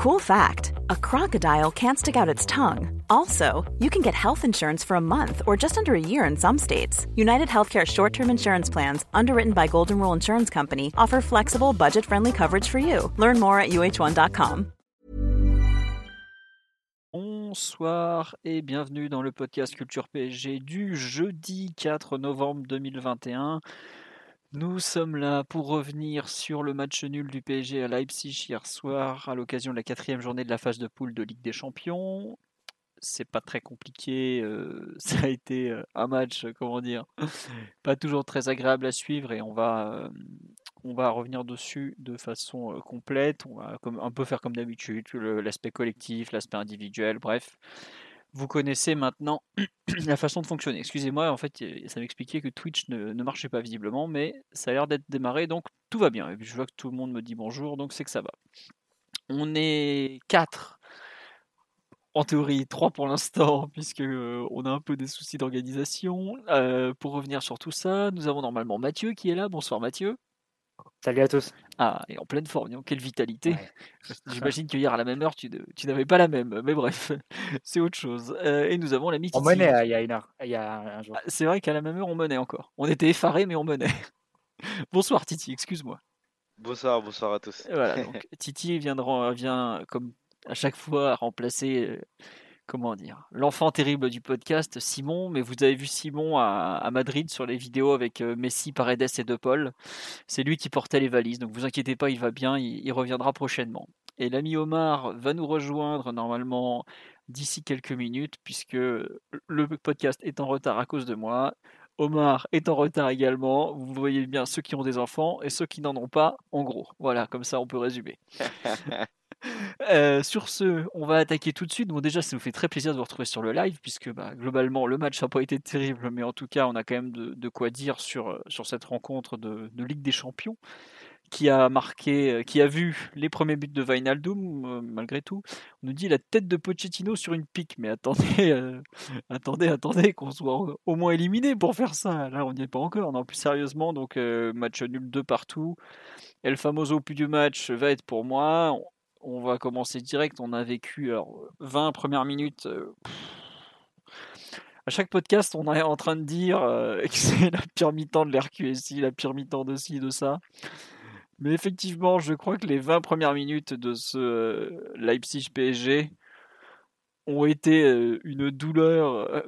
Cool fact a crocodile can't stick out its tongue. Also, you can get health insurance for a month or just under a year in some states. United Healthcare short term insurance plans, underwritten by Golden Rule Insurance Company, offer flexible, budget friendly coverage for you. Learn more at uh1.com. Bonsoir et bienvenue dans le podcast Culture PSG du jeudi 4 novembre 2021. Nous sommes là pour revenir sur le match nul du PSG à Leipzig hier soir à l'occasion de la quatrième journée de la phase de poule de Ligue des Champions. C'est pas très compliqué, euh, ça a été euh, un match, comment dire, pas toujours très agréable à suivre et on va, euh, on va revenir dessus de façon complète. On va comme, un peu faire comme d'habitude, l'aspect collectif, l'aspect individuel, bref vous connaissez maintenant la façon de fonctionner. Excusez-moi, en fait, ça m'expliquait que Twitch ne, marchait pas visiblement, mais ça a l'air d'être démarré, donc tout va bien. Et puis je vois que tout le monde me dit bonjour, donc c'est que ça va. On est 4. En théorie, 3 pour l'instant, puisque euh, on a un peu des soucis d'organisation. Euh, pour revenir sur tout ça, nous avons normalement Mathieu qui est là. Bonsoir Mathieu. Salut à tous. Ah, et en pleine forme, quelle vitalité. J'imagine qu'hier à la même heure, tu, n'avais pas la même, mais bref, c'est autre chose. Euh, et nous avons l'ami Titi. On menait euh, il y a une heure, il y a un jour. Ah, c'est vrai qu'à la même heure, on menait encore. On était effarés, mais on menait. Bonsoir Titi, excuse-moi. Bonsoir, bonsoir à tous. Voilà, donc Titi vient, vient comme à chaque fois remplacer euh, comment dire, l'enfant terrible du podcast, Simon. Mais vous avez vu Simon à, Madrid sur les vidéos avec euh, Messi, Paredes et De Paul. C'est lui qui portait les valises. Donc vous inquiétez pas, il va bien, il, reviendra prochainement. Et l'ami Omar va nous rejoindre normalement d'ici quelques minutes, puisque le podcast est en retard à cause de moi. Omar est en retard également. Vous voyez bien ceux qui ont des enfants et ceux qui n'en ont pas, en gros. Voilà, comme ça on peut résumer. Euh, sur ce, on va attaquer tout de suite. Bon, déjà, ça nous fait très plaisir de vous retrouver sur le live, puisque bah, globalement, le match n'a pas été terrible, mais en tout cas, on a quand même de, quoi dire sur, euh, cette rencontre de, Ligue des Champions, qui a marqué, euh, qui a vu les premiers buts de Wijnaldum, malgré tout. On nous dit la tête de Pochettino sur une pique, mais attendez, attendez, attendez, qu'on soit au moins éliminé pour faire ça. Là, on n'y est pas encore. Non, plus sérieusement, donc match nul de partout. El Famoso plus du match va être pour moi on va commencer direct. On a vécu alors, 20 premières minutes. Euh, à chaque podcast, on est en train de dire euh, que c'est la pire mi-temps de l'RQSI, la pire mi-temps de ci, de ça. Mais effectivement, je crois que les 20 premières minutes de ce euh, Leipzig PSG ont été une douleur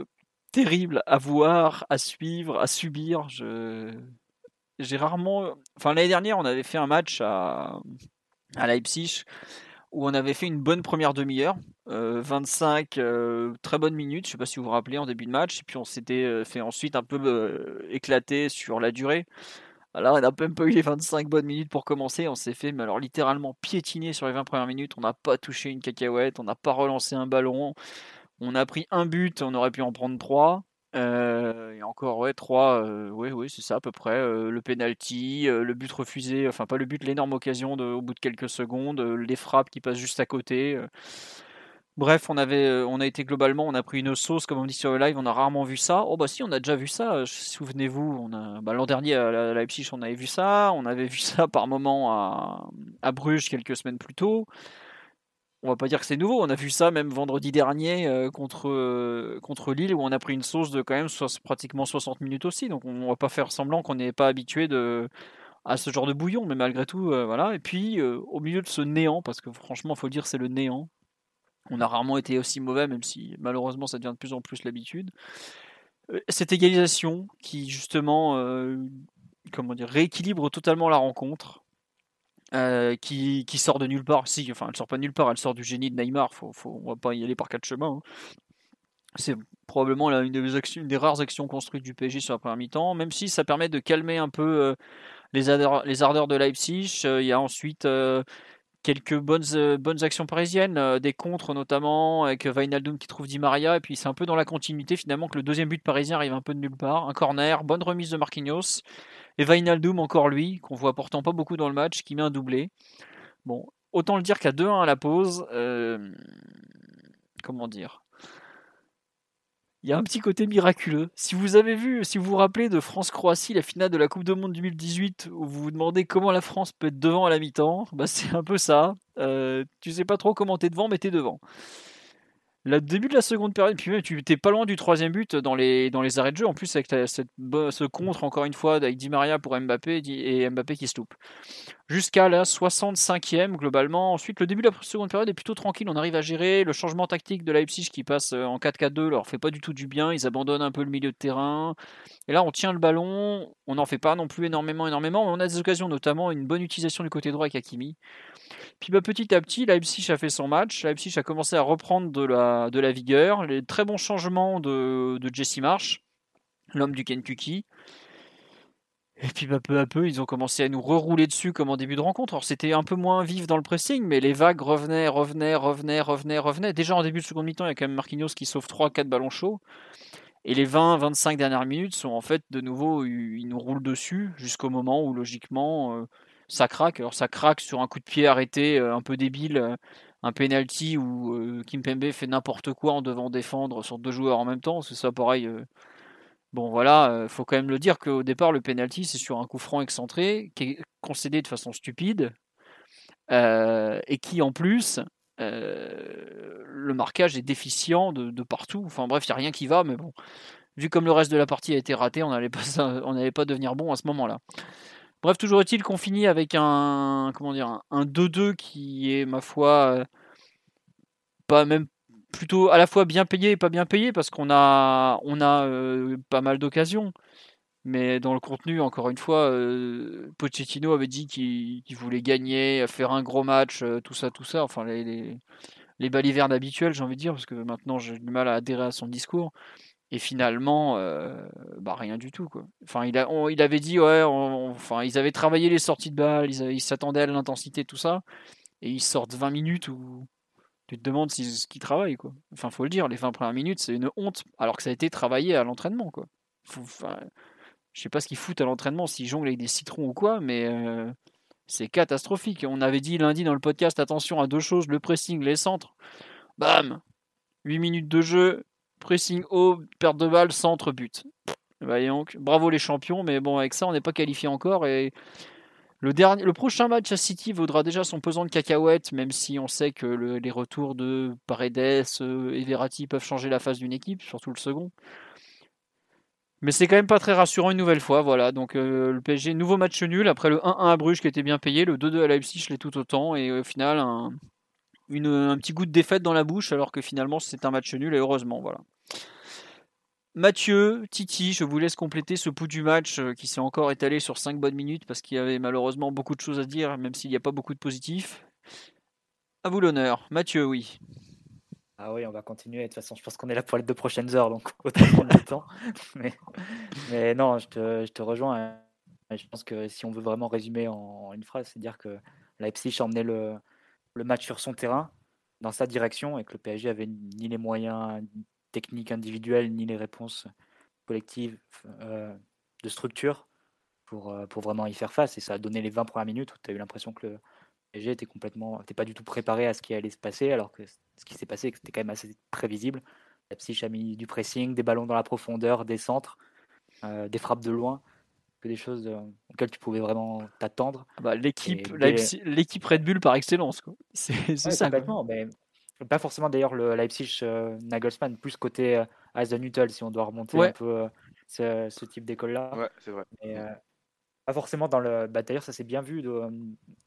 terrible à voir, à suivre, à subir. J'ai rarement. Enfin, l'année dernière, on avait fait un match à, à Leipzig où on avait fait une bonne première demi-heure, 25 euh, euh, très bonnes minutes, je ne sais pas si vous vous rappelez en début de match, et puis on s'était euh, fait ensuite un peu éclater sur la durée. Alors on n'a même pas eu les 25 bonnes minutes pour commencer, on s'est fait alors littéralement piétiner sur les 20 premières minutes, on n'a pas touché une cacahuète, on n'a pas relancé un ballon, on a pris un but, on aurait pu en prendre trois. Euh, et encore, ouais, 3, euh, ouais, c'est ça à peu près. Euh, le penalty, le but refusé, enfin pas le but, l'énorme occasion au bout de quelques secondes, les frappes qui passent juste à côté. Bref, on avait, on a été globalement, on a pris une sauce, comme on dit sur le live, on a rarement vu ça. Oh bah si, on a déjà vu ça. Souvenez-vous, bah, l'an dernier à Leipzig, on avait vu ça. On avait vu ça par moment à Bruges quelques semaines plus tôt on va pas dire que c'est nouveau. On a vu ça même vendredi dernier euh, contre, euh, contre Lille où on a pris une sauce de quand même pratiquement 60 minutes aussi. Donc on va pas faire semblant qu'on n'est pas habitué à ce genre de bouillon. Mais malgré tout, euh, voilà. Et puis au milieu de ce néant, parce que franchement, faut dire c'est le néant. On a rarement été aussi mauvais, même si malheureusement ça devient de plus en plus l'habitude. Cette égalisation qui justement comment dire, rééquilibre totalement la rencontre. Euh, qui, sort de nulle part. Si, enfin, elle sort pas de nulle part, elle sort du génie de Neymar. Faut, faut, on va pas y aller par quatre chemins. Hein. C'est probablement là, une, des rares actions construites du PSG sur la première mi-temps, même si ça permet de calmer un peu euh, les, ardeurs, de Leipzig. Euh, il y a ensuite quelques bonnes, actions parisiennes, des contres notamment, avec Wijnaldum qui trouve Di Maria, et puis c'est un peu dans la continuité finalement que le deuxième but parisien arrive un peu de nulle part. Un corner, bonne remise de Marquinhos. Et Vainaldum, encore lui, qu'on voit pourtant pas beaucoup dans le match, qui met un doublé. Bon, autant le dire qu'à 2-1 à la pause, euh, comment dire? Il y a un petit côté miraculeux. Si vous avez vu, si vous vous rappelez de France-Croatie, la finale de la Coupe du Monde 2018, où vous vous demandez comment la France peut être devant à la mi-temps, bah c'est un peu ça. Euh, tu sais pas trop comment t'es devant, mais t'es devant. Le début de la seconde période, puis même, tu étais pas loin du troisième but dans les, dans les arrêts de jeu. En plus, avec cette, ce contre, encore une fois, avec Di Maria pour Mbappé et Mbappé qui se loupe. Jusqu'à la 65e, globalement. Ensuite, le début de la seconde période est plutôt tranquille. On arrive à gérer. Le changement tactique de Leipzig qui passe euh, en 4-4-2 leur fait pas du tout du bien. Ils abandonnent un peu le milieu de terrain. Et là, on tient le ballon. On n'en fait pas non plus énormément, énormément. Mais on a des occasions, notamment une bonne utilisation du côté droit avec Hakimi. Puis bah, petit à petit, Leipzig a fait son match. Leipzig a commencé à reprendre de la, vigueur. Les très bons changements de, de Jesse Marsh, l'homme du Kentucky. Et puis bah, peu à peu, ils ont commencé à nous rerouler dessus comme en début de rencontre. Alors c'était un peu moins vif dans le pressing, mais les vagues revenaient, revenaient, revenaient, revenaient, revenaient. Déjà en début de seconde mi-temps, il y a quand même Marquinhos qui sauve 3-4 ballons chauds. Et les 20-25 dernières minutes sont en fait de nouveau, ils nous roulent dessus jusqu'au moment où logiquement euh, ça craque. Alors ça craque sur un coup de pied arrêté euh, un peu débile, euh, un penalty où euh, Kim Pembe fait n'importe quoi en devant défendre sur deux joueurs en même temps. C'est ça pareil. Bon voilà, faut quand même le dire qu'au départ le penalty c'est sur un coup franc excentré qui est concédé de façon stupide et qui en plus le marquage est déficient de, partout. Enfin bref, il n'y a rien qui va, mais bon, vu comme le reste de la partie a été raté, on n'allait pas devenir bon à ce moment-là. Bref, toujours est-il qu'on finit avec un comment dire un 2-2 qui est ma foi euh, pas même plutôt à la fois bien payé et pas bien payé parce qu'on a on a euh, pas mal d'occasions. Mais dans le contenu, encore une fois, euh, Pochettino avait dit qu'il voulait gagner, faire un gros match, tout ça, tout ça. Enfin, les, les, les balivernes habituelles, j'ai envie de dire, parce que maintenant j'ai du mal à adhérer à son discours. Et finalement, euh, bah rien du tout. Quoi. Enfin, il, a, il avait dit, ouais, enfin, ils avaient travaillé les sorties de balles, ils, s'attendaient à l'intensité, tout ça. Et ils sortent 20 minutes où tu te demandes si, ce qu'ils travaillent. Quoi. Enfin, faut le dire, les 20 premières minutes, c'est une honte, alors que ça a été travaillé à l'entraînement. Quoi. Faut, je sais pas ce qu'ils foutent à l'entraînement, s'ils jonglent avec des citrons ou quoi, mais euh, c'est catastrophique. On avait dit lundi dans le podcast, attention à deux choses, le pressing, les centres. Bam 8 minutes de jeu, pressing haut, perte de balle, centre, but. donc, bravo les champions, mais bon, avec ça, on n'est pas qualifié encore. Et le prochain match à City vaudra déjà son pesant de cacahuètes, même si on sait que les retours de Paredes euh, et Verratti peuvent changer la face d'une équipe, surtout le second. Mais c'est quand même pas très rassurant une nouvelle fois. Voilà, donc euh, le PSG, nouveau match nul après le 1-1 à Bruges qui était bien payé, le 2-2 à Leipzig, je l'ai tout autant. Et au final, un, un petit goût de défaite dans la bouche, alors que finalement c'est un match nul et heureusement. Voilà. Mathieu, Titi, je vous laisse compléter ce bout du match euh, qui s'est encore étalé sur 5 bonnes minutes parce qu'il y avait malheureusement beaucoup de choses à dire, même s'il n'y a pas beaucoup de positifs. À vous l'honneur. Mathieu, oui. Ah oui, on va continuer. De toute façon, je pense qu'on est là pour les deux prochaines heures, donc autant prendre le temps. Mais, non, je te, rejoins. Je pense que si on veut vraiment résumer en une phrase, c'est dire que Leipzig a emmené le, le match sur son terrain, dans sa direction, et que le PSG avait ni les moyens techniques individuels, ni les réponses collectives euh, de structure pour, euh, pour vraiment y faire face. Et ça a donné les 20 premières minutes où tu as eu l'impression que le PSG était complètement, n'était pas du tout préparé à ce qui allait se passer, alors que ce qui s'est passé, c'était quand même assez prévisible. La psyche a mis du pressing, des ballons dans la profondeur, des centres, euh, des frappes de loin que des choses euh, auxquelles tu pouvais vraiment t'attendre. Ah bah, l'équipe, l'équipe Red Bull par excellence. C'est ça. mais pas forcément d'ailleurs le Leipzig euh, Nagelsmann, plus côté euh, si on doit remonter un peu euh, ce, type d'école-là. Ouais, c'est vrai. pas forcément dans le. Bah, d'ailleurs, ça s'est bien vu de,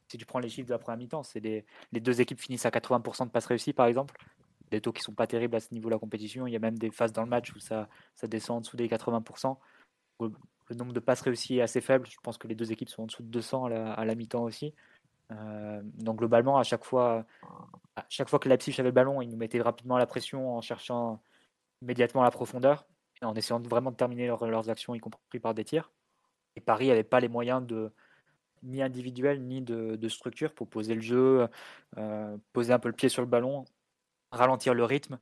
si tu prends les chiffres de la première mi-temps. C'est les, les deux équipes finissent à 80% de passes réussies, par exemple. Des taux qui sont pas terribles à ce niveau de la compétition. Il y a même des phases dans le match où ça, ça descend en dessous des 80% le nombre de passes réussies est assez faible. Je pense que les deux équipes sont en dessous de 200 à la, mi-temps aussi. Euh, donc globalement, à chaque fois, à chaque fois que Leipzig avait le ballon, ils nous mettaient rapidement la pression en cherchant immédiatement la profondeur en essayant vraiment de terminer leurs actions, y compris par des tirs. Et Paris n'avait pas les moyens de ni individuels ni de, structure pour poser le jeu, euh, poser un peu le pied sur le ballon, ralentir le rythme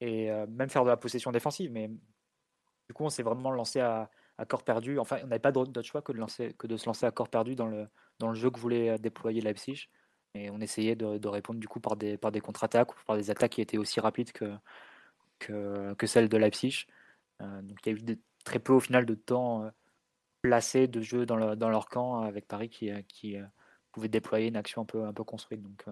et euh, même faire de la possession défensive. Mais du coup, on s'est vraiment lancé à, à corps perdu. Enfin, on n'avait pas d'autre choix que de, lancer, que de se lancer à corps perdu dans le, dans le jeu que voulait euh, déployer Leipzig. Et on essayait de, répondre du coup par des, par des contre-attaques ou par des attaques qui étaient aussi rapides que, que, que celle de Leipzig. donc il y a eu très peu au final de temps placé de jeu dans, dans, leur camp avec Paris qui, qui pouvait déployer une action un peu, un peu construite. Donc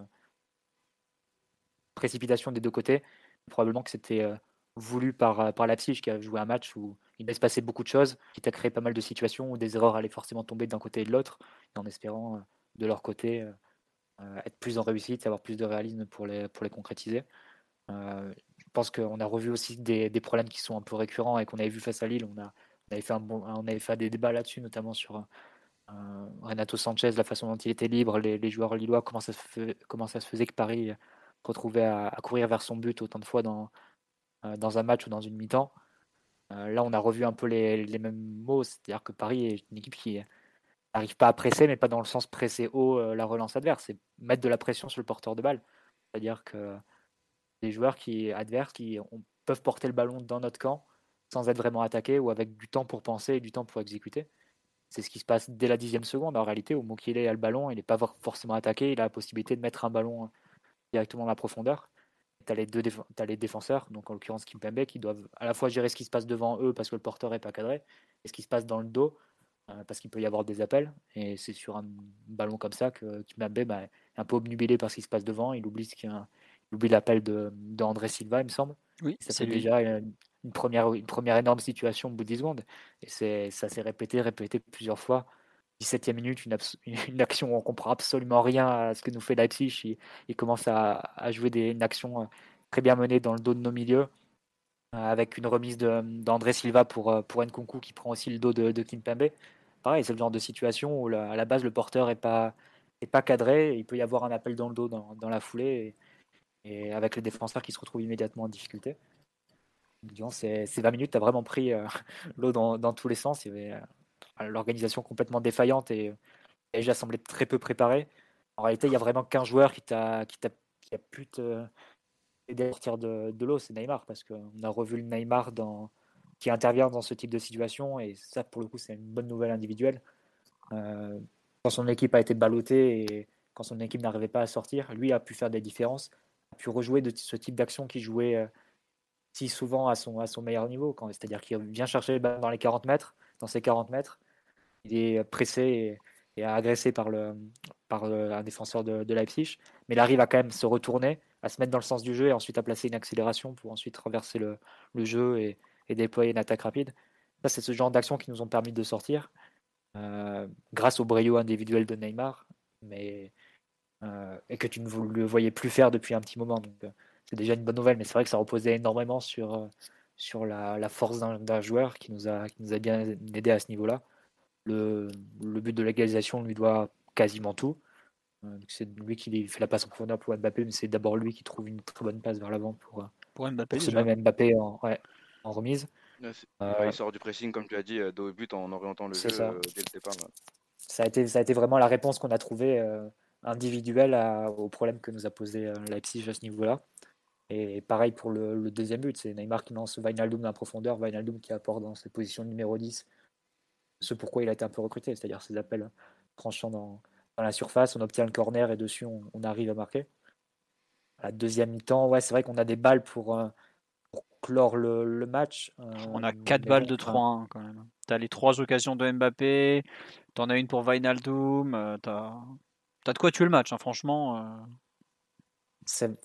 précipitation des deux côtés. Probablement que c'était voulu par, par Leipzig qui a joué un match où il va se passer beaucoup de choses, qui t'a créé pas mal de situations où des erreurs allaient forcément tomber d'un côté et de l'autre, en espérant de leur côté euh, être plus en réussite, avoir plus de réalisme pour les, pour les concrétiser. Euh, je pense qu'on a revu aussi des, des, problèmes qui sont un peu récurrents et qu'on avait vu face à Lille. On, a, on, avait, fait on avait fait des débats là-dessus, notamment sur euh, Renato Sanchez, la façon dont il était libre, les, joueurs lillois, comment ça, se comment ça se faisait que Paris retrouvait à, à, courir vers son but autant de fois dans, dans un match ou dans une mi-temps. là, on a revu un peu les, les mêmes mots, c'est-à-dire que Paris est une équipe qui n'arrive pas à presser, mais pas dans le sens presser haut euh, la relance adverse, c'est mettre de la pression sur le porteur de balle. C'est-à-dire que des joueurs qui adverses qui peuvent porter le ballon dans notre camp sans être vraiment attaqués ou avec du temps pour penser et du temps pour exécuter. C'est ce qui se passe dès la dixième seconde. En réalité, au moment qu'il a le ballon, il n'est pas forcément attaqué, il a la possibilité de mettre un ballon directement dans la profondeur. Tu as les deux as les défenseurs, donc en l'occurrence Kimpembe, qui doivent à la fois gérer ce qui se passe devant eux parce que le porteur n'est pas cadré, et ce qui se passe dans le dos euh, parce qu'il peut y avoir des appels. Et c'est sur un ballon comme ça que Kimpembe bah, est un peu obnubilé par ce qui se passe devant. Il oublie, oublie l'appel de, André Silva, il me semble. Oui, ça fait déjà une, première, une première énorme situation au bout de 10 secondes. Et ça s'est répété, répété plusieurs fois. 17e minute, une, action où on comprend absolument rien à ce que nous fait Leipzig. Il, commence à, jouer une action euh, très bien menée dans le dos de nos milieux. Euh, avec une remise d'André Silva pour, euh, pour Nkunku qui prend aussi le dos de, de Kimpembe. Pareil, c'est le genre de situation où à la base le porteur n'est pas, est pas cadré, il peut y avoir un appel dans le dos dans, dans la foulée et, avec le défenseur qui se retrouve immédiatement en difficulté. ces, ces 20 minutes, tu as vraiment pris l'eau dans, tous les sens. L'organisation complètement défaillante et, déjà semblé très peu préparée. En réalité, il y a vraiment qu'un joueur qui, t'a, qui, qui a pu te, aider à sortir de, de l'eau, c'est Neymar, parce qu'on a revu le Neymar dans, qui intervient dans ce type de situation, et ça, pour le coup, c'est une bonne nouvelle individuelle. Euh, quand son équipe a été ballottée et quand son équipe n'arrivait pas à sortir, lui a pu faire des différences, a pu rejouer de ce type d'action qui jouait euh, si souvent à son, à son meilleur niveau, c'est-à-dire qu'il vient chercher le ballon dans les 40 mètres, dans ses 40 mètres, il est pressé et, et agressé par, le, par un défenseur de, de Leipzig, mais il arrive à quand même se retourner, à se mettre dans le sens du jeu et ensuite à placer une accélération pour ensuite renverser le, le jeu et, et, déployer une attaque rapide. Ça, c'est ce genre d'actions qui nous ont permis de sortir euh, grâce au brio individuel de Neymar, mais euh, et que tu ne le voyais plus faire depuis un petit moment. Euh, c'est déjà une bonne nouvelle, mais c'est vrai que ça reposait énormément sur, sur la, la force d'un joueur qui nous, a, qui nous a bien aidé à ce niveau-là. Le, le but de l'égalisation lui doit quasiment tout. Euh, c'est lui qui fait la passe en profondeur pour Mbappé, mais c'est d'abord lui qui trouve une très bonne passe vers l'avant pour, euh, pour Mbappé. ce même Mbappé en, en remise. Euh, il sort du pressing, comme tu as dit, de haut but en orientant le jeu dès le départ. Ça, a été, ça a été vraiment la réponse qu'on a trouvée individuelle au problème que nous a posé Leipzig à ce niveau-là. Et pareil pour le, deuxième but, c'est Neymar qui lance Wijnaldum en profondeur, Wijnaldum qui apporte dans cette position numéro 10 ce pourquoi il a été un peu recruté, c'est-à-dire ses appels tranchant dans, dans, la surface, on obtient le corner et dessus on, arrive à marquer. À la deuxième mi-temps, ouais, c'est vrai qu'on a des balles pour, euh, pour clore le, le match. Euh, on a quatre balles de 3-1 quand même. Tu as les trois occasions de Mbappé, tu en as une pour Wijnaldum, euh, tu as... as, de quoi tuer le match, hein, franchement.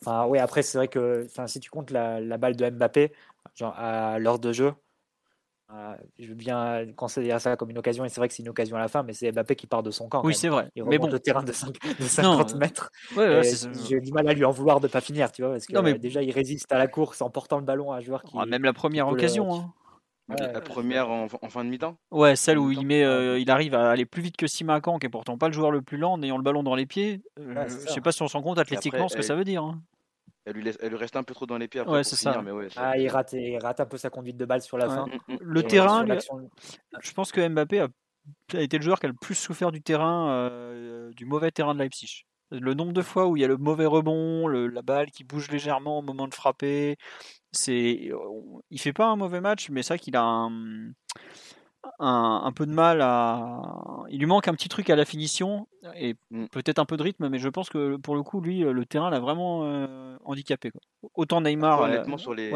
Enfin, oui, après, c'est vrai que si tu comptes la, la, balle de Mbappé genre à l'heure de jeu, ah, je veux bien considérer ça comme une occasion, et c'est vrai que c'est une occasion à la fin, mais c'est Mbappé qui part de son camp. Oui, c'est vrai. Il mais bon, le terrain de, 50 mètres. J'ai du mal à lui en vouloir de pas finir, tu vois, parce que mais... déjà il résiste à la course en portant le ballon à un joueur qui. Ah, même la première occasion. Hein. La première en, fin de mi-temps? Ouais, celle où il, met, euh, il arrive à aller plus vite que Simakan, qui est pourtant pas le joueur le plus lent, en ayant le ballon dans les pieds. Euh, je sais pas si on se rend compte athlétiquement ce que ça veut dire. Hein. Elle lui, elle lui, reste un peu trop dans les pieds après ouais, c'est ça. Mais ouais, ah, il rate, il rate un peu sa conduite de balle sur la fin. Mm, mm. Le terrain, je pense que Mbappé a, a, été le joueur qui a le plus souffert du terrain, euh, du mauvais terrain de Leipzig. Le nombre de fois où il y a le mauvais rebond, le, la balle qui bouge légèrement au moment de frapper, c'est, il fait pas un mauvais match, mais ça qu'il a un, un, peu de mal à. Il lui manque un petit truc à la finition et mm. peut-être un peu de rythme, mais je pense que pour le coup, lui, le terrain l'a vraiment euh, handicapé. Quoi. Autant Neymar. honnêtement, sur les.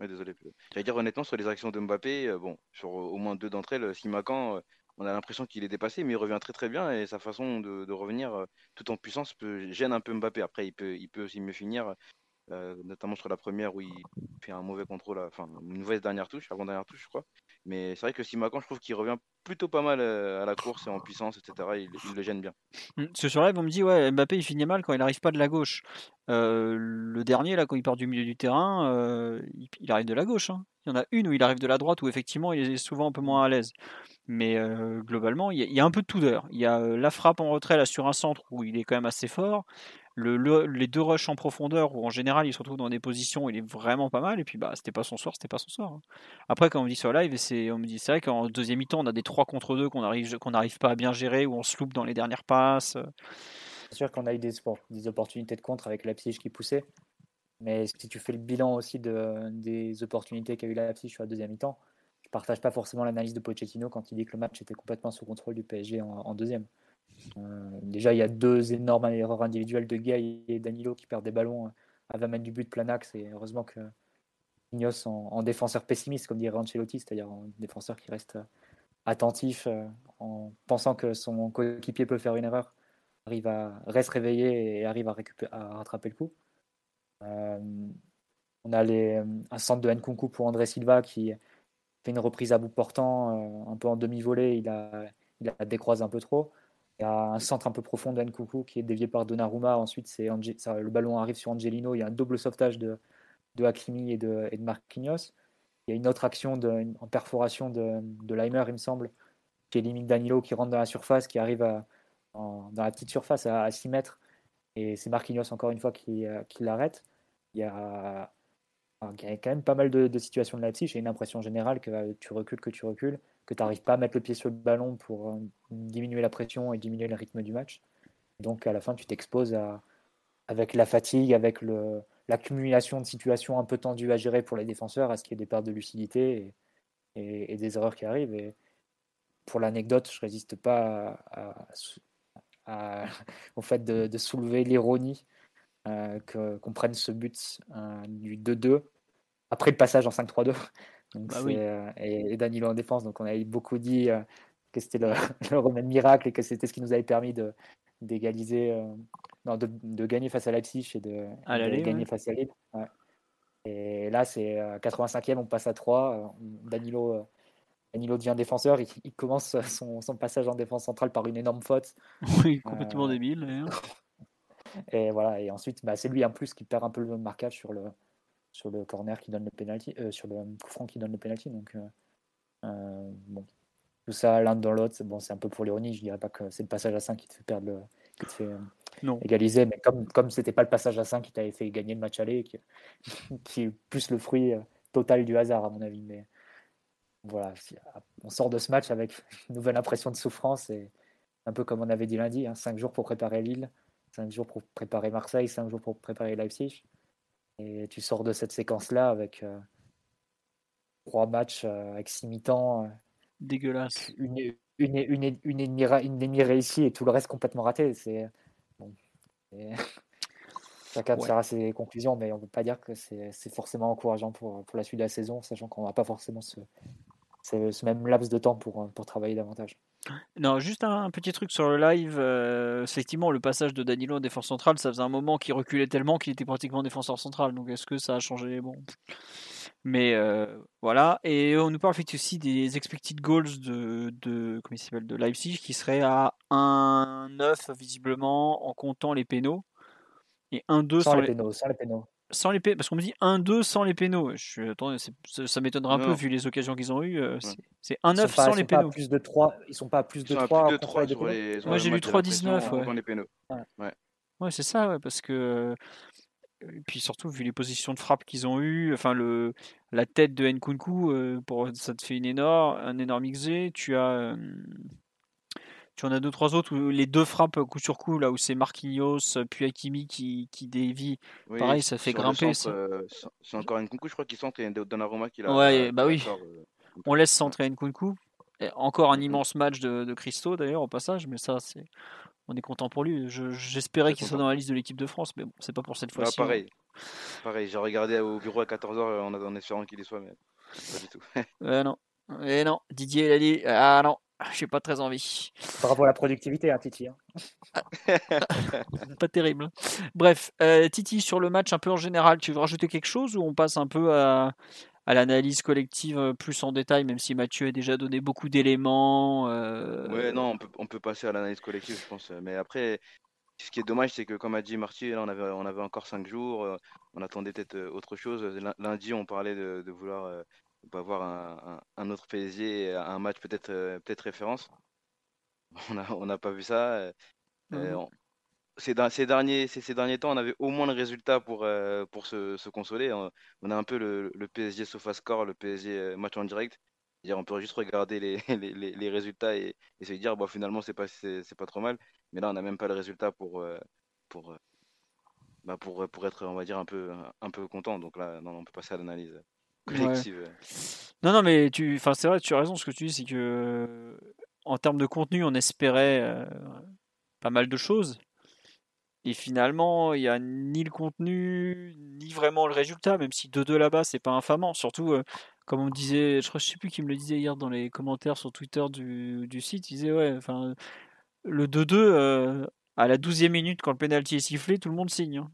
désolé. J'allais dire honnêtement sur les actions de Mbappé, bon, sur au moins deux d'entre elles, Simacan, on a l'impression qu'il est dépassé, mais il revient très très bien et sa façon de, revenir tout en puissance peut, gêne un peu Mbappé. Après, il peut, il peut aussi mieux finir, notamment sur la première où il fait un mauvais contrôle, enfin une mauvaise dernière touche, avant dernière touche, je crois. Mais c'est vrai que Simacan, je trouve qu'il revient plutôt pas mal à la course et en puissance, etc. Il, le gêne bien. Mmh, ce sur live, on me dit, ouais, Mbappé, il finit mal quand il n'arrive pas de la gauche. le dernier, là, quand il part du milieu du terrain, il, arrive de la gauche. Hein. Il y en a une où il arrive de la droite, où effectivement, il est souvent un peu moins à l'aise. Mais globalement, il y, a, un peu de tout d'ailleurs. Il y a la frappe en retrait là sur un centre où il est quand même assez fort. Le, les deux rushs en profondeur où en général il se retrouve dans des positions où il est vraiment pas mal. Et puis bah c'était pas son soir, c'était pas son soir. Hein. Après quand on me dit sur live, c'est on me dit c'est vrai qu'en deuxième mi-temps on a des 3 contre 2 qu'on arrive qu'on n'arrive pas à bien gérer ou on se loupe dans les dernières passes. C'est sûr qu'on a eu des, opportunités de contre avec Leipzig qui poussait. Mais si tu fais le bilan aussi de, des opportunités qu'a eu Leipzig sur la deuxième mi-temps, je partage pas forcément l'analyse de Pochettino quand il dit que le match était complètement sous contrôle du PSG en, deuxième. Euh, déjà, il y a deux énormes erreurs individuelles de Gay et Danilo qui perdent des ballons à 20 mètres du but plein axe. Et heureusement que Ignos, en, défenseur pessimiste, comme dirait Ancelotti, c'est-à-dire en défenseur qui reste attentif euh, en pensant que son coéquipier peut faire une erreur, arrive à reste réveillé et arrive à, à rattraper le coup. Euh, on a les, un centre de Nkunku pour André Silva qui une reprise à bout portant, euh, un peu en demi-volée, il a, il a décroisé un peu trop. Il y a un centre un peu profond de Nkoukou qui est dévié par Donnarumma. Ensuite, c'est le ballon arrive sur Angelino. Il y a un double sauvetage de, de Hakimi et de, et Marquinhos. Il y a une autre action en perforation de, de Leimer, il me semble, qui élimine Danilo, qui rentre dans la surface, qui arrive à, dans la petite surface à, 6 mètres. Et c'est Marquinhos, encore une fois, qui, euh, qui l'arrête. Il y a il y a quand même pas mal de, situations de Leipzig. J'ai une impression générale que euh, tu recules, que tu recules, que tu n'arrives pas à mettre le pied sur le ballon pour euh, diminuer la pression et diminuer le rythme du match. Donc à la fin, tu t'exposes avec la fatigue, avec l'accumulation de situations un peu tendues à gérer pour les défenseurs, à ce qu'il y ait des pertes de lucidité et, des erreurs qui arrivent. Et pour l'anecdote, je résiste pas au fait de soulever l'ironie euh, qu'on prenne ce but euh, du 2-2 après le passage en 5-3-2. Bah euh, et, Danilo en défense. Donc on a beaucoup dit que c'était le, le, remède miracle et que c'était ce qui nous avait permis de d'égaliser, de, de, gagner face à Leipzig et de, gagner face à Lille. Et là, c'est 85e, on passe à 3. Danilo, Danilo devient défenseur. Il, commence son, son, passage en défense centrale par une énorme faute. Oui, complètement débile. Et voilà, et ensuite, bah, c'est lui en plus qui perd un peu le marquage sur le, sur le corner qui donne le penalty, euh, sur le coup franc qui donne le penalty. Donc, euh, euh, bon, tout ça l'un dans l'autre, bon, c'est un peu pour l'ironie. Je dirais pas que c'est le passage à 5 qui te fait perdre le, qui te fait non. égaliser, mais comme comme c'était pas le passage à 5 qui t'avait fait gagner le match aller, qui, qui est plus le fruit total du hasard à mon avis. Mais voilà, on sort de ce match avec une nouvelle impression de souffrance et un peu comme on avait dit lundi, 5 hein, jours pour préparer Lille. 5 jours pour préparer Marseille, 5 jours pour préparer Leipzig. Et tu sors de cette séquence-là avec euh, trois matchs euh, avec six mi-temps. Euh, Dégueulasse. Une, une, une, une, ennemie, réussie et tout le reste complètement raté. C'est bon. Chacun ouais. ses conclusions, mais on ne peut pas dire que c'est forcément encourageant pour, pour la suite de la saison, sachant qu'on n'a pas forcément ce, ce, même laps de temps pour, pour travailler davantage. Non, juste un, petit truc sur le live. Euh, effectivement, le passage de Danilo en défense centrale, ça faisait un moment qu'il reculait tellement qu'il était pratiquement défenseur central. Donc, est-ce que ça a changé? Bon. Mais euh, voilà. Et on nous parle aussi des expected goals de, de, comment il de Leipzig qui serait à 1-9 visiblement en comptant les pénaux. Et 1-2 sans, les pénaux. Sans les pénaux sans les parce qu'on me dit 1-2 sans les pénaux. Je ça, m'étonnerait un peu vu les occasions qu'ils ont eues. Euh, c'est 1-9 sans les pénaux. plus de 3, ils sont pas à plus de 3. Moi j'ai lu 3-19. Ouais, ouais. ouais c'est ça, ouais, parce que. Et puis surtout, vu les positions de frappe qu'ils ont eues, enfin le, la tête de Nkunku, euh, pour, ça te fait une énorme, un énorme XG. Tu as. Euh, tu en as deux, trois autres où les deux frappent coup sur coup, là où c'est Marquinhos, puis Hakimi qui, qui dévie. Pareil, ça fait grimper. Euh, c'est encore Nkunku, je crois, qui centre et Donnarumma qui l'a. Ouais, bah oui. Euh, On laisse centrer Nkunku. Et encore un immense match de, de Christo d'ailleurs au passage, mais ça, c'est. On est content pour lui. J'espérais qu'il soit dans la liste de l'équipe de France, mais bon, c'est pas pour cette ah, fois-ci. pareil. Pareil, j'ai regardé au bureau à 14h en, en espérant qu'il y soit, mais pas du tout. Euh, non. Et non, Didier, il a dit Ah non, j'ai pas très envie. Par rapport à la productivité, hein, Titi. hein. pas terrible. Bref, euh, Titi, sur le match un peu en général, tu veux rajouter quelque chose ou on passe un peu à, à l'analyse collective euh, plus en détail, même si Mathieu a déjà donné beaucoup d'éléments euh, Ouais, non, on peut, on peut passer à l'analyse collective, je pense. Mais après, ce qui est dommage, c'est que comme a dit Marty, là, on avait, on avait encore 5 jours, euh, on attendait peut-être autre chose. Lundi, on parlait de, de vouloir euh, avoir un, un- un autre PSG, un match peut-être euh, peut-être référence. On n'a on pas vu ça. on- ces, der- ces derniers, ces, ces derniers temps, on avait au moins le résultat pour, euh, pour se, se consoler. On, on a un peu le, le PSG SofaScore, le PSG match en direct. On peut juste regarder les, les, les- les résultats et, et se dire, bon, finalement, c'est pas, c'est, c'est pas trop mal. Mais là, on n'a même pas le résultat pour, pour, bah, pour, pour être, on va dire, un peu, un peu content. Donc là, non, on peut passer à l'analyse Ouais. collective. Non, non, mais tu, enfin, c'est vrai, tu as raison. Ce que tu dis, c'est que euh, en termes de contenu, on espérait euh, pas mal de choses. Et finalement, il n'y a ni le contenu, ni vraiment le résultat, même si 2-2 là-bas, c'est pas infamant. Surtout, euh, comme on disait, je crois, je sais plus qui me le disait hier dans les commentaires sur Twitter du, du site, il disait, ouais, enfin, le 2-2, euh, à la 12e minute, quand le penalty est sifflé, tout le monde signe. hein.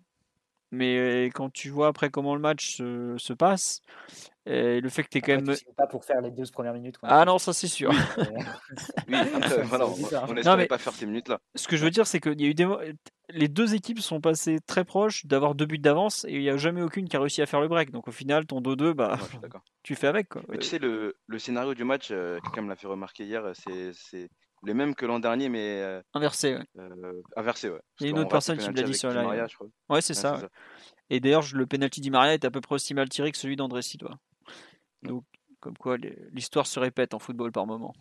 Mais euh, quand tu vois après comment le match se, se passe, et le fait que tu es quand même. tu pas pour faire les 12 premières minutes. quoi. Ah non, ça c'est sûr. Euh, Oui, après, voilà, on n'espérait mais- pas faire ces minutes-là. Ce que je veux dire, c'est qu'il y a eu des les deux équipes sont passées très proches d'avoir deux buts d'avance et il n'y a jamais aucune qui a réussi à faire le break. Donc au final, ton 2-2, bah, Ouais, tu fais avec. Quoi. Mais tu sais, le, le scénario du match, euh, quelqu'un me l'a fait remarquer hier, euh, c'est, c'est le même que l'an dernier, mais euh, Inversé, ouais. euh, inversé. Ouais. Il y a une autre personne qui me l'a dit sur la Maria. Ouais, c'est Ouais, ça. Et d'ailleurs, le penalty di Maria est à peu près aussi mal tiré que celui d'André Silva. Donc, comme quoi, les- l'histoire se répète en football par moment.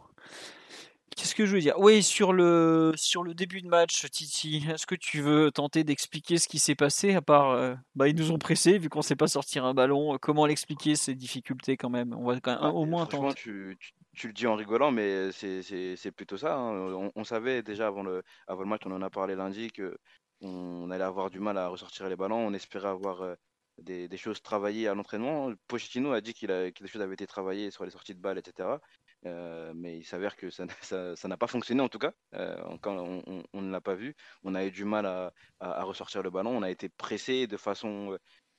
Qu'est-ce que je veux dire? Oui, sur le, sur le début de match, Titi, est-ce que tu veux tenter d'expliquer ce qui s'est passé À part, euh, bah, ils nous ont pressés vu qu'on ne sait pas sortir un ballon. Comment l'expliquer ces difficultés quand même? On va quand même Ouais, au moins tenter. tu, tu, tu le dis en rigolant, mais c'est, plutôt ça. hein. On, on savait déjà avant le, avant le match, on en a parlé lundi, que on allait avoir du mal à ressortir les ballons. On espérait avoir euh, des, des choses travaillées à l'entraînement. Pochettino a dit qu'il a, que des choses avaient été travaillées sur les sorties de balles, etc. Euh, mais il s'avère que ça n'a pas fonctionné en tout cas. Euh, on, on- on ne l'a pas vu, on a eu du mal à, à- à ressortir le ballon. On a été pressé de façon.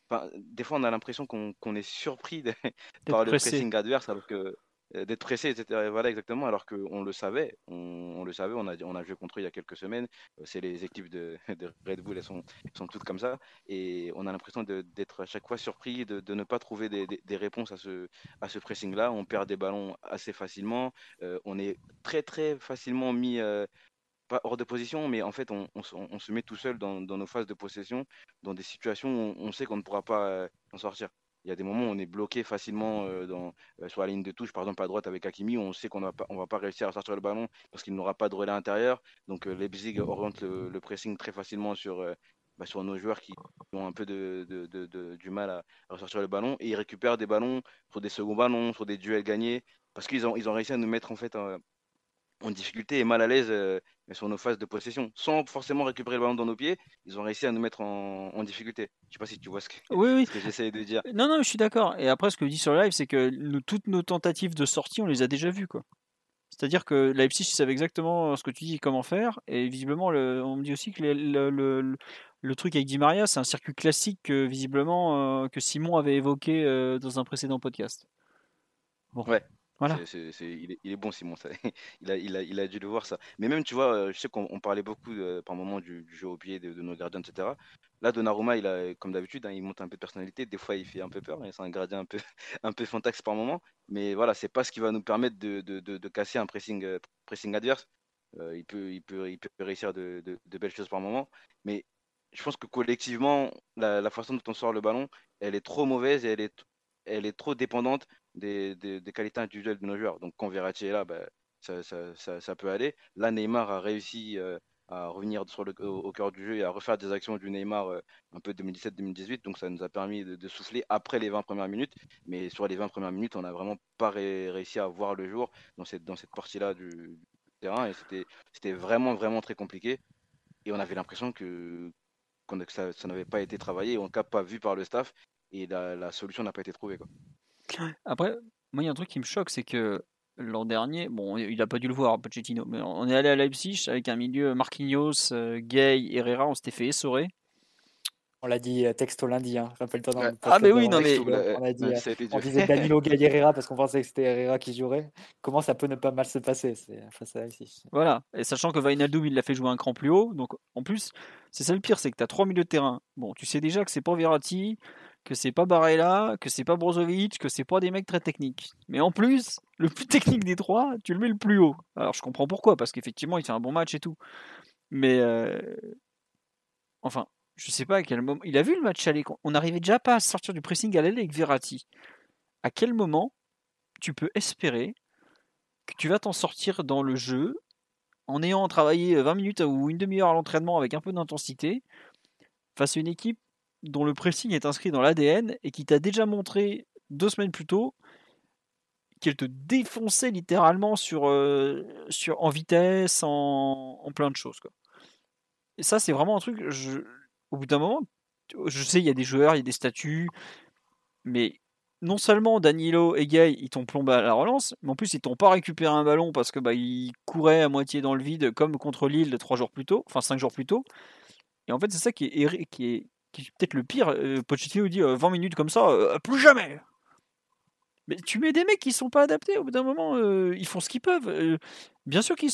enfin, des fois, on a l'impression qu'on est surpris de- par le pressing adverse, alors que d'être pressé, etc. Voilà exactement, alors qu'on le savait. On, le savait. On a, on a joué contre eux il y a quelques semaines. Euh, C'est les équipes de, Red Bull, elles sont, elles sont toutes comme ça. Et on a l'impression d'être à chaque fois surpris de, de ne pas trouver des, des- réponses à ce, à ce pressing-là. On perd des ballons assez facilement. Euh, on est très, très facilement mis, euh, pas hors de position, mais en fait, on, on se- met tout seul dans, dans nos phases de possession, dans des situations où on, sait qu'on ne pourra pas euh, en sortir. Il y a des moments où on est bloqué facilement euh, euh, sur la ligne de touche, par exemple à droite avec Hakimi, où on sait qu'on ne va pas, réussir à sortir le ballon parce qu'il n'aura pas de relais intérieur. Donc euh, Leipzig oriente le, pressing très facilement sur, bah, sur nos joueurs qui ont un peu du mal à, à ressortir le ballon et ils récupèrent des ballons sur des seconds ballons, sur des duels gagnés parce qu'ils ont, ont réussi à nous mettre en fait en, difficulté et mal à l'aise euh, sur nos phases de possession sans forcément récupérer le ballon dans nos pieds. Ils ont réussi à nous mettre en, en difficulté. Je sais pas si tu vois ce que, Oui, oui. ce que j'essaie de dire. Non, non, je suis d'accord. Et après, ce que je dis sur le live, c'est que nous- toutes nos tentatives de sortie, on les a déjà vues. quoi. C'est-à-dire que Leipzig ils savaient exactement ce que tu dis, comment faire. Et visiblement, le- on me dit aussi que le, le- le- le truc avec Di Maria, c'est un circuit classique que visiblement euh, que Simon avait évoqué euh, dans un précédent podcast. Bon, Ouais. Il, est, bon, Simon. il, a, dû le voir, ça. Mais même, tu vois, euh, je sais qu'on on parlait beaucoup euh, par moment du, jeu au pied de, nos gardiens, etc. Là, Donnarumma, il a, comme d'habitude, hein, il monte un peu de personnalité. Des fois, il fait un peu peur. et C'est un gardien un peu, un fantax par moment. Mais voilà, c'est pas ce qui va nous permettre de, casser un pressing, euh, adverse. Euh, il, peut, réussir de, belles choses par moment. Mais je pense que collectivement, la, façon dont on sort le ballon, elle est trop mauvaise et elle est trop dépendante des, qualités individuelles de nos joueurs. Donc quand Verratti est là, bah, ça, peut aller. Là, Neymar a réussi euh, à revenir au, cœur du jeu et à refaire des actions du Neymar euh, un peu 2017-2018. Donc ça nous a permis de, souffler après les 20 premières minutes. Mais sur les 20 premières minutes, on n'a vraiment pas ré- réussi à voir le jour dans cette, dans cette partie-là du, terrain. Et c'était vraiment, vraiment très compliqué. Et on avait l'impression que ça, n'avait pas été travaillé, en cas pas vu par le staff, et la, solution n'a pas été trouvée. Après, moi, il y a un truc qui me choque, c'est que l'an dernier, bon, il n'a pas dû le voir, Pochettino, mais on est allé à Leipzig avec un milieu Marquinhos, euh, Gay, Herrera, on s'était fait essorer. On l'a dit euh, texto lundi, hein. rappelle-toi dans Ah, mais oui, non, mais. On, a dit, euh, on disait Danilo Gay Herrera parce qu'on pensait que c'était Herrera qui jouerait. Comment ça peut ne pas mal se passer face à Leipzig Voilà, et sachant que Vainaldoum, il l'a fait jouer un cran plus haut, donc en plus, c'est ça le pire, c'est que tu as trois milieux de terrain. Bon, tu sais déjà que c'est pas Verratti, que c'est pas Barella, que c'est pas Brozovic, que c'est pas des mecs très techniques. Mais en plus, le plus technique des trois, tu le mets le plus haut. Alors je comprends pourquoi, parce qu'effectivement, il fait un bon match et tout. Mais euh, enfin, je sais pas à quel moment. Il a vu le match aller. On n'arrivait déjà pas à sortir du pressing à l'aile avec Verratti. À quel moment tu peux espérer que tu vas t'en sortir dans le jeu en ayant travaillé 20 minutes ou une demi-heure à l'entraînement avec un peu d'intensité face à une équipe dont le pressing est inscrit dans l'ADN et qui t'a déjà montré deux semaines plus tôt qu'elle te défonçait littéralement sur, euh, en vitesse, en, plein de choses. Et ça, c'est vraiment un truc. Au bout d'un moment, je sais, il y a des joueurs, il y a des statuts, mais non seulement Danilo et Gay, ils t'ont plombé à la relance, mais en plus, ils t'ont pas récupéré un ballon parce que bah, ils couraient à moitié dans le vide, comme contre Lille trois jours plus tôt, enfin cinq jours plus tôt. Et en fait, c'est ça qui est, qui peut-être le pire. Euh, Pochettino dit 20 euh, minutes comme ça, euh, plus jamais. Mais tu mets des mecs qui sont pas adaptés. Au bout d'un moment, ils font ce qu'ils peuvent. bien sûr qu'ils.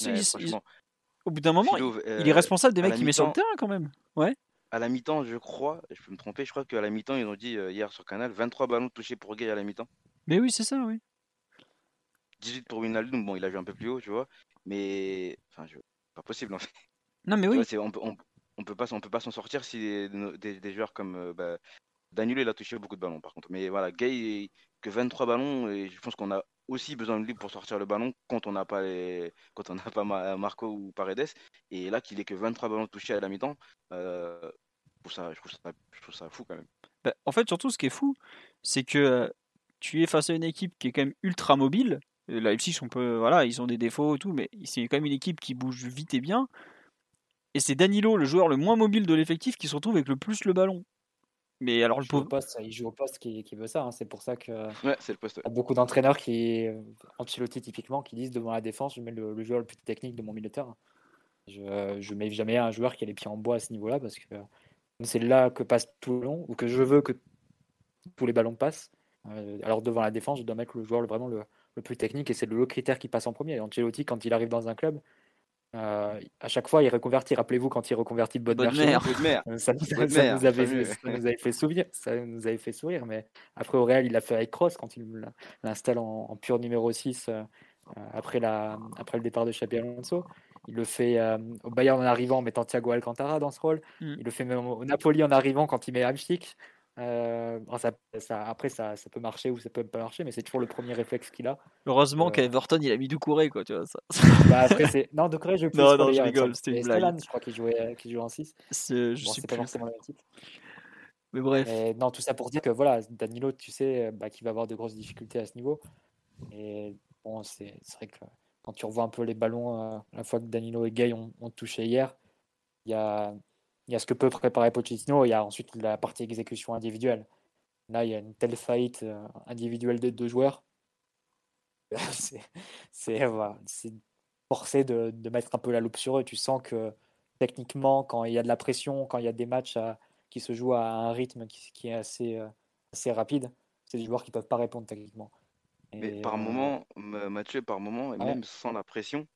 au bout d'un moment, il est responsable des mecs qui met sur le terrain quand même. Ouais. À la mi-temps, je crois, je peux me tromper, je crois qu'à la mi-temps, ils ont dit hier sur Canal 23 ballons touchés pour Gay à la mi-temps. Mais oui, c'est ça, oui. 18 pour Winaldoom, bon, il a vu un peu plus haut, tu vois. Mais. Enfin, je... pas possible en fait. Non, mais oui. on, on peut pas, on peut pas s'en sortir si des, joueurs comme euh, bah, Danilo, il a touché beaucoup de ballons par contre. Mais voilà, Gay, que 23 ballons, et je pense qu'on a aussi besoin de lui pour sortir le ballon quand on n'a pas les, quand on n'a pas Marco ou Paredes. Et là, qu'il ait que 23 ballons touchés à la mi-temps, euh, je, trouve ça, je, trouve ça, fou quand même. Bah, en fait, surtout, ce qui est fou, c'est que euh, tu es face à une équipe qui est quand même ultra mobile. La Leipzig, on peut, voilà, ils ont des défauts et tout, mais c'est quand même une équipe qui bouge vite et bien. Et c'est Danilo, le joueur le moins mobile de l'effectif, qui se retrouve avec le plus le ballon. Mais alors, il le pauvre. Poste, il joue au poste qui, veut ça. Hein. C'est pour ça que. Ouais, c'est le poste. Y a beaucoup d'entraîneurs qui, Ancelotti typiquement, qui disent devant la défense, je mets le, joueur le plus technique de mon milieu de terrain. Je, ne mets jamais un joueur qui a les pieds en bois à ce niveau-là parce que c'est là que passe tout le long ou que je veux que tous les ballons passent. Euh, alors devant la défense, je dois mettre le joueur vraiment le, le plus technique et c'est le critère qui passe en premier. Ancelotti, quand il arrive dans un club, euh, à chaque fois, il reconvertit. Rappelez-vous quand il reconvertit de bonne mère. Ça, nous, avait, fait sourire. Ça nous avait fait sourire. Mais après, au Real, il l'a fait avec Cross quand il l'installe en, pur numéro 6 euh, après, la, après le départ de Xabi Alonso. Il le fait euh, au Bayern en arrivant en mettant Thiago Alcantara dans ce rôle. Mm. Il le fait même au Napoli en arrivant quand il met Hamsik. Euh, ça, après, ça, ça, peut marcher ou ça peut pas marcher, mais c'est toujours le premier réflexe qu'il a. Heureusement euh... qu'Everton il a mis Doucouré, quoi, tu vois. Ça. Bah, après. Non, Doucouré, je. Non, non, je rigole, c'était une blague. je crois qu'il jouait, qu'il jouait en 6. C'est, je bon, pas forcément le même type. Mais bref. non, tout ça pour dire que voilà, Danilo, tu sais, bah, qu'il va avoir de grosses difficultés à ce niveau. Et bon, c'est, c'est vrai que quand tu revois un peu les ballons, euh, la fois que Danilo et Gay ont, ont touché hier, il y a il y a ce que peut préparer Pochettino, il y a ensuite la partie exécution individuelle. Là, il y a une telle faillite euh, individuelle des deux joueurs. c'est forcé de, de, mettre un peu la loupe sur eux. Tu sens que techniquement, quand il y a de la pression, quand il y a des matchs qui se jouent à un rythme qui, est assez, euh, assez rapide, c'est des joueurs qui ne peuvent pas répondre techniquement. Mais par euh, moment, Mathieu, par moment, et même sans la pression,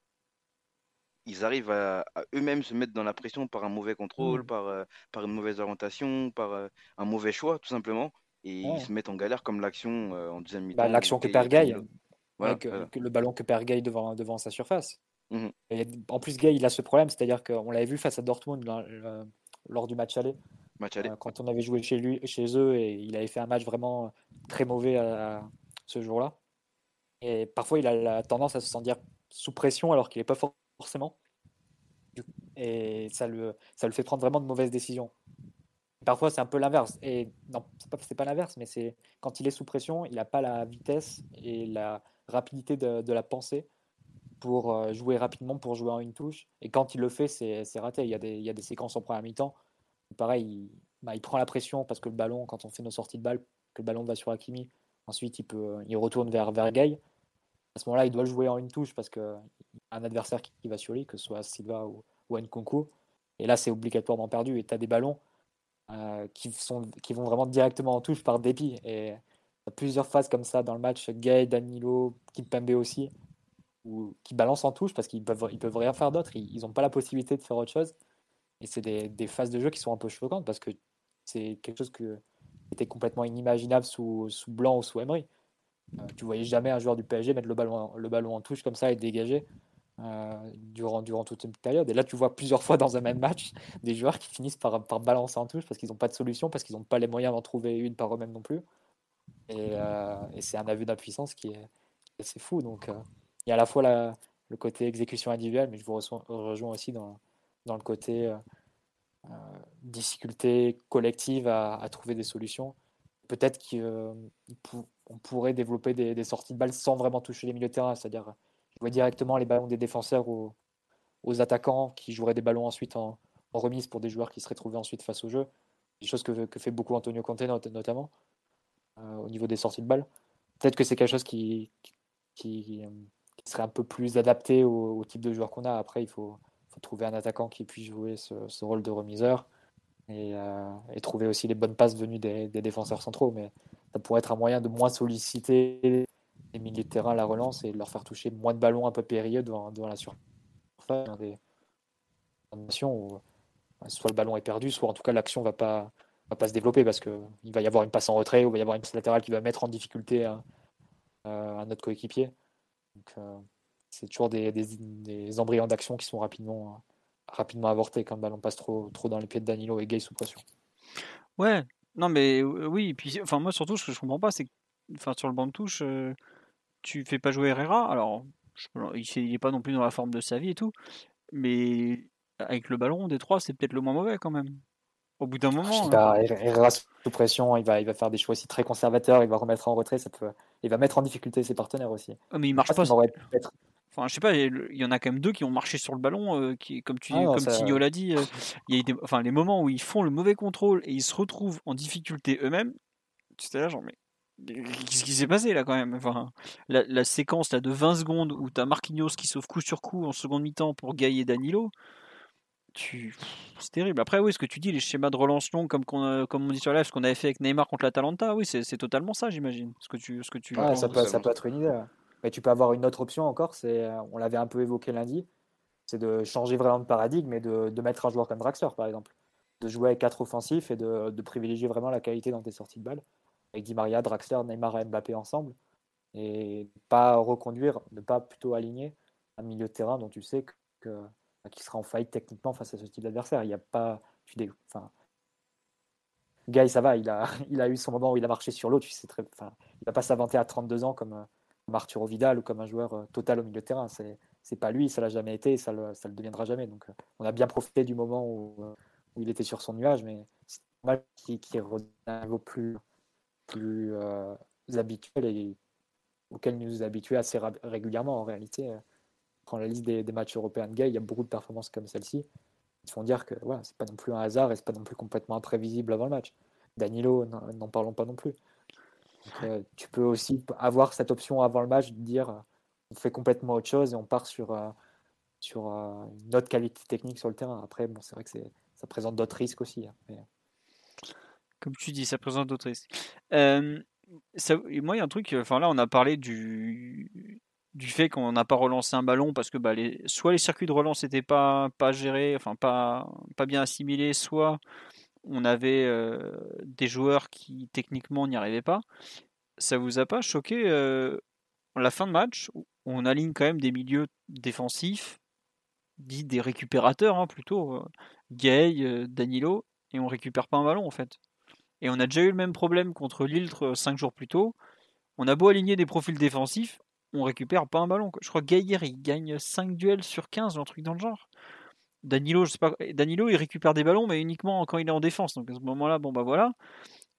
ils arrivent à, eux-mêmes se mettre dans la pression par un mauvais contrôle, mmh. par, euh, par une mauvaise orientation, par euh, un mauvais choix, tout simplement. Et ils se mettent en galère comme l'action euh, en deuxième mi-temps. Bah, l'action que perd Gay, le ballon que perd Gay devant, devant sa surface. Mmh et en plus, Gay, il a ce problème, c'est-à-dire qu'on l'avait vu face à Dortmund lors du match aller. Match aller. quand on avait joué chez, lui, chez eux, et il avait fait un match vraiment très mauvais ce jour-là. Et parfois, il a la tendance à se sentir sous pression alors qu'il n'est pas fort forcément. Et ça le, ça le fait prendre vraiment de mauvaises décisions. Parfois, c'est un peu l'inverse. Et non, c'est pas, pas l'inverse, mais c'est quand il est sous pression, il n'a pas la vitesse et la rapidité de, la pensée pour euh, jouer rapidement, pour jouer en une touche. Et quand il le fait, c'est, raté. Il y, a des, il y a des séquences en première mi-temps pareil, il, bah, il prend la pression parce que le ballon, quand on fait nos sorties de balle, que le ballon va sur Hakimi, ensuite il, peut, il retourne vers, vers. À ce moment-là, il doit le jouer en une touche parce qu'il a un adversaire qui, va sur lui, que ce soit Silva ou, ou Nkunku. Et là, c'est obligatoirement perdu. Et tu as des ballons euh, qui, sont, qui vont vraiment directement en touche par dépit. Et il y a plusieurs phases comme ça dans le match. Gay, Danilo, Kimpembe aussi, qui balancent en touche parce qu'ils peuvent, ils peuvent rien faire d'autre. Ils n'ont pas la possibilité de faire autre chose. Et c'est des, des, phases de jeu qui sont un peu choquantes parce que c'est quelque chose qui était complètement inimaginable sous, sous Blanc ou sous Emery. Euh, tu voyais jamais un joueur du PSG mettre le ballon, le ballon en touche comme ça et dégager euh, durant, durant toute une période. Et là, tu vois plusieurs fois dans un même match des joueurs qui finissent par, par balancer en touche parce qu'ils n'ont pas de solution, parce qu'ils n'ont pas les moyens d'en trouver une par eux-mêmes non plus. Et, euh, c'est un aveu d'impuissance qui est, assez fou. Donc, il y a à la fois le côté exécution individuelle, mais je vous rejoins aussi dans, dans le côté euh, difficulté collective à, trouver des solutions. Peut-être qu'on pourrait développer des, sorties de balles sans vraiment toucher les milieux de terrain, c'est-à-dire jouer directement les ballons des défenseurs aux, attaquants qui joueraient des ballons ensuite en, remise pour des joueurs qui seraient trouvés ensuite face au jeu. Des choses que, fait beaucoup Antonio Conte notamment euh, au niveau des sorties de balles. Peut-être que c'est quelque chose qui, qui, serait un peu plus adapté au, type de joueur qu'on a. Après, il faut, trouver un attaquant qui puisse jouer ce, rôle de remiseur et, euh, et, trouver aussi les bonnes passes venues des, défenseurs centraux. Ça pourrait être un moyen de moins solliciter les milieux de terrain, la relance et de leur faire toucher moins de ballons un peu périlleux devant, la surface des où soit le ballon est perdu, soit en tout cas l'action pas va pas se développer parce qu'il va y avoir une passe en retrait ou il va y avoir une passe latérale qui va mettre en difficulté un, un autre coéquipier. Euh, c'est toujours des, embryons d'action qui sont rapidement, rapidement avortés quand le ballon passe trop, trop dans les pieds de Danilo et Gay sous pression. Ouais, non mais oui, et puis enfin moi surtout ce que je comprends pas c'est enfin sur le banc de touche euh, tu fais pas jouer Herrera alors je, il est pas non plus dans la forme de sa vie et tout mais avec le ballon des trois c'est peut-être le moins mauvais quand même au bout d'un moment. Pas, hein. Herrera sous pression, il va, il va faire des choix aussi très conservateurs, il va remettre en retrait, ça peut, il va mettre en difficulté ses partenaires aussi. Oh, mais il marche pas. Enfin, je sais pas, il y en a quand même deux qui ont marché sur le ballon, euh, qui, comme tu, ah, comme ça... l'a dit, euh, il y a des, enfin, les moments où ils font le mauvais contrôle et ils se retrouvent en difficulté eux-mêmes. C'était là, genre, mais qu'est-ce qui s'est passé là quand même? Enfin, la, la, séquence là de 20 secondes où tu as Marquinhos qui sauve coup sur coup en seconde mi-temps pour Gaï Danilo, tu... c'est terrible. Après, oui, ce que tu dis, les schémas de relance longue, comme, on, comme on dit sur live, ce qu'on avait fait avec Neymar contre l'Atalanta, oui, c'est totalement ça, j'imagine. Ce que tu, ce que tu. Ouais, ça, peut, ça peut être une idée. Mais tu peux avoir une autre option encore, c'est, on l'avait un peu évoqué lundi, c'est de changer vraiment de paradigme et de, de, mettre un joueur comme Draxler, par exemple. De jouer avec quatre offensifs et de, de, privilégier vraiment la qualité dans tes sorties de balle. Avec Di Maria, Draxler, Neymar et Mbappé ensemble. Et pas reconduire, ne pas plutôt aligner un milieu de terrain dont tu sais que, que qui sera en faillite techniquement face à ce type d'adversaire. Il a pas. Tu dé... Guy, ça va, il a, il a eu son moment où il a marché sur l'eau. Tu sais très, enfin, il va pas s'inventer à 32 ans comme, comme Arturo Vidal ou comme un joueur euh, total au milieu de terrain. C'est, c'est pas lui, ça l'a jamais été, ça le, ça le deviendra jamais. Donc, euh, on a bien profité du moment où, euh, où il était sur son nuage, mais c'est un match qui, qui est un niveau plus, plus habituel et auquel nous nous habitués assez régulièrement en réalité prends la liste des, des, matchs européens de gars, il y a beaucoup de performances comme celle-ci qui font dire que voilà, c'est pas non plus un hasard et c'est pas non plus complètement imprévisible avant le match. Danilo, n'en parlons pas non plus. Euh, tu peux aussi avoir cette option avant le match de dire on fait complètement autre chose et on part sur, euh, sur euh, une autre qualité technique sur le terrain. Après, bon, c'est vrai que ça présente d'autres risques aussi. Hein. Comme tu dis, ça présente d'autres risques. Euh, moi, il y a un truc, enfin là, on a parlé du, du fait qu'on n'a pas relancé un ballon parce que bah, soit les circuits de relance n'étaient pas, pas gérés, enfin pas, pas bien assimilés, soit on avait des joueurs qui techniquement n'y arrivaient pas. Ça vous a pas choqué la fin de match on aligne quand même des milieux défensifs, dit des récupérateurs hein, plutôt, Gay, Danilo, et on récupère pas un ballon en fait. Et on a déjà eu le même problème contre Lille 5 jours plus tôt. On a beau aligner des profils défensifs, on récupère pas un ballon. Je crois que Gaïr, il gagne 5 duels sur 15, un truc dans le genre. Danilo, il récupère des ballons, mais uniquement quand il est en défense. Donc à ce moment-là, bon bah voilà.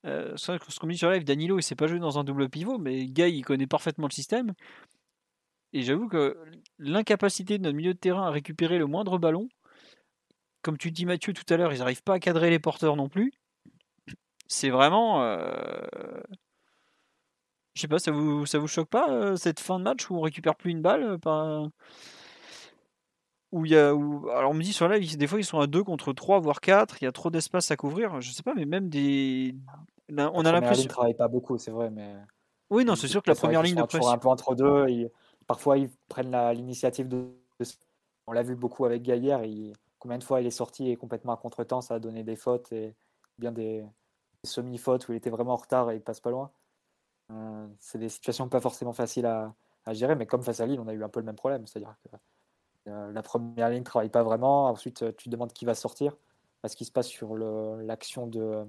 Euh, ce qu'on dit sur live, Danilo, il sait pas jouer dans un double pivot, mais Gaï, il connaît parfaitement le système. Et j'avoue que l'incapacité de notre milieu de terrain à récupérer le moindre ballon, comme tu dis Mathieu tout à l'heure, ils n'arrivent pas à cadrer les porteurs non plus. C'est vraiment. Euh... Je sais pas, ça vous, ça vous choque pas euh, cette fin de match où on récupère plus une balle euh. Où il y a, Alors on me dit sur la live, des fois ils sont à 2 contre 3, voire 4, il y a trop d'espace à couvrir. Je sais pas, mais même des. On a l'impression. ne travaille pas beaucoup, c'est vrai, mais. Oui, non, c'est sûr que la première ligne de pression. un peu entre deux. Parfois ils prennent l'initiative de. On l'a vu beaucoup avec Gaillère. Combien de fois il est sorti et complètement à contre-temps, ça a donné des fautes et bien des, semi-fautes où il était vraiment en retard et il passe pas loin. Euh, c'est des situations pas forcément faciles à, gérer, mais comme face à Lille, on a eu un peu le même problème. C'est-à-dire que la première ligne ne travaille pas vraiment. Ensuite, euh, tu demandes qui va sortir. Ce qui se passe sur l'action de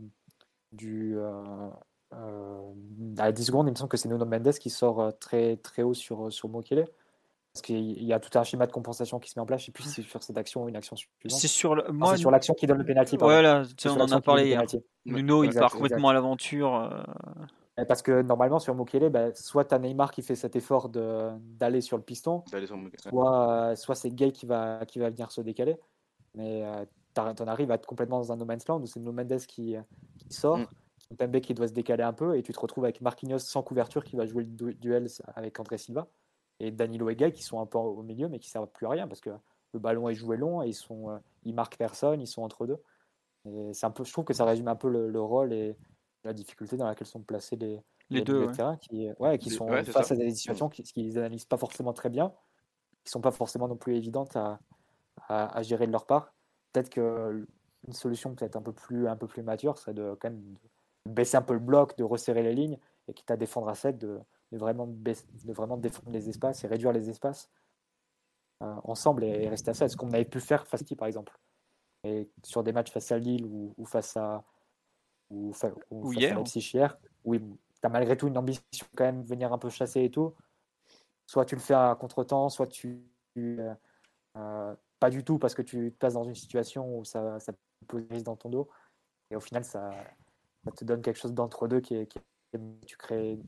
du à 10 secondes, il me semble que c'est Nuno Mendes qui sort très très haut sur sur Mokele. Parce qu'il y a tout un schéma de compensation qui se met en place. Je ne sais plus si c'est sur cette action ou une action suivante. C'est sur, le... L'action qui donne le pénalty. Voilà, on en a parlé hier. Nuno, il part complètement à l'aventure. Parce que normalement, sur Mokele, bah, soit tu as Neymar qui fait cet effort d'aller sur le piston, soit, soit c'est Gay qui va, qui va venir se décaler. Mais euh, tu en arrives à être complètement dans un no man's land où c'est No Mendes qui, qui sort, mm. Kimpembe qui doit se décaler un peu, et tu te retrouves avec Marquinhos sans couverture qui va jouer le duel avec André Silva, et Danilo et Gay qui sont un peu au milieu mais qui ne servent plus à rien parce que le ballon est joué long et ils, sont, euh, ils marquent personne, ils sont entre deux. Et un peu, je trouve que ça résume un peu le rôle et la difficulté dans laquelle sont placés les, les, deux terrains qui, ouais, qui sont face à des situations qu'ils n'analysent pas forcément très bien, qui sont pas forcément non plus évidentes à, à, gérer de leur part. Peut-être qu'une solution peut-être un peu plus un peu plus mature serait de quand même baisser un peu le bloc, de resserrer les lignes et quitte à défendre à 7, de, de vraiment de vraiment défendre les espaces et réduire les espaces euh, ensemble et, rester à 7. Ce qu'on avait pu faire face à par exemple. Et sur des matchs face à Lille ou, ou face à ou, ou, hier. hier. Oui, tu as malgré tout une ambition quand même venir un peu chasser et tout. Soit tu le fais à contre-temps, soit tu. Euh, euh, pas du tout parce que tu te places dans une situation où ça, ça pose risque dans ton dos. Et au final, ça, ça te donne quelque chose d'entre-deux qui est, tu, crées,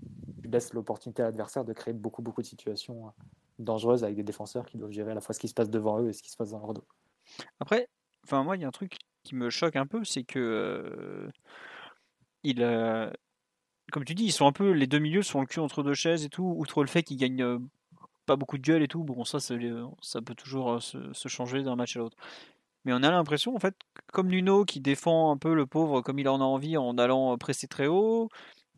tu laisses l'opportunité à l'adversaire de créer beaucoup, beaucoup de situations dangereuses avec des défenseurs qui doivent gérer à la fois ce qui se passe devant eux et ce qui se passe dans leur dos. Après, enfin moi, il y a un truc qui me choque un peu, c'est que euh, il, euh, comme tu dis, ils sont un peu les deux milieux sont le cul entre deux chaises et tout. Outre le fait qu'ils gagnent euh, pas beaucoup de duels et tout, bon ça ça peut toujours se, changer d'un match à l'autre. Mais on a l'impression en fait, comme Nuno qui défend un peu le pauvre comme il en a envie en allant presser très haut,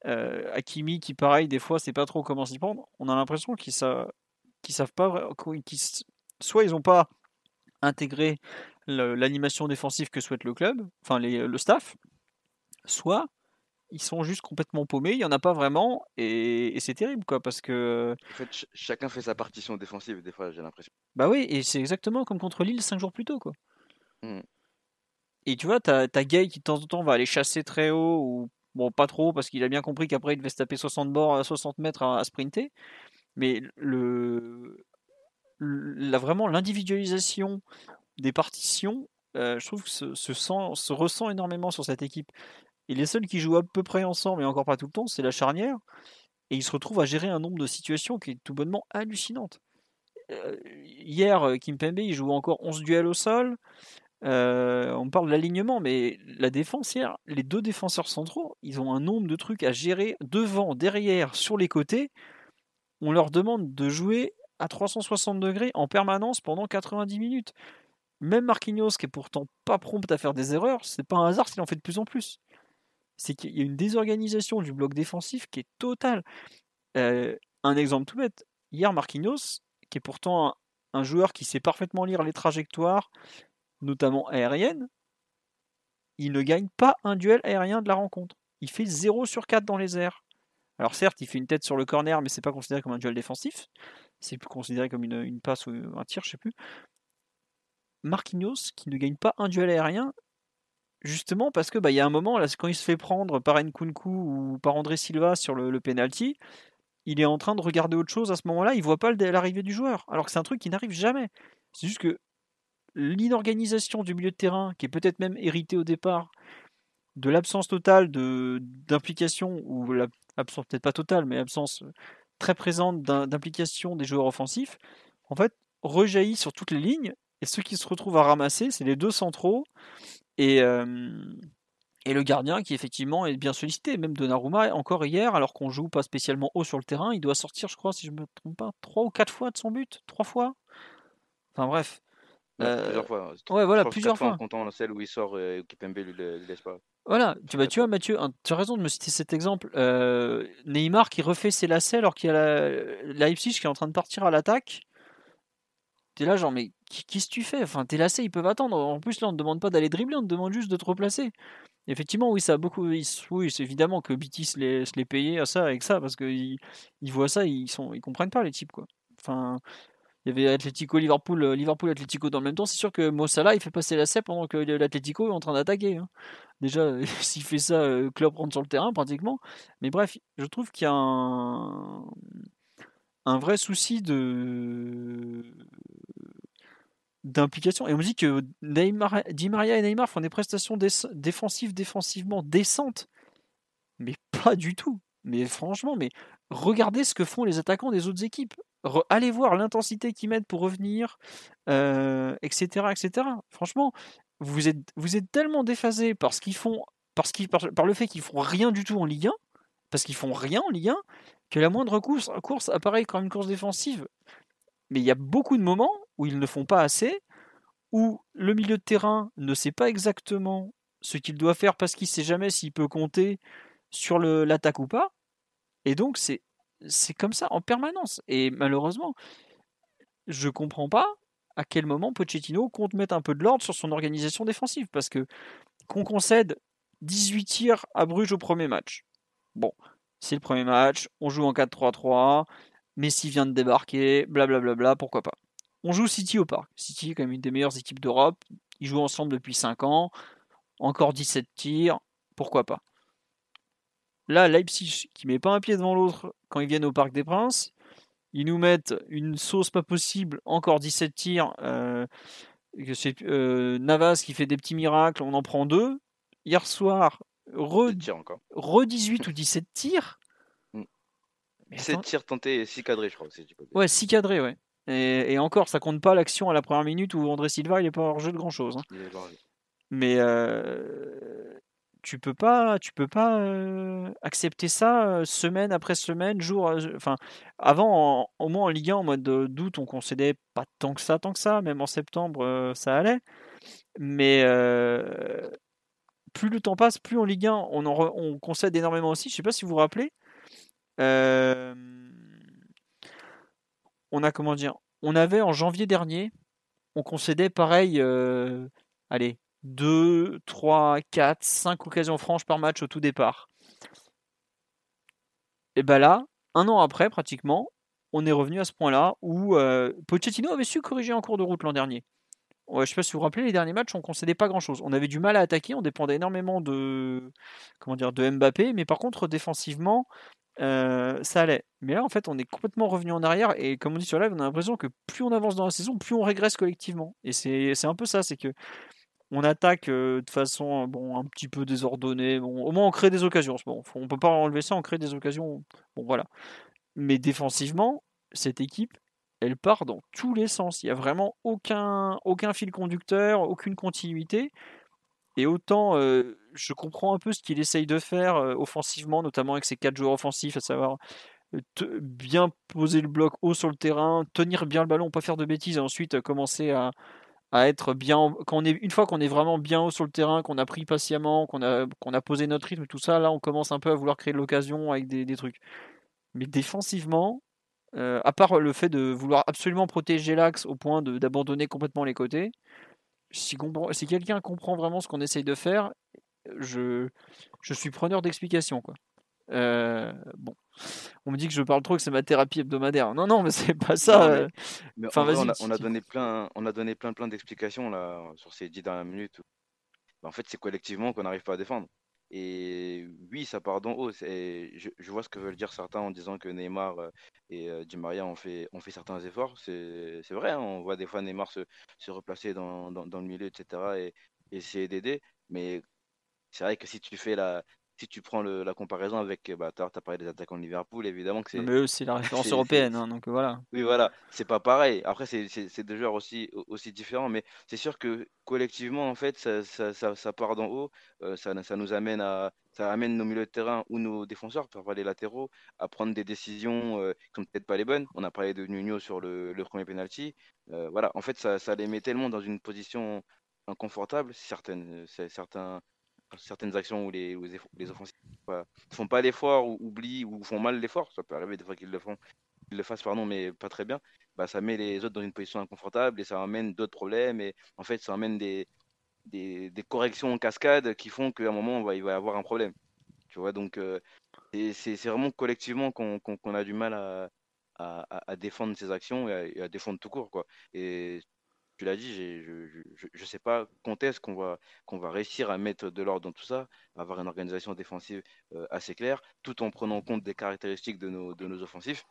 Akimi qui pareil des fois c'est pas trop comment s'y prendre. On a l'impression qu'ils savent, savent pas, qu'ils, soit ils ont pas intégré l'animation défensive que souhaite le club, enfin le staff, soit ils sont juste complètement paumés, il n'y en a pas vraiment, et, c'est terrible, quoi, parce que... En fait, chacun fait sa partition défensive, des fois, j'ai l'impression. Bah oui, et c'est exactement comme contre Lille cinq jours plus tôt, quoi. Mmh. Et tu vois, t'as as Gay qui de temps en temps va aller chasser très haut, ou bon, pas trop, parce qu'il a bien compris qu'après il devait se taper 60 bords, 60 mètres à, sprinter, mais le... la, vraiment l'individualisation des partitions, je trouve que se, se, se ressent énormément sur cette équipe. Et les seuls qui jouent à peu près ensemble, et encore pas tout le temps, c'est la charnière. Et ils se retrouvent à gérer un nombre de situations qui est tout bonnement hallucinante. Hier, euh, Kim Pembe, il joue encore 11 duels au sol. On parle de l'alignement, mais la défense hier, les deux défenseurs centraux, ils ont un nombre de trucs à gérer devant, derrière, sur les côtés. On leur demande de jouer à 360 degrés en permanence pendant 90 minutes. Même Marquinhos, qui est pourtant pas prompt à faire des erreurs, c'est pas un hasard s'il en fait de plus en plus c'est qu'il y a une désorganisation du bloc défensif qui est totale. Euh, un exemple tout bête, hier Marquinhos, qui est pourtant un, joueur qui sait parfaitement lire les trajectoires, notamment aériennes, il ne gagne pas un duel aérien de la rencontre. Il fait 0 sur 4 dans les airs. Alors certes, il fait une tête sur le corner, mais c'est pas considéré comme un duel défensif. C'est plus considéré comme une, passe ou un tir, je sais plus. Marquinhos, qui ne gagne pas un duel aérien, Justement parce que bah, y a un moment là, quand il se fait prendre par Nkunku ou par André Silva sur le, penalty, il est en train de regarder autre chose à ce moment-là. Il voit pas l'arrivée du joueur, alors que c'est un truc qui n'arrive jamais. C'est juste que l'inorganisation du milieu de terrain, qui est peut-être même héritée au départ de l'absence totale d'implication ou l'absence peut-être pas totale, mais absence très présente d'implication des joueurs offensifs, en fait rejaillit sur toutes les lignes Et ceux qui se retrouvent à ramasser, c'est les deux centraux et, et le gardien qui effectivement est bien sollicité. Même Donnarumma, encore hier, alors qu'on joue pas spécialement haut sur le terrain, il doit sortir, je crois, si je me trompe pas, trois ou quatre fois de son but, trois fois? Enfin bref. plusieurs fois. Ouais, voilà, plusieurs fois. En comptant celle où il sort et Kipembe lui laisse pas. Voilà, tu, bah, tu vois Mathieu, tu as raison de me citer cet exemple. Neymar qui refait ses lacets alors qu'il y a la, Leipzig qui est en train de partir à l'attaque. T'es là genre mais qu'est-ce que tu fais? Enfin tes lacets ils peuvent attendre. En plus là on ne demande pas d'aller dribbler, on te demande juste de te replacer. Effectivement oui ça a beaucoup. Oui c'est évidemment que BT se les, se les payer à ça avec ça parce qu'ils ils voient ça ils sont comprennent pas les types quoi. Enfin il y avait Atletico Liverpool Liverpool Atletico dans le même temps. C'est sûr que Mo Salah il fait passer lacets pendant que l'Atletico est en train d'attaquer. Hein. Déjà, s'il fait ça, euh, Klopp rentre sur le terrain pratiquement. Mais bref, je trouve qu'il y a un vrai souci de d'implication. Et on me dit que Neymar, Di Maria et Neymar font des prestations défensives défensivement décentes. Mais pas du tout. Mais franchement, mais regardez ce que font les attaquants des autres équipes. allez voir l'intensité qu'ils mettent pour revenir, etc., euh, etc. Franchement, vous êtes, vous êtes tellement déphasé par ce font, parce qu'ils, par, le fait qu'ils font rien du tout en Ligue 1, parce qu'ils font rien en Ligue 1, que la moindre course, course apparaît comme une course défensive. Mais il y a beaucoup de moments où ils ne font pas assez, où le milieu de terrain ne sait pas exactement ce qu'il doit faire parce qu'il ne sait jamais s'il peut compter sur l'attaque ou pas. Et donc c'est comme ça en permanence. Et malheureusement, je comprends pas à quel moment Pochettino compte mettre un peu de l'ordre sur son organisation défensive. Parce que qu'on concède 18 tirs à Bruges au premier match. Bon, c'est le premier match, on joue en 4-3-3, Messi vient de débarquer, blablabla, bla bla, pourquoi pas. On joue City au parc. City est quand même une des meilleures équipes d'Europe. Ils jouent ensemble depuis 5 ans. Encore 17 tirs, pourquoi pas? Là, Leipzig, qui met pas un pied devant l'autre quand ils viennent au Parc des Princes, ils nous mettent une sauce pas possible, encore 17 tirs. Euh, c'est euh, Navas qui fait des petits miracles, on en prend deux. Hier soir, re, re 18 ou 17 tirs? 17 mm. tirs tentés et 6 cadrés, je crois. Ouais, 6 cadrés, ouais. Et, encore, ça compte pas l'action à la première minute où André Silva il est pas hors jeu de grand chose. Hein. Mais euh, tu peux pas, tu peux pas accepter ça semaine après semaine, jour. Enfin, avant, au moins en Ligue 1, en mode d'août, on concédait pas tant que ça, tant que ça. Même en septembre, ça allait. Mais plus le temps passe, plus en Ligue 1, on, on concède énormément aussi. Je sais pas si vous vous rappelez. On avait en janvier dernier, on concédait pareil. allez, 2, 3, 4, 5 occasions franches par match au tout départ. Et ben là, un an après, pratiquement, on est revenu à ce point-là où euh, Pochettino avait su corriger en cours de route l'an dernier. Je sais pas si vous vous rappelez, les derniers matchs, on concédait pas grand-chose. On avait du mal à attaquer, on dépendait énormément de, comment Mbappé, mais par contre, défensivement, euh, ça allait. Mais là, en fait, on est complètement revenu en arrière, et comme on dit sur live, on a l'impression que plus on avance dans la saison, plus on régresse collectivement. Et c'est un peu ça, c'est que on attaque de façon bon, un petit peu désordonnée. Au moins, on crée des occasions. Bon, on peut pas enlever ça, on crée des occasions. Bon, voilà. Mais défensivement, cette équipe, elle part dans tous les sens. Il n'y a vraiment aucun, aucun fil conducteur, aucune continuité. Et autant je comprends un peu ce qu'il essaye de faire offensivement, notamment avec ses quatre joueurs offensifs, à savoir bien poser le bloc haut sur le terrain, tenir bien le ballon, pas faire de bêtises, et ensuite commencer à, à être bien quand on est une fois qu'on est vraiment bien haut sur le terrain qu'on a pris patiemment qu'on a qu'on a posé notre rythme tout ça là on commence un peu à vouloir créer de l'occasion avec des, des, trucs. Mais défensivement euh, à part le fait de vouloir absolument protéger l'axe au point d'abandonner complètement les côtés si, si quelqu'un comprend vraiment ce qu'on essaye de faire je je suis preneur d'explications quoi euh, bon, on me dit que je parle trop, que c'est ma thérapie hebdomadaire. Non, non, mais c'est pas ça. Euh. enfin, on, a, on, a, donné plein, on a donné plein, plein d'explications là sur ces dix dernières minutes. En fait, c'est collectivement qu'on n'arrive pas à défendre. Et oui, ça part d'en haut. Je, je, vois ce que veulent dire certains en disant que Neymar euh, et Di Maria ont fait, ont fait certains efforts. C'est vrai, hein, on voit des fois Neymar se, se replacer dans, dans, dans, le milieu, etc. et, et essayer d'aider. Mais c'est vrai que si tu fais la, si tu prends le, la comparaison avec, bah, tu as parlé des attaquants de Liverpool, évidemment que c'est. Mais eux, c'est la référence européenne, hein, donc voilà. Oui, voilà, c'est pas pareil. Après, c'est deux joueurs aussi, aussi différents, mais c'est sûr que collectivement, en fait, ça, ça, ça, ça part d'en haut. Euh, ça, ça nous amène à. Ça amène nos milieux de terrain ou nos défenseurs, parfois les latéraux, à prendre des décisions euh, qui sont peut-être pas les bonnes. On a parlé de Nuno sur le, le premier penalty. Euh, voilà, en fait, ça, ça les met tellement dans une position inconfortable, certaines, certains, certaines actions où les, où les offensifs ne font pas l'effort ou oublient ou font mal l'effort, ça peut arriver des fois qu'ils le font, qu'ils le fassent pardon, mais pas très bien, bah, ça met les autres dans une position inconfortable et ça amène d'autres problèmes et en fait ça amène des, des, corrections en cascade qui font qu'à un moment il va y avoir un problème. Tu vois, donc euh, c'est vraiment collectivement qu'on a du mal à, à, défendre ces actions et à, défendre tout court. Quoi. Tu l'as dit, je ne sais pas quand est-ce qu'on va, va réussir à mettre de l'ordre dans tout ça, avoir une organisation défensive euh, assez claire, tout en prenant compte des caractéristiques de nos, offensifs.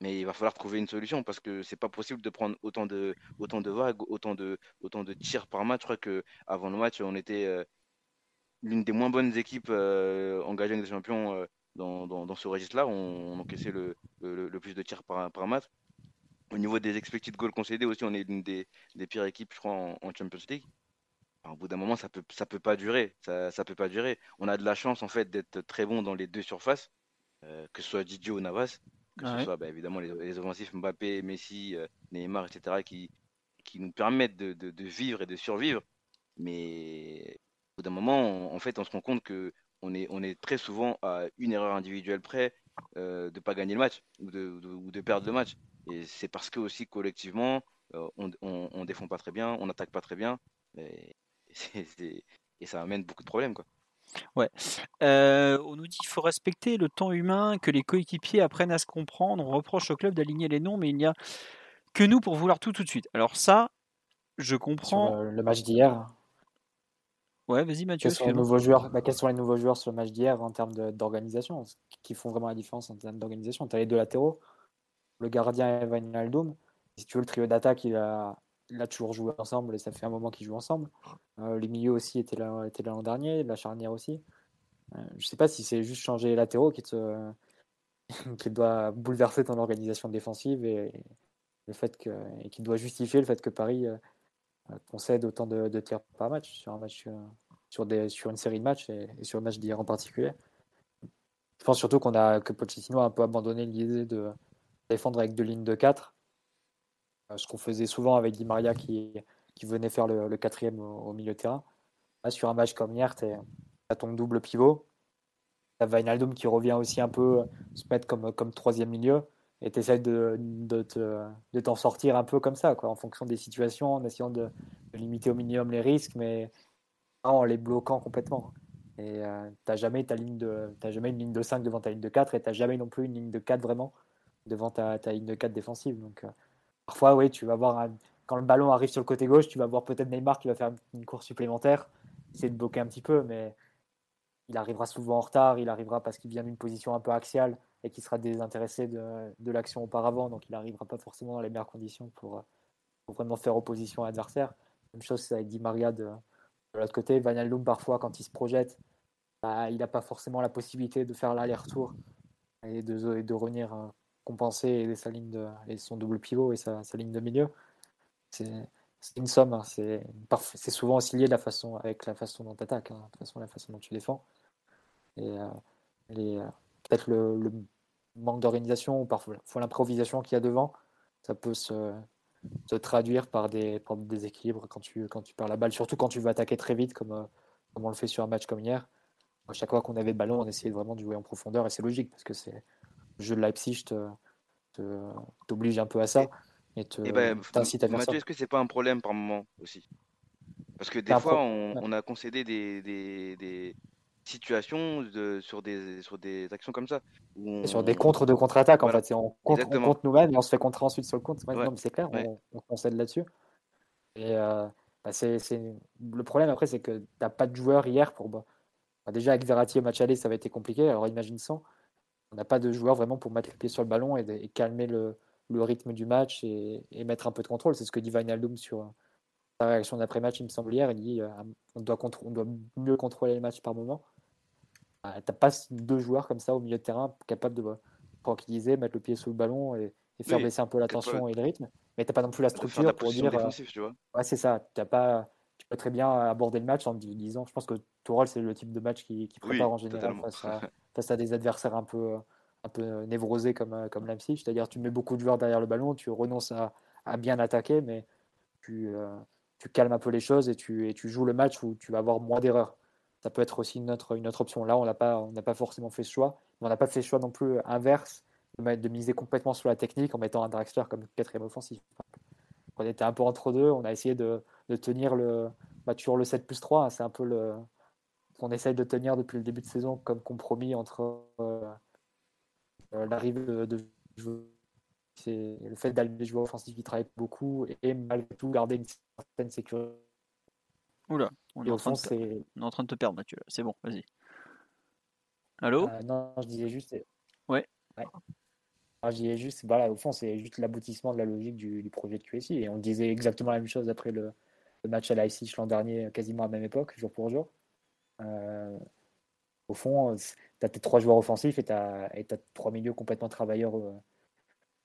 Mais il va falloir trouver une solution parce que c'est pas possible de prendre autant de, autant de vagues, autant de, tirs par match. Je crois qu'avant le match, on était euh, l'une des moins bonnes équipes euh, engagées avec des champions dans, ce registre-là. On, encaissait le, plus de tirs par, par match. Au niveau des expected goals concédés aussi, on est une des, des pires équipes, je crois, en, Champions League. au bout d'un moment, ça peut, ça peut pas durer. Ça, ça peut pas durer. On a de la chance en fait d'être très bon dans les deux surfaces, euh, que ce soit Didier ou Navas, que ce soit bah, évidemment les, offensifs Mbappé, Messi, euh, Neymar, etc., qui, qui nous permettent de, de, vivre et de survivre. Mais au bout d'un moment, en fait, on se rend compte que on est, on est très souvent à une erreur individuelle près euh, de pas gagner le match ou de, ou de perdre le match. Et c'est parce que aussi collectivement, euh, on, on, défend pas très bien, on n'attaque pas très bien, et, et, ça amène beaucoup de problèmes. Quoi. Ouais. Euh, on nous dit qu'il faut respecter le temps humain, que les coéquipiers apprennent à se comprendre. On reproche au club d'aligner les noms, mais il n'y a que nous pour vouloir tout tout de suite. Alors ça, je comprends. le, match d'hier. Ouais, vas-y Mathieu. Quels sont, les nouveaux joueurs, bah, quels sont les nouveaux joueurs sur le match d'hier en termes d'organisation Qui font vraiment la différence en termes d'organisation? Tu as les deux latéraux, le gardien et Wijnaldum. Si tu veux, le trio d'attaque, il a, il toujours joué ensemble et ça fait un moment qu'ils jouent ensemble. Euh, les milieux aussi étaient là, étaient l'an dernier, la charnière aussi. Euh, je sais pas si c'est juste changer les latéraux qui, te, qui doit bouleverser ton organisation défensive et, le fait que, et qui doit justifier le fait que Paris euh, concède autant de, tirs par match sur, un match, sur, des, sur une série de matchs et, sur le match d'hier en particulier. Je pense surtout qu'on a que Pochettino a un peu abandonné l'idée de, défendre avec deux lignes de 4. Euh, ce qu'on faisait souvent avec Di Maria qui, qui venait faire le, quatrième au, milieu de terrain. Là, sur un match comme hier, tu as ton double pivot. Tu as Wijnaldum qui revient aussi un peu se mettre comme, comme troisième milieu. Et tu essaies de, de, t'en sortir un peu comme ça, quoi, en fonction des situations, en essayant de, limiter au minimum les risques, mais en les bloquant complètement. Et euh, tu n'as jamais, de, jamais une ligne de 5 devant ta ligne de 4 et tu n'as jamais non plus une ligne de 4 vraiment devant ta, ta, ligne de 4 défensive. Donc, euh, parfois, oui, tu vas voir, quand le ballon arrive sur le côté gauche, tu vas voir peut-être Neymar qui va faire une course supplémentaire, essayer de bloquer un petit peu, mais il arrivera souvent en retard, il arrivera parce qu'il vient d'une position un peu axiale et qu'il sera désintéressé de, de l'action auparavant, donc il n'arrivera pas forcément dans les meilleures conditions pour, pour vraiment faire opposition à l'adversaire. Même chose c'est avec Di Maria de, l'autre côté. Van parfois, quand il se projette, bah, il n'a pas forcément la possibilité de faire l'aller-retour et de, de revenir euh, compenser sa ligne de, son double pivot et sa, ligne de milieu. C'est une somme. Hein. C'est souvent aussi lié de la façon, avec la façon dont tu attaques, hein, la, façon, la façon dont tu défends. Et euh, euh, peut-être le, manque d'organisation ou parfois l'improvisation qu'il y a devant, ça peut se, traduire par des, par déséquilibres quand tu, quand tu perds la balle, surtout quand tu veux attaquer très vite, comme, euh, comme on le fait sur un match comme hier. À chaque fois qu'on avait le ballon, on essayait vraiment de jouer en profondeur et c'est logique parce que c'est le jeu de Leipzig t'oblige un peu à ça et te, et ben, t'incite à faire Mathieu, est-ce que c'est pas un problème par moment aussi? Parce que des fois, on, a concédé des, des, des situations de, sur, des, sur des actions comme ça. Sur des contres de contre-attaque, en fait. On contre, on contre nous-mêmes et on se fait contrer ensuite sur le compte. c'est clair, on, concède là-dessus. Et euh, bah, c'est, le problème après, c'est que tu n'as pas de joueur hier pour. Bah, déjà, avec Verratti au match aller, ça va été compliqué. Alors imagine sans on n'a pas de joueur vraiment pour mettre les pieds sur le ballon et, calmer le, rythme du match et, mettre un peu de contrôle. C'est ce que dit Wijnaldum sur sa réaction d'après-match, il me semble hier. Il dit euh, on doit, on doit mieux contrôler le match par moment. bah, t'as pas deux joueurs comme ça au milieu de terrain capables de tranquilliser, mettre le pied sous le ballon et, faire baisser un peu la tension et le rythme. Mais t'as pas non plus la structure pour dire. Euh, tu vois. Ouais, c'est ça. T'as pas tu peux très bien aborder le match en disant, je pense que Tourelle, c'est le type de match qui, prépare en général face à, des adversaires un peu, un peu névrosés comme, comme Leipzig. C'est-à-dire, tu mets beaucoup de joueurs derrière le ballon, tu renonces à, bien attaquer, mais tu, euh, tu, calmes un peu les choses et tu, et tu joues le match où tu vas avoir moins d'erreurs. Ça peut être aussi une autre, une autre option. Là, on n'a pas, pas forcément fait ce choix, mais on n'a pas fait ce choix non plus inverse de, de, miser complètement sur la technique en mettant un Draxler comme quatrième offensif. On était un peu entre deux, on a essayé de, de tenir le, bah, toujours le 7 plus 3. Hein, c'est un peu le qu'on essaye de tenir depuis le début de saison comme compromis entre euh, euh, l'arrivée de, c'est le fait d'aller des joueurs offensifs qui travaillent beaucoup et, malgré tout garder une certaine sécurité. Oula, on est, en train de te... on est en train de te perdre, Mathieu. C'est bon, vas-y. Allô? Euh, Non, je disais juste. Ouais. ouais. Ah, je disais juste, voilà, au fond, c'est juste l'aboutissement de la logique du, du, projet de QSI. Et on disait exactement la même chose après le, le match à Leipzig l'an dernier, quasiment à la même époque, jour pour jour. Euh, au fond, tu as tes trois joueurs offensifs et tu as, trois milieux complètement travailleurs euh,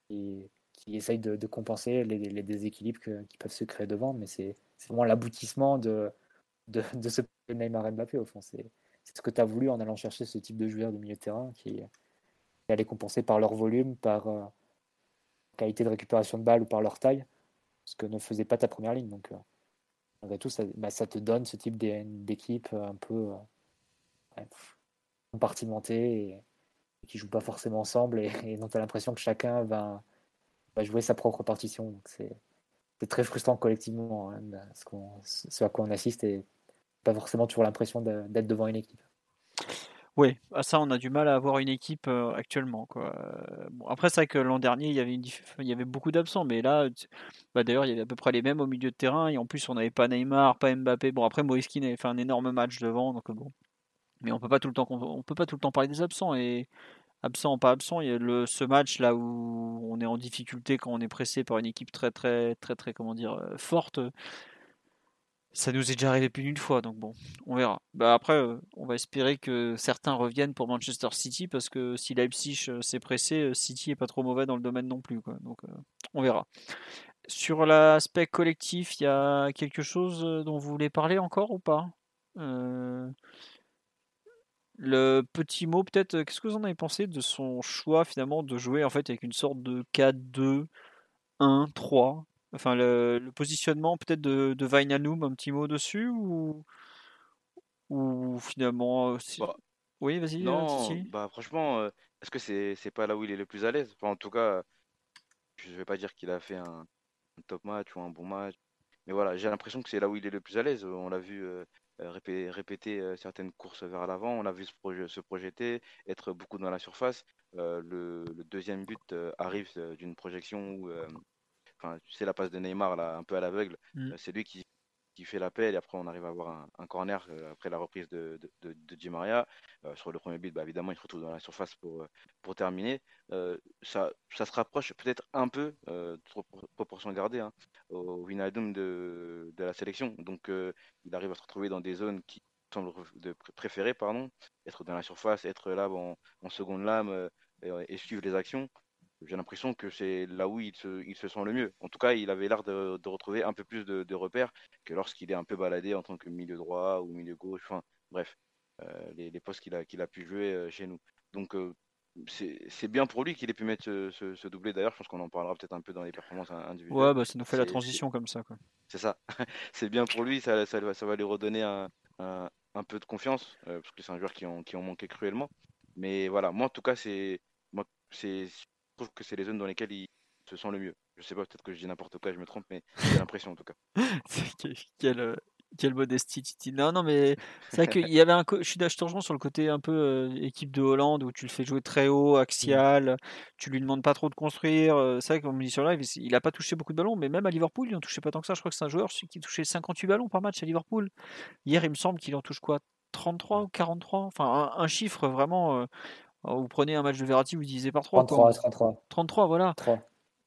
et, qui essayent de, compenser les, déséquilibres qui peuvent se créer devant. Mais c'est vraiment l'aboutissement de, de, de, ce Neymar Mbappé, au fond. C'est ce que tu as voulu en allant chercher ce type de joueurs de milieu de terrain qui, qui allaient compenser par leur volume, par euh, qualité de récupération de balles ou par leur taille, ce que ne faisait pas ta première ligne. Tout, ça, bah, ça, te donne ce type d'équipe un peu euh, compartimentée et, qui ne joue pas forcément ensemble et, dont tu as l'impression que chacun va, jouer sa propre partition. C'est très frustrant collectivement hein, ce, à quoi on assiste et pas forcément toujours l'impression d'être devant une équipe. Oui, à ça, on a du mal à avoir une équipe actuellement. Quoi. Bon, après, c'est vrai que l'an dernier, il y avait, il beaucoup d'absents, mais là, bah, d'ailleurs, il y avait à peu près les mêmes au milieu de terrain, et en plus, on n'avait pas Neymar, pas Mbappé. Bon, après, Moïskine avait fait un énorme match devant, donc bon. Mais on peut peut pas tout le temps parler des absents, et absent pas absent, il y a ce match là où on est en difficulté quand on est pressé par une équipe très, très, très, très, dire, forte ça nous est déjà arrivé plus d'une fois, donc bon, on verra. Bah après, euh, on va espérer que certains reviennent pour Manchester City, parce que si Leipzig euh, s'est pressé, euh, City est pas trop mauvais dans le domaine non plus, quoi. Donc on verra. Sur l'aspect collectif, il y a quelque chose dont vous voulez parler encore ou pas? Le petit mot, peut-être, qu'est-ce que vous en avez pensé de son choix finalement de jouer en fait avec une sorte de 4-2, 1, 3 Enfin, le, positionnement peut-être de, de un petit mot dessus ou, ou finalement. Euh, bah, oui, vas-y. Euh, non, bah franchement, euh, est-ce que c'est c'est pas là où il est le plus à l'aise? En tout cas, je vais pas dire qu'il a fait un, top match ou un bon match, mais voilà, j'ai l'impression que c'est là où il est le plus à l'aise. On l'a vu répéter, certaines courses vers l'avant, on l'a vu se, projet, se, projeter, être beaucoup dans la surface. le, le, deuxième but arrive d'une projection où enfin, tu sais, la passe de Neymar, là, un peu à l'aveugle, mm. euh, c'est lui qui, qui fait l'appel et après on arrive à avoir un, corner euh, après la reprise de, de, de, Di Maria. Euh, sur le premier but, bah, évidemment, il se retrouve dans la surface pour, pour terminer. ça, ça se rapproche peut-être un peu, proportion gardée, hein, au Winaldum de, de la sélection. Donc il arrive à se retrouver dans des zones qui semblent de préférer, pardon, être dans la surface, être là en, en seconde lame et suivre les actions j'ai l'impression que c'est là où il se, il se, sent le mieux. En tout cas, il avait l'air de, de, retrouver un peu plus de, de repères que lorsqu'il est un peu baladé en tant que milieu droit ou milieu gauche. Enfin, bref, euh, les, les, postes qu'il a, qu'il a pu jouer euh, chez nous. Donc, euh, c'est bien pour lui qu'il ait pu mettre ce, ce, doublé. D'ailleurs, je pense qu'on en parlera peut-être un peu dans les performances individuelles. Ouais, bah, ça nous fait la transition comme ça. C'est ça. c'est bien pour lui. Ça, ça, ça, va lui redonner un, un, un peu de confiance parce que c'est un joueur qui en, qui en manquait cruellement. Mais voilà, moi en tout cas, c'est trouve que c'est les zones dans lesquelles il se sent le mieux. Je sais pas, peut-être que je dis n'importe quoi, je me trompe, mais j'ai l'impression en tout cas. quelle, euh, quelle modestie, Titi. Non, non, mais c'est vrai qu'il y avait un. Je suis rejoins sur le côté un peu euh, équipe de Hollande où tu le fais jouer très haut, axial, tu lui demandes pas trop de construire. Euh, c'est vrai qu'on me dit sur live, il a pas touché beaucoup de ballons, mais même à Liverpool, il en touchait pas tant que ça. Je crois que c'est un joueur qui touchait 58 ballons par match à Liverpool. Hier, il me semble qu'il en touche quoi 33 ou 43 Enfin, un, chiffre vraiment. Vous prenez un match de Verratti, vous divisez par 3. 33, 33. 33, voilà.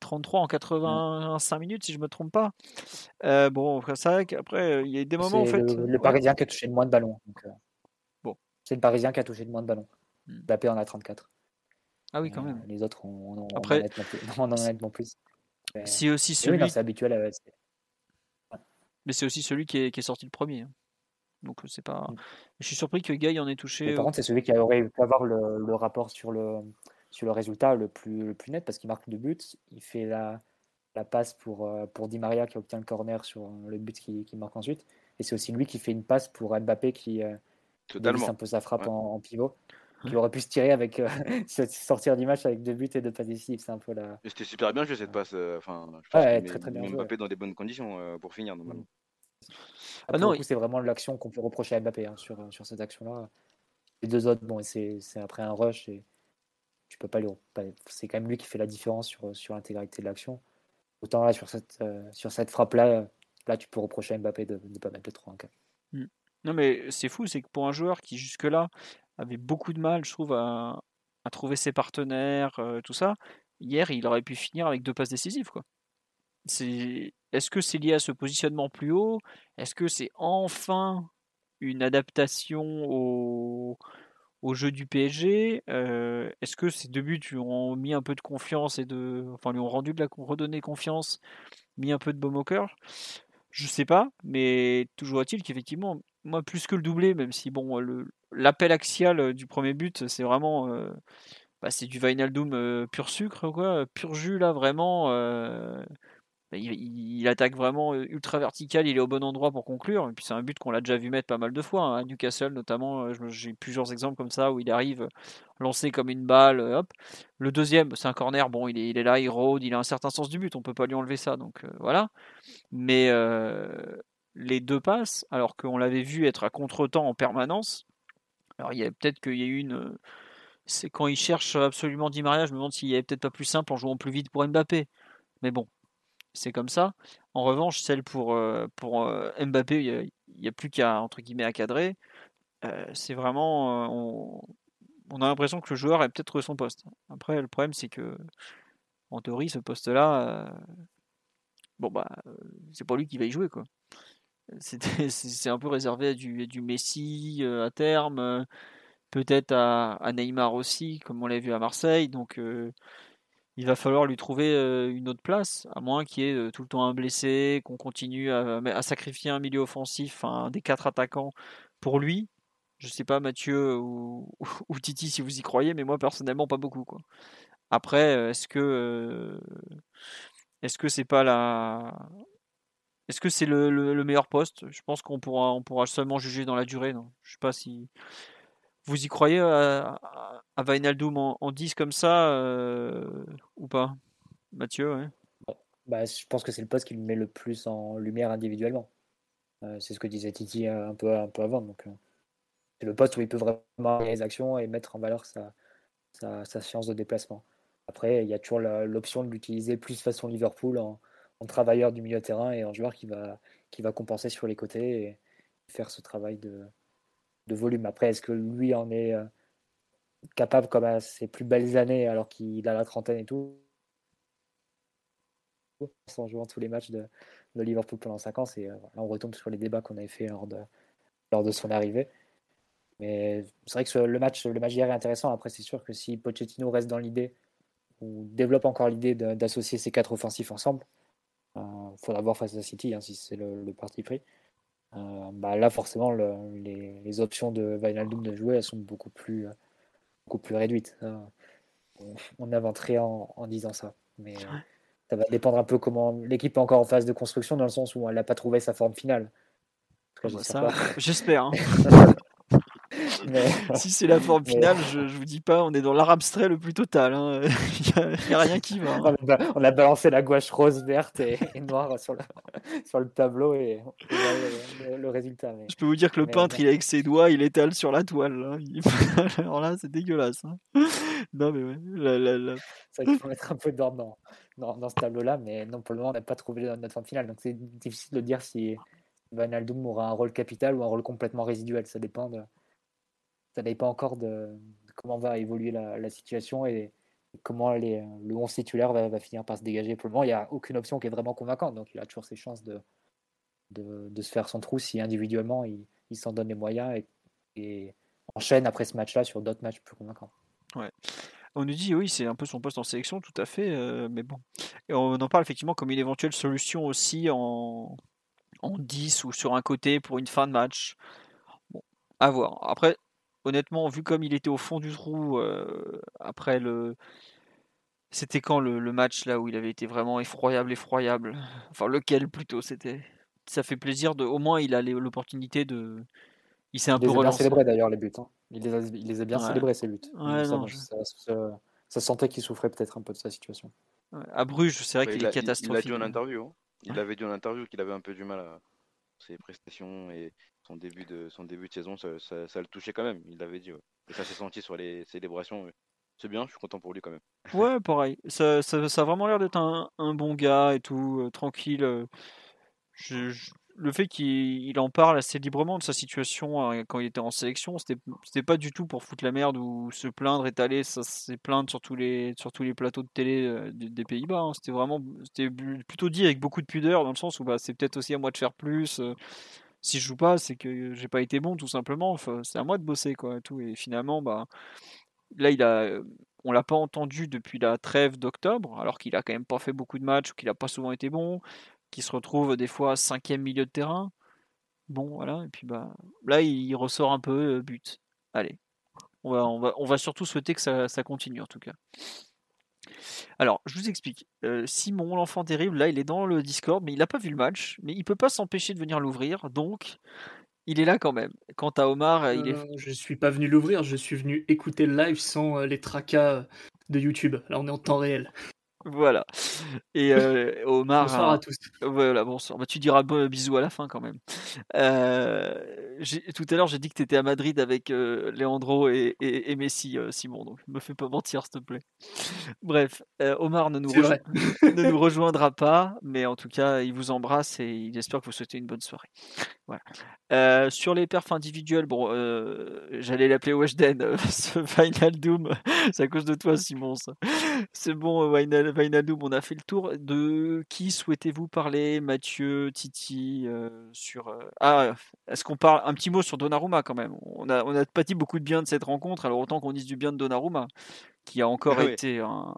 33 en 85 minutes, si je ne me trompe pas. Euh, bon, c'est vrai qu'après, il y a des moments en fait. Le, Parisien qui a touché le moins de ballons. Euh. Bon, c'est le Parisien qui a touché le moins de ballons. Hmm. Mbappé en a 34. Ah oui, quand même. Euh, les autres, on, on, Après, en a nettement plus. On en a nettement plus. Mais, C'est aussi celui, oui, non, c'est habituel. euh, c'est- mais c'est aussi celui qui est, qui est sorti le premier. hein. Donc c'est pas. Mm. Je suis surpris que Guy en ait mais touché. par contre, c'est celui qui aurait pu avoir le, le rapport sur le, sur le résultat le plus, le plus net parce qu'il marque deux buts. Il fait la, la passe pour, pour Di Maria qui obtient le corner sur le but qui, qui marque ensuite. Et c'est aussi lui qui fait une passe pour Mbappé qui, euh, Totalement. un peu sa frappe Ouais. en, en pivot. Qui aurait pu se tirer avec euh, sortir du match avec deux buts et deux passes décisives. C'est un peu la. C'était super bien joué cette passe. euh, Enfin, je pense Ouais, qu'il très, très bien met joué, Mbappé dans des bonnes conditions euh, pour finir normalement. Après, non, il- c'est vraiment l'action qu'on peut reprocher à Mbappé hein, sur, sur cette action-là. Les deux autres, bon, c'est après un rush et tu peux pas lui. C'est quand même lui qui fait la différence sur, sur l'intégralité de l'action. Autant là, sur cette, euh, sur cette frappe-là, là, tu peux reprocher à Mbappé de ne pas mettre le 3 en 4. Non, mais c'est fou, c'est que pour un joueur qui jusque-là avait beaucoup de mal, je trouve, à, à trouver ses partenaires, euh, tout ça, hier, il aurait pu finir avec deux passes décisives, quoi. C'est, est-ce que c'est lié à ce positionnement plus haut? Est-ce que c'est enfin une adaptation au, jeu du PSG Euh, Est-ce que ces deux buts lui ont mis un peu de confiance et de, enfin, lui ont rendu de la, redonné confiance, mis un peu de baume au cœur? Je sais pas, mais toujours est-il qu'effectivement, moi, plus que le doublé, même si bon, l'appel axial euh, du premier but, c'est vraiment, euh, bah, c'est du euh, pur sucre, quoi, pur jus là, vraiment. Il, il- attaque vraiment euh, ultra vertical, il est au bon endroit pour conclure. Et puis c'est un but qu'on l'a déjà vu mettre pas mal de fois, hein, à Newcastle notamment. euh, J'ai plusieurs exemples comme ça où il arrive lancé comme une balle, euh, hop. Le deuxième, c'est un corner, bon, il est, là, il rôde, il a un certain sens du but, on peut pas lui enlever ça, donc euh, voilà. Mais euh, les deux passes, alors qu'on l'avait vu être à contre-temps en permanence, alors il y a peut-être qu'il y a une. euh, C'est quand il cherche absolument Di Maria, je me demande s'il y avait peut-être pas plus simple en jouant plus vite pour Mbappé. Mais bon, c'est comme ça. En revanche, celle pour, euh, pour euh, Mbappé, il n'y a, plus qu'à entre guillemets à cadrer. Euh, c'est vraiment. on, a l'impression que le joueur a peut-être son poste. Après, le problème, c'est que en théorie, ce poste-là, bon bah, c'est pas lui qui va y jouer quoi. C'est un peu réservé à du, à du Messi à terme, peut-être à, à Neymar aussi, comme on l'a vu à Marseille. Donc il va falloir lui trouver euh, une autre place, à moins qu'il y ait euh, tout le temps un blessé, qu'on continue à, sacrifier un milieu offensif, un des quatre attaquants pour lui. Je sais pas Mathieu ou, Titi si vous y croyez, mais moi personnellement pas beaucoup. Après, euh, est-ce que c'est pas la est-ce que c'est le, le- le meilleur poste? Je pense qu'on pourra on pourra seulement juger dans la durée. Non? Je sais pas si vous y croyez à, à, à en, en 10 comme ça euh, ou pas? Mathieu, ouais. Bah, je pense que c'est le poste qui le met le plus en lumière individuellement. Euh, c'est ce que disait Titi euh, un peu, un peu avant. Euh, c'est le poste où il peut vraiment avoir les actions et mettre en valeur sa, sa, science de déplacement. Après, il y a toujours l'option de l'utiliser plus façon Liverpool en, en travailleur du milieu de terrain et en joueur qui va, qui va compenser sur les côtés et faire ce travail de, de volume. Après, est-ce que lui en est euh, capable comme à ses plus belles années alors qu'il a la trentaine et tout? En jouant tous les matchs de, Liverpool pendant 5 ans. C'est, euh, là, on retombe sur les débats qu'on avait fait lors de, lors de son arrivée. Mais c'est vrai que le match, le match d'hier est intéressant. Après, c'est sûr que si Pochettino reste dans l'idée ou développe encore l'idée d'associer ces quatre offensifs ensemble, il faudra voir face à City hein, si c'est le parti pris. Euh, bah là, forcément, le- les, les options de Wijnaldum de jouer elles sont beaucoup plus, euh, beaucoup plus réduites. On, on inventerait en, en disant ça. Mais euh, ça va dépendre un peu comment l'équipe est encore en phase de construction, dans le sens où elle n'a pas trouvé sa forme finale. Cas, Bah, j'espère hein. Mais- si c'est la forme Mais- finale, je, je vous dis pas, on est dans l'art abstrait le plus total. hein. Il n'y a, rien qui va. hein. on, a, balancé la gouache rose, verte et, et noire sur le, sur le tableau et on voit le, le- le résultat. Mais... Je peux vous dire que le peintre, il avec ses doigts, il étale sur la toile. hein. Il- Alors là, c'est dégueulasse. Non, mais ouais. la- la- la- C'est vrai qu'il faut mettre un peu d'ordre dans, dans, dans ce tableau-là, mais non, pour le moment, on n'a pas trouvé notre forme finale. Donc c'est difficile de dire si Van Aldoum aura un rôle capital ou un rôle complètement résiduel. Ça dépend, de, ça dépend encore de, comment va évoluer la, situation et, comment le 11 titulaire va, finir par se dégager. Pour le moment, il n'y a aucune option qui est vraiment convaincante. Donc il a toujours ses chances de, de, se faire son trou si individuellement il, s'en donne les moyens et, et enchaîne après ce match-là sur d'autres matchs plus convaincants. Ouais. On nous dit oui, c'est un peu son poste en sélection, tout à fait, euh, mais bon. Et on en parle effectivement comme une éventuelle solution aussi en, en 10 ou sur un côté pour une fin de match. Bon, à voir. Après, honnêtement, vu comme il était au fond du trou euh, après le. C'était quand le, le match là où il avait été vraiment effroyable, effroyable? Enfin, lequel plutôt C'était? Ça fait plaisir de. Au moins, il a l'opportunité de. Il s'est un Il peu les a bien relancé. célébrés d'ailleurs, les buts. hein. Il, les a, il les a bien Ouais. célébrés, ces buts. Ouais, ça, non, bon, je- ça, ça- ça sentait qu'il souffrait peut-être un peu de sa situation. Ouais, À Bruges, c'est vrai Ouais, qu'il il est a- il- Il l'a catastrophique. dit en interview. hein. Il Ouais. avait dit en interview qu'il avait un peu du mal à ses prestations et son début de, son début de saison, ça, ça- le touchait quand même. Il l'avait dit. Et ça s'est senti sur les célébrations. C'est bien, je suis content pour lui quand même. Ouais, pareil. Ça, ça, a vraiment l'air d'être un, un bon gars et tout, euh, tranquille. euh. Le fait qu'il il en parle assez librement de sa situation hein, quand il était en sélection, c'était pas du tout pour foutre la merde ou se plaindre, étaler ses plaintes sur tous les, sur tous les plateaux de télé euh, des, Pays-Bas. hein. C'était vraiment plutôt dit avec beaucoup de pudeur, dans le sens où bah, c'est peut-être aussi à moi de faire plus. Si je joue pas, c'est que j'ai pas été bon, tout simplement. C'est à moi de bosser, quoi. et Tout. Et finalement, bah, là, il a, on l'a pas entendu depuis la trêve d'octobre, alors qu'il a quand même pas fait beaucoup de matchs, qu'il a pas souvent été bon, qu'il se retrouve des fois cinquième milieu de terrain. Bon, voilà. Et puis bah, là, il ressort un peu euh, but. Allez, on va, on va, on va surtout souhaiter que ça continue en tout cas. Alors, je vous explique. Euh, Simon, l'enfant terrible, là, il est dans le Discord, mais il n'a pas vu le match, mais il peut pas s'empêcher de venir l'ouvrir, donc il est là quand même. Quant à Omar, euh, il est Euh, je suis pas venu l'ouvrir, je suis venu écouter le live sans les tracas de YouTube. Là, on est en temps réel. Voilà. Et euh, Omar, Bonsoir a- à tous. Voilà, bonsoir. Bah, tu diras bon, bisous à la fin quand même. Euh, tout à l'heure, j'ai dit que tu étais à Madrid avec euh, Leandro et, et- et Messi, Simon, donc me fais pas mentir, s'il te plaît. Bref, Omar ne nous, rejo- ne rejoindra pas, mais en tout cas, il vous embrasse et il espère que vous souhaitez une bonne soirée. Voilà. Sur les perfs individuels, bon, j'allais l'appeler Weshden, ce Final Doom, c'est à cause de toi, Simon. ça. C'est bon, euh, Wijnaldum, on a fait le tour. De qui souhaitez-vous parler Mathieu, Titi, euh, sur... euh, Ah, est-ce qu'on parle un petit mot sur Donnarumma quand même? On n'a on a pas dit beaucoup de bien de cette rencontre, alors autant qu'on dise du bien de Donnarumma, qui a encore Oui. été un...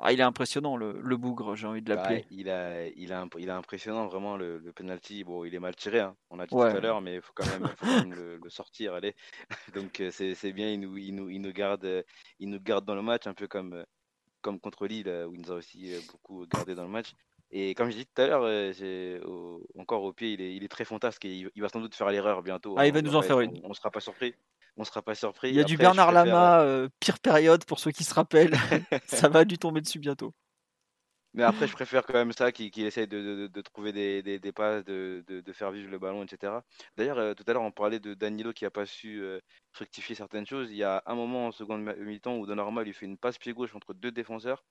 Ah, il est impressionnant, le, le bougre, j'ai envie de Bah, l'appeler. il, a, il, a, imp- il a impressionnant vraiment le, le penalty. Bon, il est mal tiré, hein, on l'a dit Ouais. tout à l'heure, mais il faut quand même, faut quand même le, le sortir. Allez. Donc euh, c'est bien, il nous, il, nous, il, nous garde, il nous garde dans le match, un peu comme, comme contre Lille, euh, où il nous a aussi euh, beaucoup gardé dans le match. Et comme je dis tout à l'heure, euh, au- encore au pied, il est, il est très fantasque et il, il va sans doute faire l'erreur bientôt. Ah, il va nous en faire une. On ne sera pas surpris. On sera pas surpris. Il y a du Après, Bernard préfère, Lama, euh, pire période pour ceux qui se rappellent. Ça va lui tomber dessus bientôt. Mais après, je préfère quand même ça, qu'il qu'il essaye de, de- de trouver des, des, des passes, de, de, faire vivre le ballon, etc. D'ailleurs, euh, tout à l'heure, on parlait de Danilo qui n'a pas su euh, rectifier certaines choses. Il y a un moment en seconde mi-temps où Donnarumma lui fait une passe pied gauche entre deux défenseurs.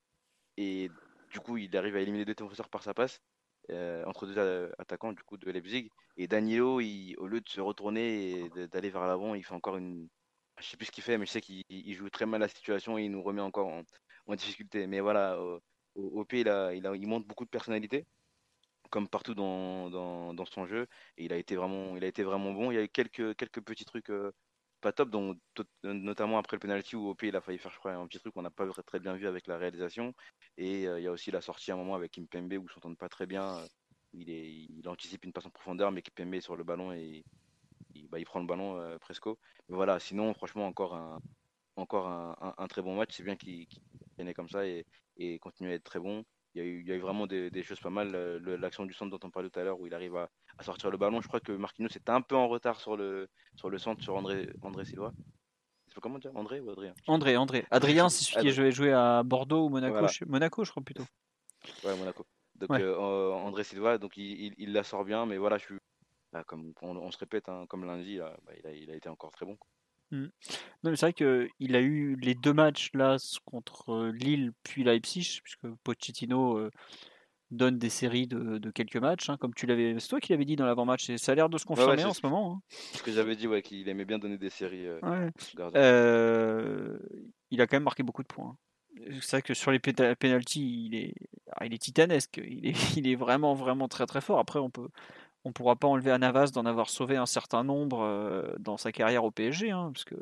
Et du coup, il arrive à éliminer deux défenseurs par sa passe, euh, entre deux attaquants du coup de Leipzig. Et Danilo, il- au lieu de se retourner et d'aller vers l'avant, il fait encore une. Je sais plus ce qu'il fait, mais je sais qu'il il joue très mal la situation et il nous remet encore en, en difficulté. Mais voilà, au, au, au P, il, a- beaucoup de personnalité, comme partout dans, son jeu. Et il a été vraiment, bon. Il y a eu quelques, petits trucs euh, pas top, notamment après le penalty où OP il a failli faire, un petit truc qu'on n'a pas très, bien vu avec la réalisation. Et euh, il y a aussi la sortie à un moment avec Kimpembe où ils s'entendent pas très bien. Il, est, anticipe une passe en profondeur, mais Kimpembe est sur le ballon et il, bah, prend le ballon euh. Mais voilà, sinon, franchement, encore un, encore un, un- un très bon match. C'est bien qu'il gagne comme ça et, et continue à être très bon. Il y a eu, il y a eu vraiment des, des choses pas mal. euh, L'action du centre dont on parlait tout à l'heure, où il arrive à, à sortir le ballon. Je crois que Marquinhos était un peu en retard sur le, sur le centre, sur André, André Silva. Comment dire, André ou Adrien? André, André. Adrien, c'est celui qui Adrien. a joué à Bordeaux ou Monaco. Voilà. je- Monaco, je crois plutôt. Ouais, Monaco. Donc Ouais. euh, André Silva, donc il, il- il la sort bien, mais voilà, je suis, bah, comme on, on se répète, hein, comme lundi, là, bah, il, a, il a été encore très bon. quoi. Non, mais c'est vrai qu'il a eu les deux matchs là contre Lille puis Leipzig, puisque Pochettino euh, donne des séries de, de quelques matchs, hein, comme tu l'avais. C'est toi qui l'avais dit dans l'avant-match, et ça a l'air de se confirmer c'est en ce- ce moment. hein. Ce que j'avais dit, ouais, qu'il aimait bien donner des séries. euh, Ouais. Euh, il a quand même marqué beaucoup de points. C'est vrai que sur les penalties, il est, ah, il est titanesque. Il est, il est vraiment, vraiment très, très fort. Après, on peut, on pourra pas enlever à Navas d'en avoir sauvé un certain nombre dans sa carrière au PSG, hein, parce que.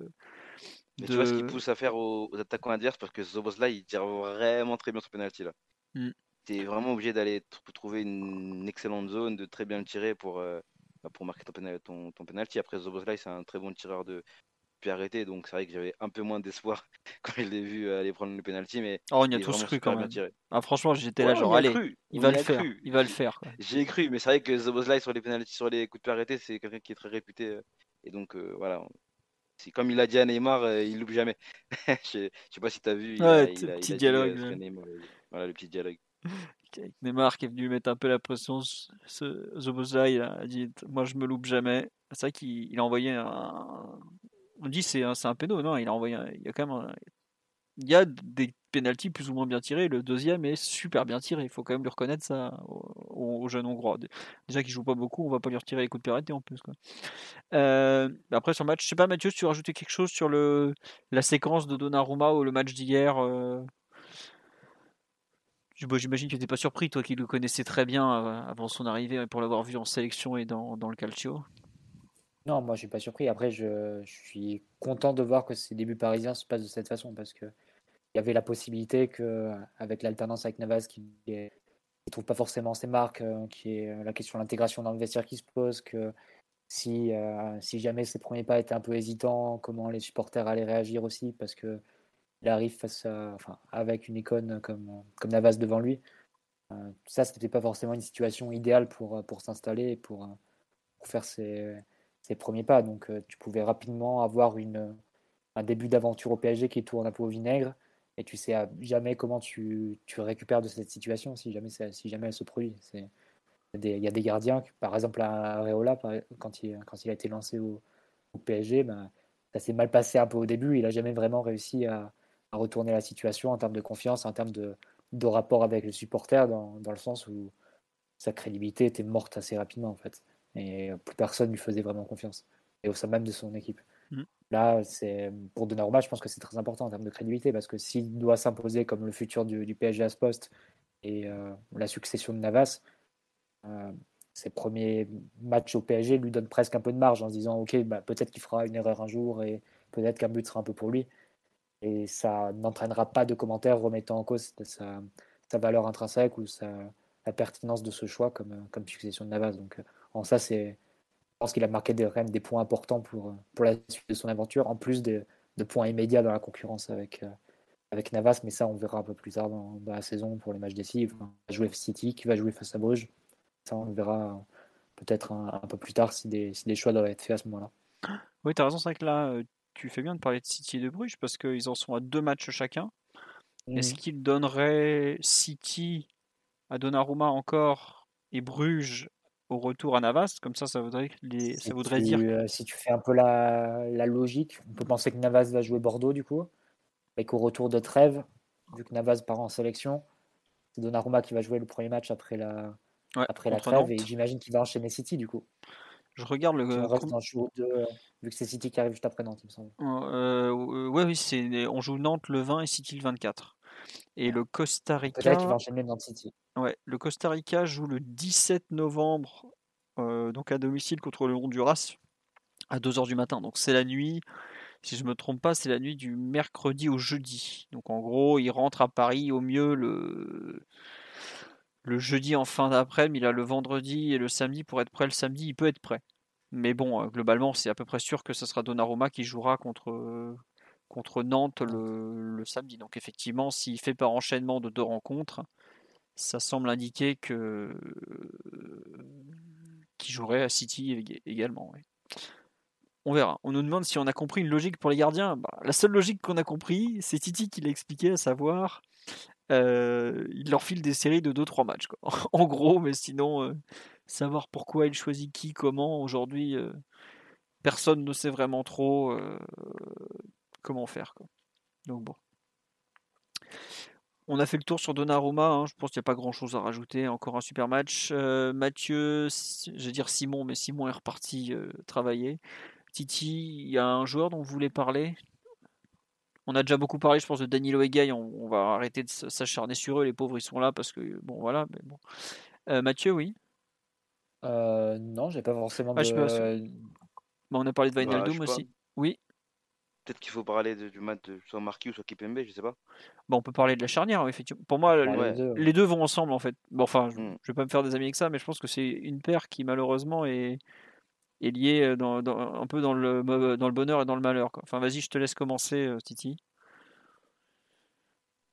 tu vois ce qui pousse à faire aux, attaquants adverses parce que Zobos-là, il tire vraiment très bien son penalty là. Mmh. Tu es vraiment obligé d'aller trouver une excellente zone, de très bien le tirer pour, bah, pour marquer ton, ton, penalty. Après, Zobos-là, c'est un très bon tireur de, arrêté. Donc c'est vrai que j'avais un peu moins d'espoir quand je l'ai vu aller prendre le penalty. Mais oh, on y a tous cru quand même. Ah, franchement, j'étais là, genre, allez, il va, le faire, il va le faire. J'y ai cru, mais c'est vrai que Zobozlai sur les penalties, sur les coups de pied arrêtés, c'est quelqu'un qui est très réputé. Euh, et donc euh, voilà. C'est comme il a dit à Neymar, euh, il loupe jamais. je, sais, pas si tu as vu. Il ouais, petit dialogue. voilà le petit dialogue. Neymar qui est venu mettre un peu la pression. Ce Zobozlai a dit Moi je me loupe jamais. C'est vrai qu'il a envoyé un, on dit c'est un, un péno, non, il a y a des pénalties plus ou moins bien tirés. Le deuxième est super bien tiré. Il faut quand même lui reconnaître ça au, jeune hongrois. Déjà qu'il joue pas beaucoup, on va pas lui retirer les coups de pénalité en plus. Euh, après sur match, je sais pas Mathieu, si tu rajouter quelque chose sur la séquence de Donnarumma ou le match d'hier. Euh... J'imagine que tu n'étais pas surpris, toi qui le connaissais très bien euh, avant son arrivée, pour l'avoir vu en sélection et dans le Calcio. Non, moi je suis pas surpris. Après, je, suis content de voir que ces débuts parisiens se passent de cette façon parce que il y avait la possibilité que, avec l'alternance avec Navas qui ne trouve pas forcément ses marques, euh, qui est la question de l'intégration dans le vestiaire qui se pose, que si, euh, si jamais ses premiers pas étaient un peu hésitants, comment les supporters allaient réagir aussi parce que il arrive face à, enfin, avec une icône comme, comme Navas devant lui. Euh, ça, c'était pas forcément une situation idéale pour, s'installer pour faire ses ses premiers pas. Donc euh, tu pouvais rapidement avoir une, un début d'aventure au PSG qui tourne un peu au vinaigre et tu sais jamais comment tu, tu récupères de cette situation si jamais, si jamais elle se produit. Il y a des gardiens, par exemple à Areola, quand il, quand il a été lancé au, PSG, ben, ça s'est mal passé un peu au début. Il n'a jamais vraiment réussi à, à, retourner la situation en termes de confiance, en termes de, de rapport avec les supporters, dans, dans, le sens où sa crédibilité était morte assez rapidement en fait et plus personne lui faisait vraiment confiance, et au sein même de son équipe. Mm. Là, c'est pour Donnarumma, je pense que c'est très important en termes de crédibilité, parce que s'il doit s'imposer comme le futur du, PSG à ce poste et euh, la succession de Navas, euh, ses premiers matchs au PSG lui donnent presque un peu de marge en se disant ok, bah, peut-être qu'il fera une erreur un jour et peut-être qu'un but sera un peu pour lui. Et ça n'entraînera pas de commentaires remettant en cause sa, sa valeur intrinsèque ou sa, la pertinence de ce choix comme, comme succession de Navas. Donc ça, c'est, je pense qu'il a marqué des, quand même des points importants pour, pour la suite de son aventure, en plus de, de points immédiats dans la concurrence avec, euh, avec Navas. Mais ça, on verra un peu plus tard dans, la saison pour les matchs décisifs. Il va jouer City, qui va jouer face à Bruges. Ça, on verra peut-être un, peu plus tard si des, si des choix doivent être faits à ce moment-là. Oui, tu as raison, c'est vrai que là, euh, tu fais bien de parler de City et de Bruges parce qu'ils en sont à deux matchs chacun. Est-ce mmh. qu'il donnerait City à Donnarumma encore et Bruges au retour à Navas, comme ça, ça voudrait, les, ça voudrait dire. Euh, si tu fais un peu la, la, logique, on peut penser que Navas va jouer Bordeaux du coup, et qu'au retour de trêve, vu que Navas part en sélection, c'est Donnarumma qui va jouer le premier match après la, après la trêve, et j'imagine qu'il va enchaîner City du coup. Je regarde le. vu que c'est City qui arrive juste après Nantes, il me semble. Euh, ouais, oui, c'est, on joue Nantes le 20 et City le 24. Et le Costa Rica. va enchaîner Nantes City. Ouais, le Costa Rica joue le 17 novembre, euh, donc à domicile contre le Honduras, à 2h du matin. Donc c'est la nuit, si je ne me trompe pas, c'est la nuit du mercredi au jeudi. Donc en gros, il rentre à Paris au mieux le, le jeudi en fin d'après-midi, il a le vendredi et le samedi pour être prêt. Le samedi, il peut être prêt. Mais bon, euh, globalement, c'est à peu près sûr que ce sera Donnarumma qui jouera contre, contre Nantes le, samedi. Donc effectivement, s'il fait par enchaînement de deux rencontres, ça semble indiquer que qui jouerait à City également. On verra. On nous demande si on a compris une logique pour les gardiens. Bah, la seule logique qu'on a compris, c'est Titi qui l'a expliqué, à savoir, euh, il leur file des séries de 2-3 matchs. en gros, mais sinon, euh, savoir pourquoi il choisit qui, comment, aujourd'hui, euh, personne ne sait vraiment trop comment faire. Donc bon. On a fait le tour sur Donnarumma, hein, je pense qu'il n'y a pas grand chose à rajouter, encore un super match. Euh, Mathieu, je vais dire Simon, mais Simon est reparti euh, travailler. Titi, il y a un joueur dont vous voulez parler? On a déjà beaucoup parlé, je pense, de Danilo Egay, on, va arrêter de s'acharner sur eux, les pauvres ils sont là parce que, bon voilà, mais bon. Euh, Mathieu, oui? Non, j'ai pas forcément Ah, je sais pas, de. Bah, on a parlé de Bah, pas. aussi. Oui, Peut-être qu'il faut parler de- du match de soit Marquis ou soit Kipembe, je sais pas. bah, on peut parler de la charnière, effectivement. Pour moi, Ouais, Ouais. les deux. les deux vont ensemble en fait. Bon, enfin, je, Mm. je vais pas me faire des amis avec ça, mais je pense que c'est une paire qui malheureusement est, est liée euh, dans, dans- un peu dans le, mo- dans le bonheur et dans le malheur. quoi. Enfin, vas-y, je te laisse commencer, euh, Titi.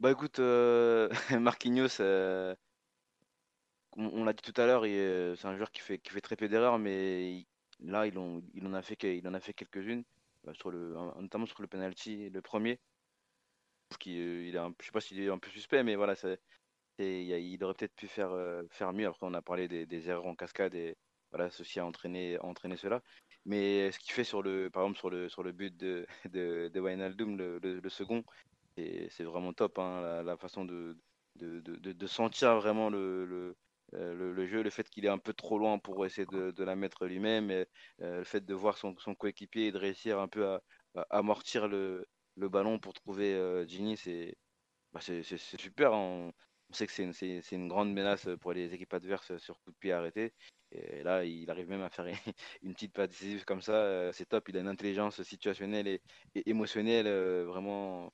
Bah écoute, euh, Marquinhos, euh, on, on l'a dit tout à l'heure, c'est un joueur qui fait, qui fait très peu d'erreurs, mais il- là, il, en- il en a fait, il en a fait quelques-unes, bah, sur le, notamment sur le penalty, le premier. Qu'il euh, il est un- je sais pas s'il est un peu suspect, mais voilà, c'est, il, a- aurait peut-être pu faire, euh, faire mieux. Après, on a parlé des, erreurs en cascade et voilà, ceci a entraîné, a cela. Mais ce qu'il fait sur le, par exemple, sur le, sur le but de, de, de le, second, c'est vraiment top, hein, la, façon de, sentir vraiment le, le- le jeu, le fait qu'il est un peu trop loin pour essayer de, la mettre lui-même, euh, le fait de voir son, coéquipier et de réussir un peu à, amortir le, ballon pour trouver euh, c'est bah, c'est super. hein. On, sait que c'est une, grande menace pour les équipes adverses sur coup de pied arrêté. Et là, il arrive même à faire une petite passe décisive comme ça. euh, C'est top. Il a une intelligence situationnelle et, émotionnelle euh, vraiment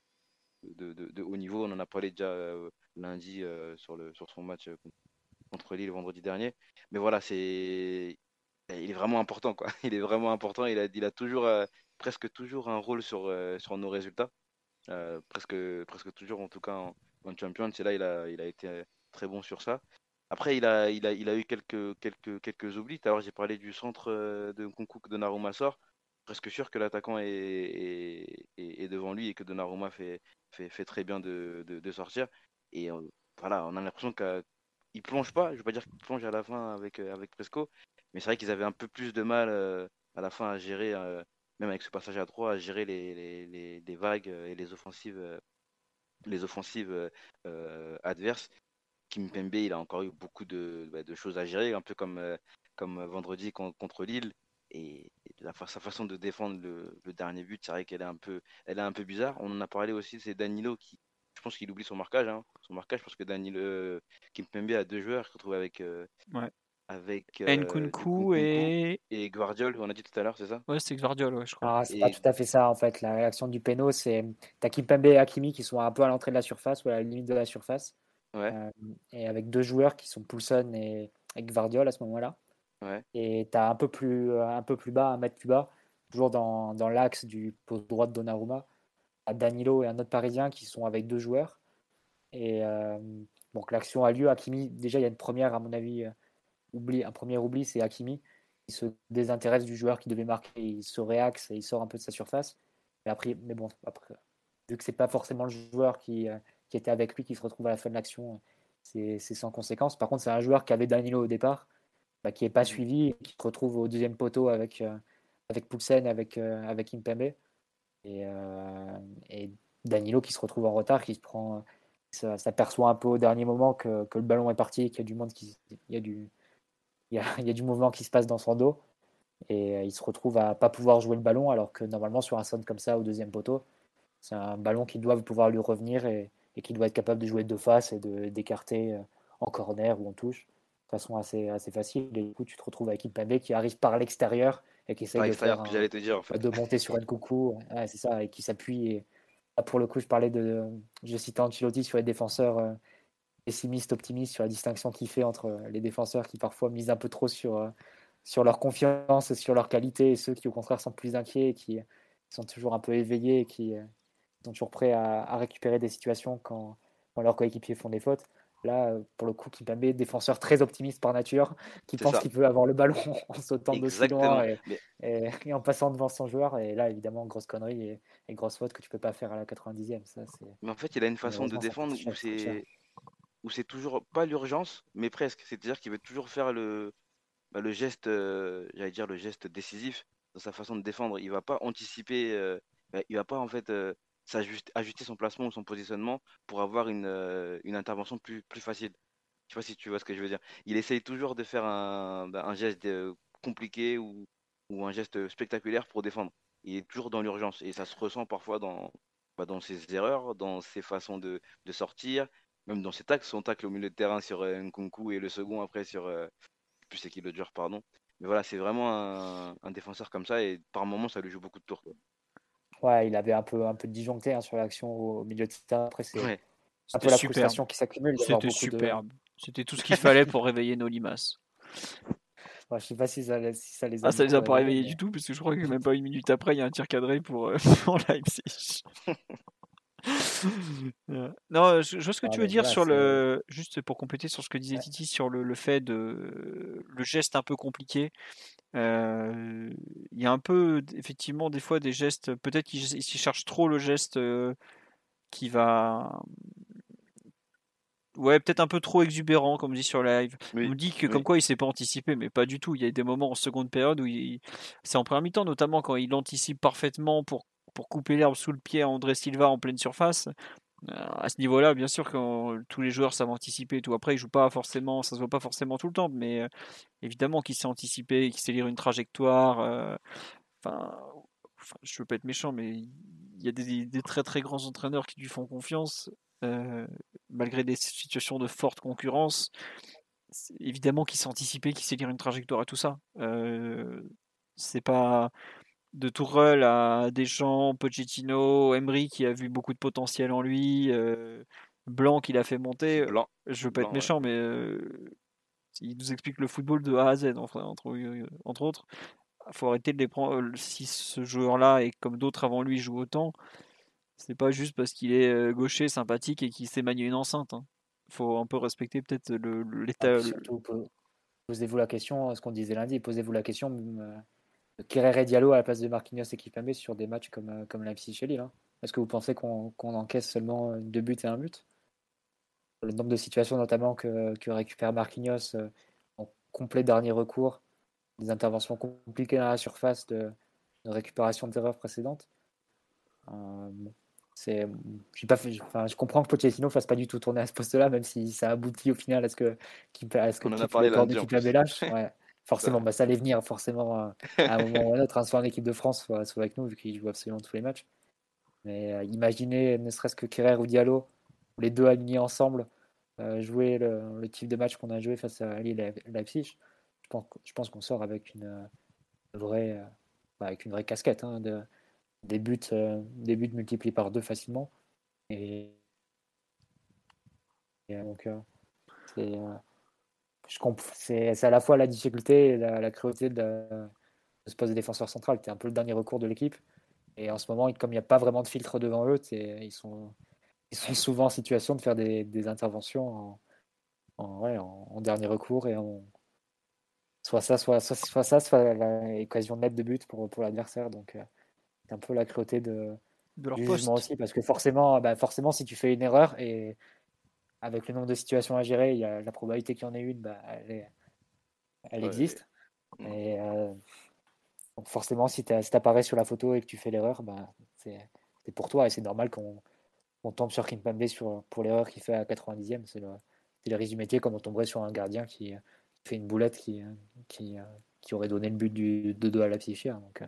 de, haut niveau. On en a parlé déjà euh, lundi euh, sur, son match euh, contre Lille vendredi dernier. Mais voilà, c'est il est vraiment important quoi. Il est vraiment important. Il a, il a toujours euh, presque toujours un rôle sur, euh, sur nos résultats. Euh, presque, presque toujours en tout cas en, en. Et là, il a, il a été très bon sur ça. Après, il a, il a, il a eu quelques, quelques, quelques oublis. L'heure, j'ai parlé du centre euh, de Nkunku que Donnarumma sort. Presque sûr que l'attaquant est, est, est- devant lui et que Donnarumma fait, fait, fait très bien de, de, de sortir. Et euh, voilà, on a l'impression qu'il plonge pas. Je ne veux pas dire qu'il plonge à la fin avec, euh, avec Presco, mais c'est vrai qu'ils avaient un peu plus de mal euh, à la fin à gérer, euh, même avec ce passage à 3, à gérer les, les, les, les vagues et les offensives, les offensives adverses. Kim Pembe, il a encore eu beaucoup de, bah, de choses à gérer, un peu comme, comme vendredi con- contre Lille. Et sa façon de défendre le, le dernier but, c'est vrai qu'elle est est un peu bizarre. On en a parlé aussi, c'est Danilo qui, je pense qu'il oublie son marquage. hein. Son marquage, parce que Danilo, euh, Kim Pembe a deux joueurs, je retrouve avec, euh, Ouais. avec euh, Nkunku et. et Guardiol, on a dit tout à l'heure, c'est ça? Ouais, c'est Gvardiol, ouais, je crois. Ah, c'est Et- pas tout à fait ça en fait. La réaction du péno, c'est t'as Kimpembe et Hakimi qui sont un peu à l'entrée de la surface ou à la limite de la surface. Ouais. Euh, et avec deux joueurs qui sont Poulsen et, et Gvardiol à ce moment-là. Ouais. Et tu as un peu plus un peu plus bas, un mètre plus bas, toujours dans, dans l'axe du poste droit de Donnarumma, à Danilo et un autre Parisien qui sont avec deux joueurs. Et euh, donc l'action a lieu. Hakimi, déjà il y a une première à mon avis, euh, oubli, un premier oubli, c'est Hakimi qui se désintéresse du joueur qui devait marquer, il se réaxe et il sort un peu de sa surface. Mais après, mais bon, après, vu que c'est pas forcément le joueur qui, euh, était avec lui qui se retrouve à la fin de l'action, c'est sans conséquence. Par contre, c'est un joueur qui avait Danilo au départ, bah, qui n'est pas suivi, qui se retrouve au deuxième poteau avec, avec Poulsen, avec, avec Impembe. Et, euh, et Danilo qui se retrouve en retard, qui se prend, s'aperçoit un peu au dernier moment que, que le ballon est parti qu'il y a du monde qui, y a du, il y a, du mouvement qui se passe dans son dos. Et euh, il se retrouve à pas pouvoir jouer le ballon, alors que normalement, sur un son comme ça, au deuxième poteau, c'est un ballon qui doit pouvoir lui revenir et, qui doit être capable de jouer de face et d'écarter euh, en corner ou en touche de façon assez, assez facile. Et du coup, tu te retrouves avec Impembe qui arrive par l'extérieur et qui essaye de l'extérieur faire que un- j'allais te dire en fait. de monter sur Nkoukou, ouais, c'est ça, et qui s'appuie. Et pour le coup, je parlais de, je citais Ancelotti sur les défenseurs euh, pessimistes, optimistes, sur la distinction qu'il fait entre euh, les défenseurs qui parfois misent un peu trop sur, euh, sur leur confiance, sur leur qualité, et ceux qui au contraire sont plus inquiets, et qui sont toujours un peu éveillés, et qui euh, sont toujours prêts à, à récupérer des situations quand, quand leurs coéquipiers font des fautes. Là, pour le coup, Kimpembe, défenseur très optimiste par nature, qui pense qu'il peut avoir le ballon en sautant de loin et, Mais et, et en passant devant son joueur. Et là, évidemment, grosse connerie et, et grosse faute que tu peux pas faire à la 90e. Ça, Mais en fait, il a une façon de défendre où c'est où c'est toujours pas l'urgence, mais presque. C'est-à-dire qu'il veut toujours faire le, bah, le geste, euh, j'allais dire le geste décisif dans sa façon de défendre. Il va pas anticiper, euh, bah, il va pas en fait euh, ajuster son placement ou son positionnement pour avoir une, euh, une intervention plus, plus facile. Je sais pas si tu vois ce que je veux dire. Il essaye toujours de faire un, bah, un geste euh, compliqué ou, ou un geste spectaculaire pour défendre. Il est toujours dans l'urgence et ça se ressent parfois dans, bah, dans ses erreurs, dans ses façons de, de sortir, même dans ses tacles, son tacle au milieu de terrain sur euh, Nkunku et le second après sur, plus c'est qui le pardon. Mais voilà, c'est vraiment un, un défenseur comme ça et par moments, ça lui joue beaucoup de tours. Ouais, il avait un peu, un peu disjoncté hein, sur l'action au milieu de terrain. Après, c'est Ouais. un peu la superbe. frustration qui s'accumule. C'était de- superbe. C'était tout ce qu'il fallait pour réveiller nos limaces. Ouais, je sais pas si ça, si ça les a Ah, ça les a pas réveillés du tout, parce que je crois que même pas une minute après, il y a un tir cadré pour, euh, pour Leipzig. Euh, non, je, je vois ce que Ah, tu veux mais dire sur le. Juste pour compléter sur ce que disait Ouais. Titi sur le, le fait de. Le geste un peu compliqué. Euh, Il y a un peu, effectivement, des fois, des gestes. Peut-être qu'il il cherche trop le geste euh, qui va. Ouais, peut-être un peu trop exubérant, comme on dit sur live. Oui, On dit que oui. comme quoi il s'est pas anticipé, mais pas du tout. Il y a des moments en seconde période où il... c'est en première mi-temps, notamment quand il anticipe parfaitement pour, pour couper l'herbe sous le pied à André Silva en pleine surface. Euh, À ce niveau-là, bien sûr que tous les joueurs savent anticiper et tout. Après, il joue pas forcément, ça se voit pas forcément tout le temps, mais euh, évidemment qu'il sait anticiper, qu'il sait lire une trajectoire. euh, Enfin, je veux pas être méchant, mais il y a des, très très grands entraîneurs qui lui font confiance, euh, malgré des situations de forte concurrence. Évidemment qu'il sait anticiper, qu'il sait lire une trajectoire et tout ça. Euh, c'est pas de Tourelle à Deschamps, Pochettino, Emery qui a vu beaucoup de potentiel en lui, euh, Blanc qui l'a fait monter. Blanc. Je veux pas Blanc, être ouais. méchant, mais euh, il nous explique le football de A à Z, entre, entre, entre autres. Il faut arrêter de les prendre. Si ce joueur-là, et comme d'autres avant lui, joue autant, c'est pas juste parce qu'il est euh, gaucher, sympathique et qu'il sait manier une enceinte. Il faut un peu respecter peut-être le- le- Ah, l'état. po- posez-vous la question, ce qu'on disait lundi, posez-vous la question euh, de Kerrer Diallo à la place de Marquinhos et Kipembe sur des matchs comme, euh, comme Leipzig chez Lille. hein. Est-ce que vous pensez qu'on encaisse seulement deux buts et un but? Le nombre de situations notamment que, que récupère Marquinhos euh, en complet dernier recours, des interventions compliquées dans la surface de, de récupération d'erreurs précédentes. Euh, c'est, pas fait, enfin, je comprends que Pochettino fasse pas du tout tourner à ce poste-là, même si ça aboutit au final à ce que, qu'il- à ce que On en a parlé de en Ouais, forcément, bah, ça allait venir forcément euh, à un moment ou à un autre, hein, soit en équipe de France, soit, soit avec nous, vu qu'il joue absolument tous les matchs. Mais euh, imaginez, ne serait-ce que Kerrer ou Diallo, les deux alignés ensemble, euh, jouer le, le type de match qu'on a joué face à Lille et Leipzig. Je pense, je pense qu'on sort avec une euh, vraie, euh, bah, avec une vraie casquette, hein, de, des buts, des buts multipliés par deux facilement. Et, et, donc, c'est, c'est, c'est à la fois la difficulté et la, la cruauté de, de ce poste de défenseur central. Tu es un peu le dernier recours de l'équipe. Et en ce moment, comme il n'y a pas vraiment de filtre devant eux, ils sont, ils sont souvent en situation de faire des, des interventions en, en, ouais, en- en dernier recours et en, soit ça, soit, soit, soit ça, soit l'occasion nette de but pour, pour l'adversaire. Donc, euh, c'est un peu la cruauté de, de leur du poste. aussi, parce que forcément, bah, forcément, si tu fais une erreur et avec le nombre de situations à gérer, il y a la probabilité qu'il y en ait une, bah, elle, est- elle Ouais, existe. Mm. Et euh, donc forcément, si tu apparais sur la photo et que tu fais l'erreur, bah, c'est pour toi et c'est normal qu'on tombe sur Kimpembe sur, pour l'erreur qu'il fait à 90e. C'est le, le risque du métier, comme on tomberait sur un gardien qui, fait une boulette qui, qui, qui aurait donné le but du 2-2 à la psychière. Donc, euh,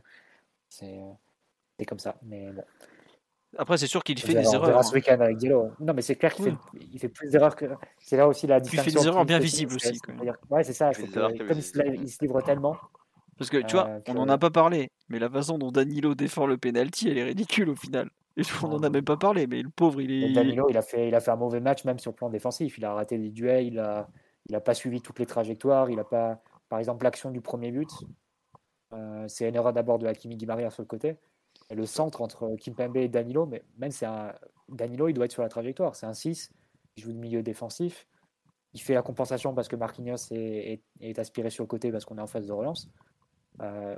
c'est c'est comme ça. Mais bon. Après, c'est sûr qu'il On fait verra- des on erreurs. verra hein. ce week-end avec Diallo. Non, mais c'est clair qu'il Oui. fait, il fait plus d'erreurs que. C'est là aussi la Puis il fait distinction. des erreurs bien visibles aussi, quand même. c'est-à-dire- Ouais, c'est ça. Il que- comme il se, il livre tellement. Parce que tu vois, Euh, on n'en a pas parlé, mais la façon dont Danilo défend le penalty, elle est ridicule au final. Et on n'en a Ah, même pas parlé, mais le pauvre, il Et est. Danilo, il a, fait, il a fait un mauvais match, même sur le plan défensif. Il a raté des duels, il n'a il a pas suivi toutes les trajectoires. Il a pas, par exemple, l'action du premier but, euh, c'est une erreur d'abord de Hakimi Di Maria sur le côté. Le centre entre Kimpembe et Danilo, mais même c'est un. Danilo, il doit être sur la trajectoire. C'est un 6, il joue de milieu défensif. Il fait la compensation parce que Marquinhos est, est- est aspiré sur le côté parce qu'on est en phase de relance. Euh,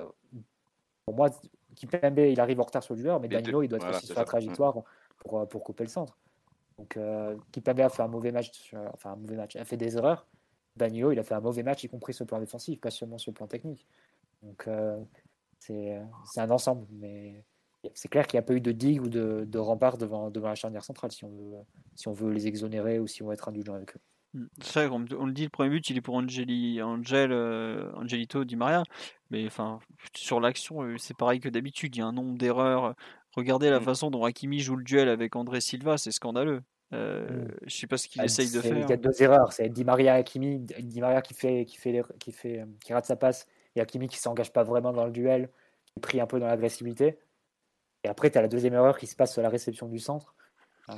pour moi, Kimpembe, il arrive en retard sur le joueur, mais Danilo, il doit être voilà, aussi sur la ça. trajectoire pour, euh, pour couper le centre. Donc, euh, Kimpembe a fait un mauvais match, enfin un mauvais match, a fait des erreurs. Danilo, il a fait un mauvais match, y compris sur le plan défensif, pas seulement sur le plan technique. Donc, euh, c'est c'est un ensemble, mais c'est clair qu'il n'y a pas eu de digue ou de, de rempart devant, devant la charnière centrale, si on, veut, si on veut les exonérer ou si on veut être indulgent avec eux. Mm. C'est vrai qu'on on le dit, le premier but, il est pour Angeli, Angel, euh, Angelito Di Maria. Mais enfin, sur l'action, euh, c'est pareil que d'habitude. Il y a un nombre d'erreurs. Regardez la Mm. façon dont Hakimi joue le duel avec André Silva, c'est scandaleux. Euh, Mm. Je sais pas ce qu'il Ah, essaye de faire. Il y a deux erreurs. C'est Di Maria et Hakimi. Di Maria qui fait, qui fait, l'erreur- qui fait, euh, qui rate sa passe et Hakimi qui s'engage pas vraiment dans le duel, qui est pris un peu dans l'agressivité. Et après, tu as la deuxième erreur qui se passe sur la réception du centre euh,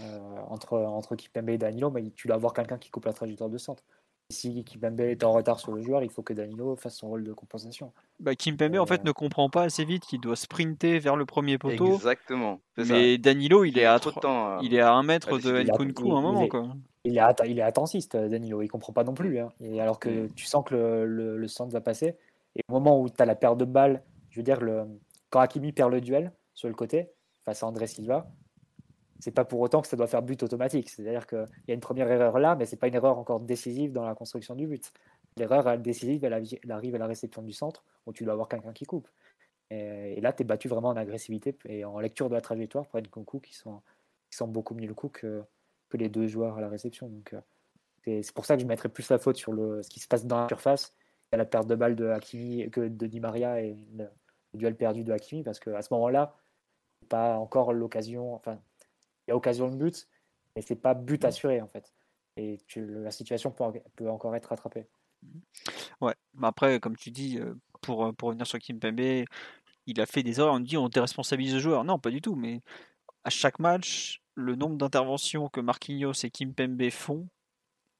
entre, entre Kipembe et Danilo. Mais tu dois avoir quelqu'un qui coupe la trajectoire de centre. Si Kipembe est en retard sur le joueur, il faut que Danilo fasse son rôle de compensation. Bah, Kimpembe en fait Euh, ne comprend pas assez vite qu'il doit sprinter vers le premier poteau. Exactement. ça. Mais Danilo, il est à trop de trois- temps. à- il est à un mètre de. Il Nkunku il- à un il moment est- quoi. Il est, il est attentiste, Danilo. Il comprend pas non plus. hein. Et alors que tu sens que le, le- le centre va passer. Et au moment où tu as la perte de balle, je veux dire, le, quand Hakimi perd le duel sur le côté, face à André Silva, c'est pas pour autant que ça doit faire but automatique. C'est-à-dire qu'il y a une première erreur là, mais c'est pas une erreur encore décisive dans la construction du but. L'erreur décisive, elle, arrive à la réception du centre, où tu dois avoir quelqu'un qui coupe. Et, là, tu es battu vraiment en agressivité et en lecture de la trajectoire pour Nkunku qui sont, qui sont beaucoup mieux le coup que, les deux joueurs à la réception. Donc, euh, c'est pour ça que je mettrais plus la faute sur le, ce qui se passe dans la surface et la perte de balle de Hakimi que de Di Maria et le, duel perdu de Hakimi parce qu'à ce moment-là, pas encore l'occasion. Enfin, il y a occasion de but, mais c'est pas but assuré en fait. Et tu- la situation peut, peut encore être rattrapée. Ouais, mais après, comme tu dis, euh, pour, euh, pour revenir sur Kimpembe, il a fait des erreurs. On dit on déresponsabilise le joueur. Non, pas du tout. Mais à chaque match, le nombre d'interventions que Marquinhos et Kimpembe font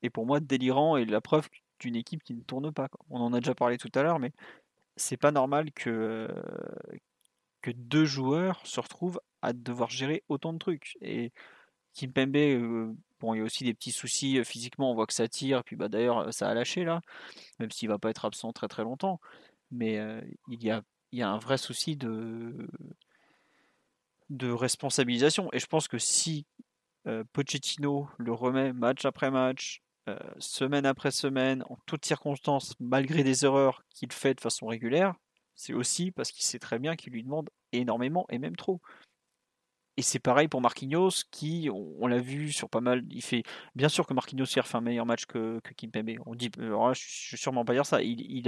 est pour moi délirant et la preuve d'une équipe qui ne tourne pas. On en a déjà parlé tout à l'heure, mais c'est pas normal que, que deux joueurs se retrouvent à devoir gérer autant de trucs. Et Kimpembe, euh, bon, il y a aussi des petits soucis euh, physiquement. On voit que ça tire. Puis bah, d'ailleurs, ça a lâché là même s'il va pas être absent très très longtemps. Mais euh, il, y a, il y a un vrai souci de, de responsabilisation. Et je pense que si euh, Pochettino le remet match après match, euh, semaine après semaine, en toutes circonstances, malgré des erreurs qu'il fait de façon régulière, c'est aussi parce qu'il sait très bien qu'il lui demande énormément et même trop. Et c'est pareil pour Marquinhos qui, on, l'a vu sur pas mal, il fait bien sûr que Marquinhos hier fait un meilleur match que, que Kimpembe. On dit, là, je vais sûrement pas dire ça. Il,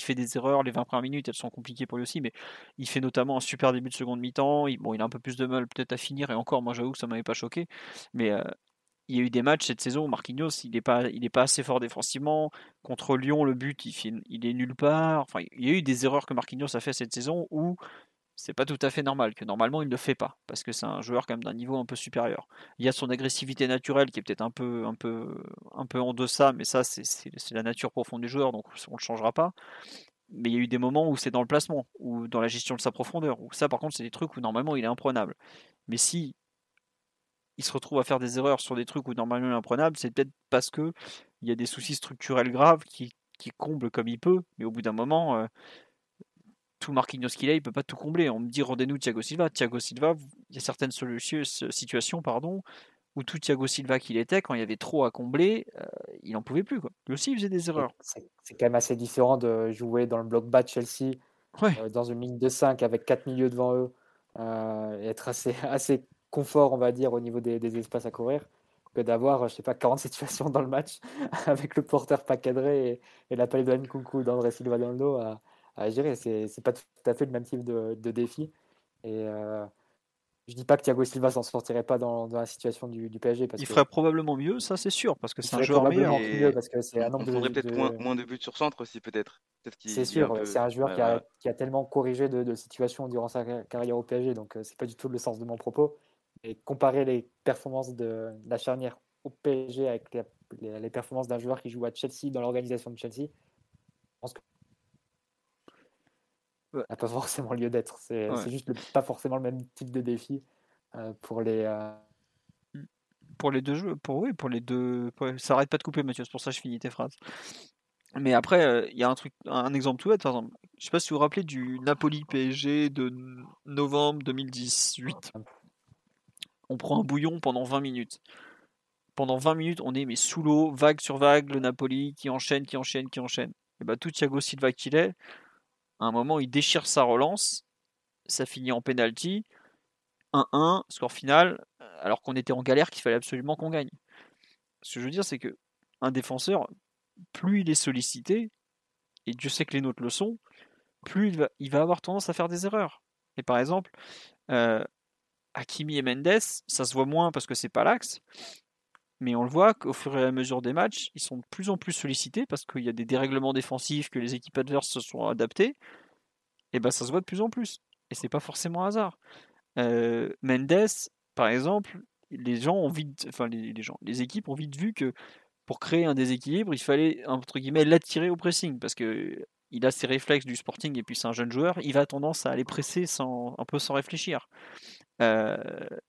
fait des erreurs. Les 20 premières minutes, elles sont compliquées pour lui aussi, mais il fait notamment un super début de seconde mi-temps. Il a un peu plus de mal peut-être à finir. Et encore, moi, j'avoue que ça m'avait pas choqué. Mais euh, il y a eu des matchs cette saison où Marquinhos, il n'est pas, pas assez fort défensivement. Contre Lyon, le but, il, il est nulle part. Enfin, il y a eu des erreurs que Marquinhos a fait cette saison où c'est pas tout à fait normal, que normalement il ne le fait pas, parce que c'est un joueur quand même d'un niveau un peu supérieur. Il y a son agressivité naturelle qui est peut-être un peu, en deçà, mais ça c'est la nature profonde du joueur, donc on ne le changera pas. Mais il y a eu des moments où c'est dans le placement, ou dans la gestion de sa profondeur, où ça par contre c'est des trucs où normalement il est imprenable. Mais si il se retrouve à faire des erreurs sur des trucs où normalement il est imprenable, c'est peut-être parce que il y a des soucis structurels graves qui, qui comblent comme il peut, mais au bout d'un moment, euh, tout Marquinhos qu'il a, il peut pas tout combler. On me dit rendez-nous Thiago Silva. Thiago Silva, il y a certaines solutions- situations pardon, où tout Thiago Silva qu'il était, quand il y avait trop à combler, euh, il n'en pouvait plus. Quoi. Lui aussi, il faisait des erreurs. C'est quand même assez différent de jouer dans le bloc bas de Chelsea, Ouais. euh, dans une ligne de 5 avec quatre milieux devant eux, et être assez, assez confort, on va dire, au niveau des, des espaces à courir, que d'avoir, je sais pas, 40 situations dans le match avec le porteur pas cadré et, et l'appel de Nkunku d'André Silva dans le dos à, à gérer. C'est c'est pas tout à fait le même type de, de défi. Et euh, je dis pas que Thiago Silva s'en sortirait pas dans, dans la situation du, du PSG. Parce Il que ferait probablement mieux, ça c'est sûr, parce que c'est un joueur meilleur. Et mieux parce que c'est un On nombre de, faudrait peut-être de- moins, moins de buts sur centre aussi, peut-être. C'est sûr, peu- c'est un joueur Ouais, qui, a, voilà. qui a tellement corrigé de, de situations durant sa car- carrière au PSG, donc euh, c'est pas du tout le sens de mon propos. Et comparer les performances de, de la charnière au PSG avec les, les- les performances d'un joueur qui joue à Chelsea dans l'organisation de Chelsea, je pense que Ouais. ça n'a pas forcément lieu d'être. C'est Ouais. juste le- pas forcément le même type de défi euh, pour les. euh, Pour les deux jeux, pour, oui, pour les deux. pour- Ça arrête pas de couper, Mathieu, c'est pour ça que je finis tes phrases. Mais après, euh, il y a un truc, un exemple tout bête, par exemple. Je sais pas si vous vous rappelez du Napoli PSG de novembre 2018. On prend un bouillon pendant 20 minutes. Pendant 20 minutes, on est mais sous l'eau, vague sur vague, le Napoli qui enchaîne, qui enchaîne, qui enchaîne. Et bah tout Thiago Silva qu'il est, à un moment il déchire sa relance, ça finit en penalty, 1-1, score final, alors qu'on était en galère qu'il fallait absolument qu'on gagne. Ce que je veux dire, c'est que un défenseur, plus il est sollicité, et Dieu sait que les nôtres le sont, plus il va, avoir tendance à faire des erreurs. Et par exemple, euh, Hakimi et Mendes, ça se voit moins parce que c'est pas l'axe, Mais on le voit qu'au fur et à mesure des matchs, ils sont de plus en plus sollicités parce qu'il y a des dérèglements défensifs que les équipes adverses se sont adaptés. Et ben ça se voit de plus en plus. Et c'est pas forcément hasard. Euh, Mendes, par exemple, les gens ont vite, enfin gens, les équipes ont vite vu que pour créer un déséquilibre, il fallait entre guillemets l'attirer au pressing parce que il a ses réflexes du sporting et puis c'est un jeune joueur, il a tendance à aller presser sans, un peu sans réfléchir. Euh,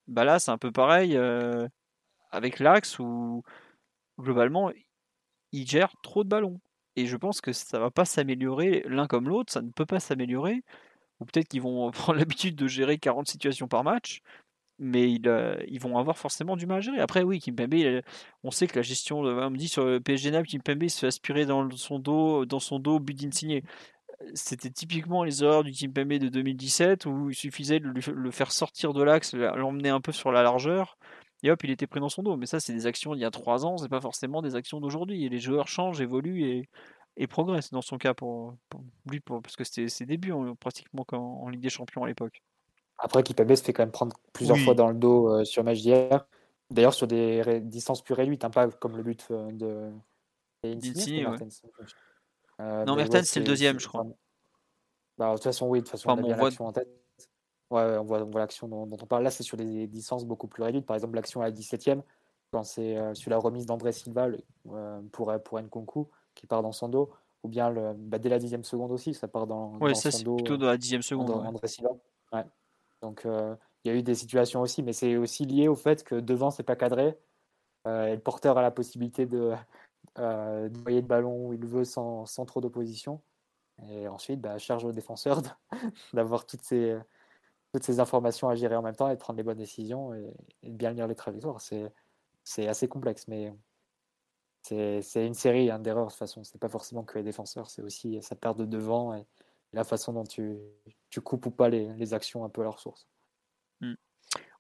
bah là, c'est un peu pareil euh, avec l'axe où globalement il gère trop de ballons. Et je pense que ça va pas s'améliorer l'un comme l'autre, ça ne peut pas s'améliorer. Ou peut-être qu'ils vont prendre l'habitude de gérer 40 situations par match, mais ils, euh, ils, vont avoir forcément du mal à gérer. Après, oui, Kimpembe, on sait que la gestion, on me dit sur le PSG Naples, Kimpembe se fait aspirer dans son dos, dans son dos but d'insigné. C'était typiquement les erreurs du Kimpembe de 2017 où il suffisait de le faire sortir de l'axe, l'emmener un peu sur la largeur, et hop, il était pris dans son dos. Mais ça, c'est des actions d'il y a trois ans, c'est pas forcément des actions d'aujourd'hui. Et les joueurs changent, évoluent et, et progressent dans son cas pour, lui, pour, parce que c'était ses débuts pratiquement en, en Ligue des Champions à l'époque. Après, Kipembe se fait quand même prendre plusieurs fois dans le dos euh, sur match d'hier. D'ailleurs, sur des distances plus réduites, hein, pas comme le but euh, de. Insigne, ouais. Euh, non, Mertens, c'est le deuxième, je crois. Bah, de toute façon, oui, de toute façon, enfin, on a bien l'action en tête. Ouais, on voit, on voit l'action dont, dont, on parle. Là, c'est sur des distances beaucoup plus réduites. Par exemple, l'action à la 17e, quand c'est euh, sur la remise d'André Silva euh, pour, pour Nkunku, qui part dans son dos, ou bien le, bah, dès la 10e seconde aussi, ça part dans, ouais, dans ça, son dos. plutôt dans la 10e seconde. André, ouais. André Silva. Ouais. Donc, il y a eu des situations aussi, mais c'est aussi lié au fait que devant, c'est pas cadré. Euh, et le porteur a la possibilité de, euh, de ballon où il veut sans, trop d'opposition. Et ensuite, bah, charge au défenseur d'avoir toutes ces, informations à gérer en même temps et de prendre les bonnes décisions et, de bien lire les trajectoires. C'est assez complexe, mais c'est une série hein, d'erreurs de toute façon. C'est pas forcément que les défenseurs, c'est aussi sa perte de devant et, la façon dont tu, coupes ou pas les, actions un peu à leur source. Mmh.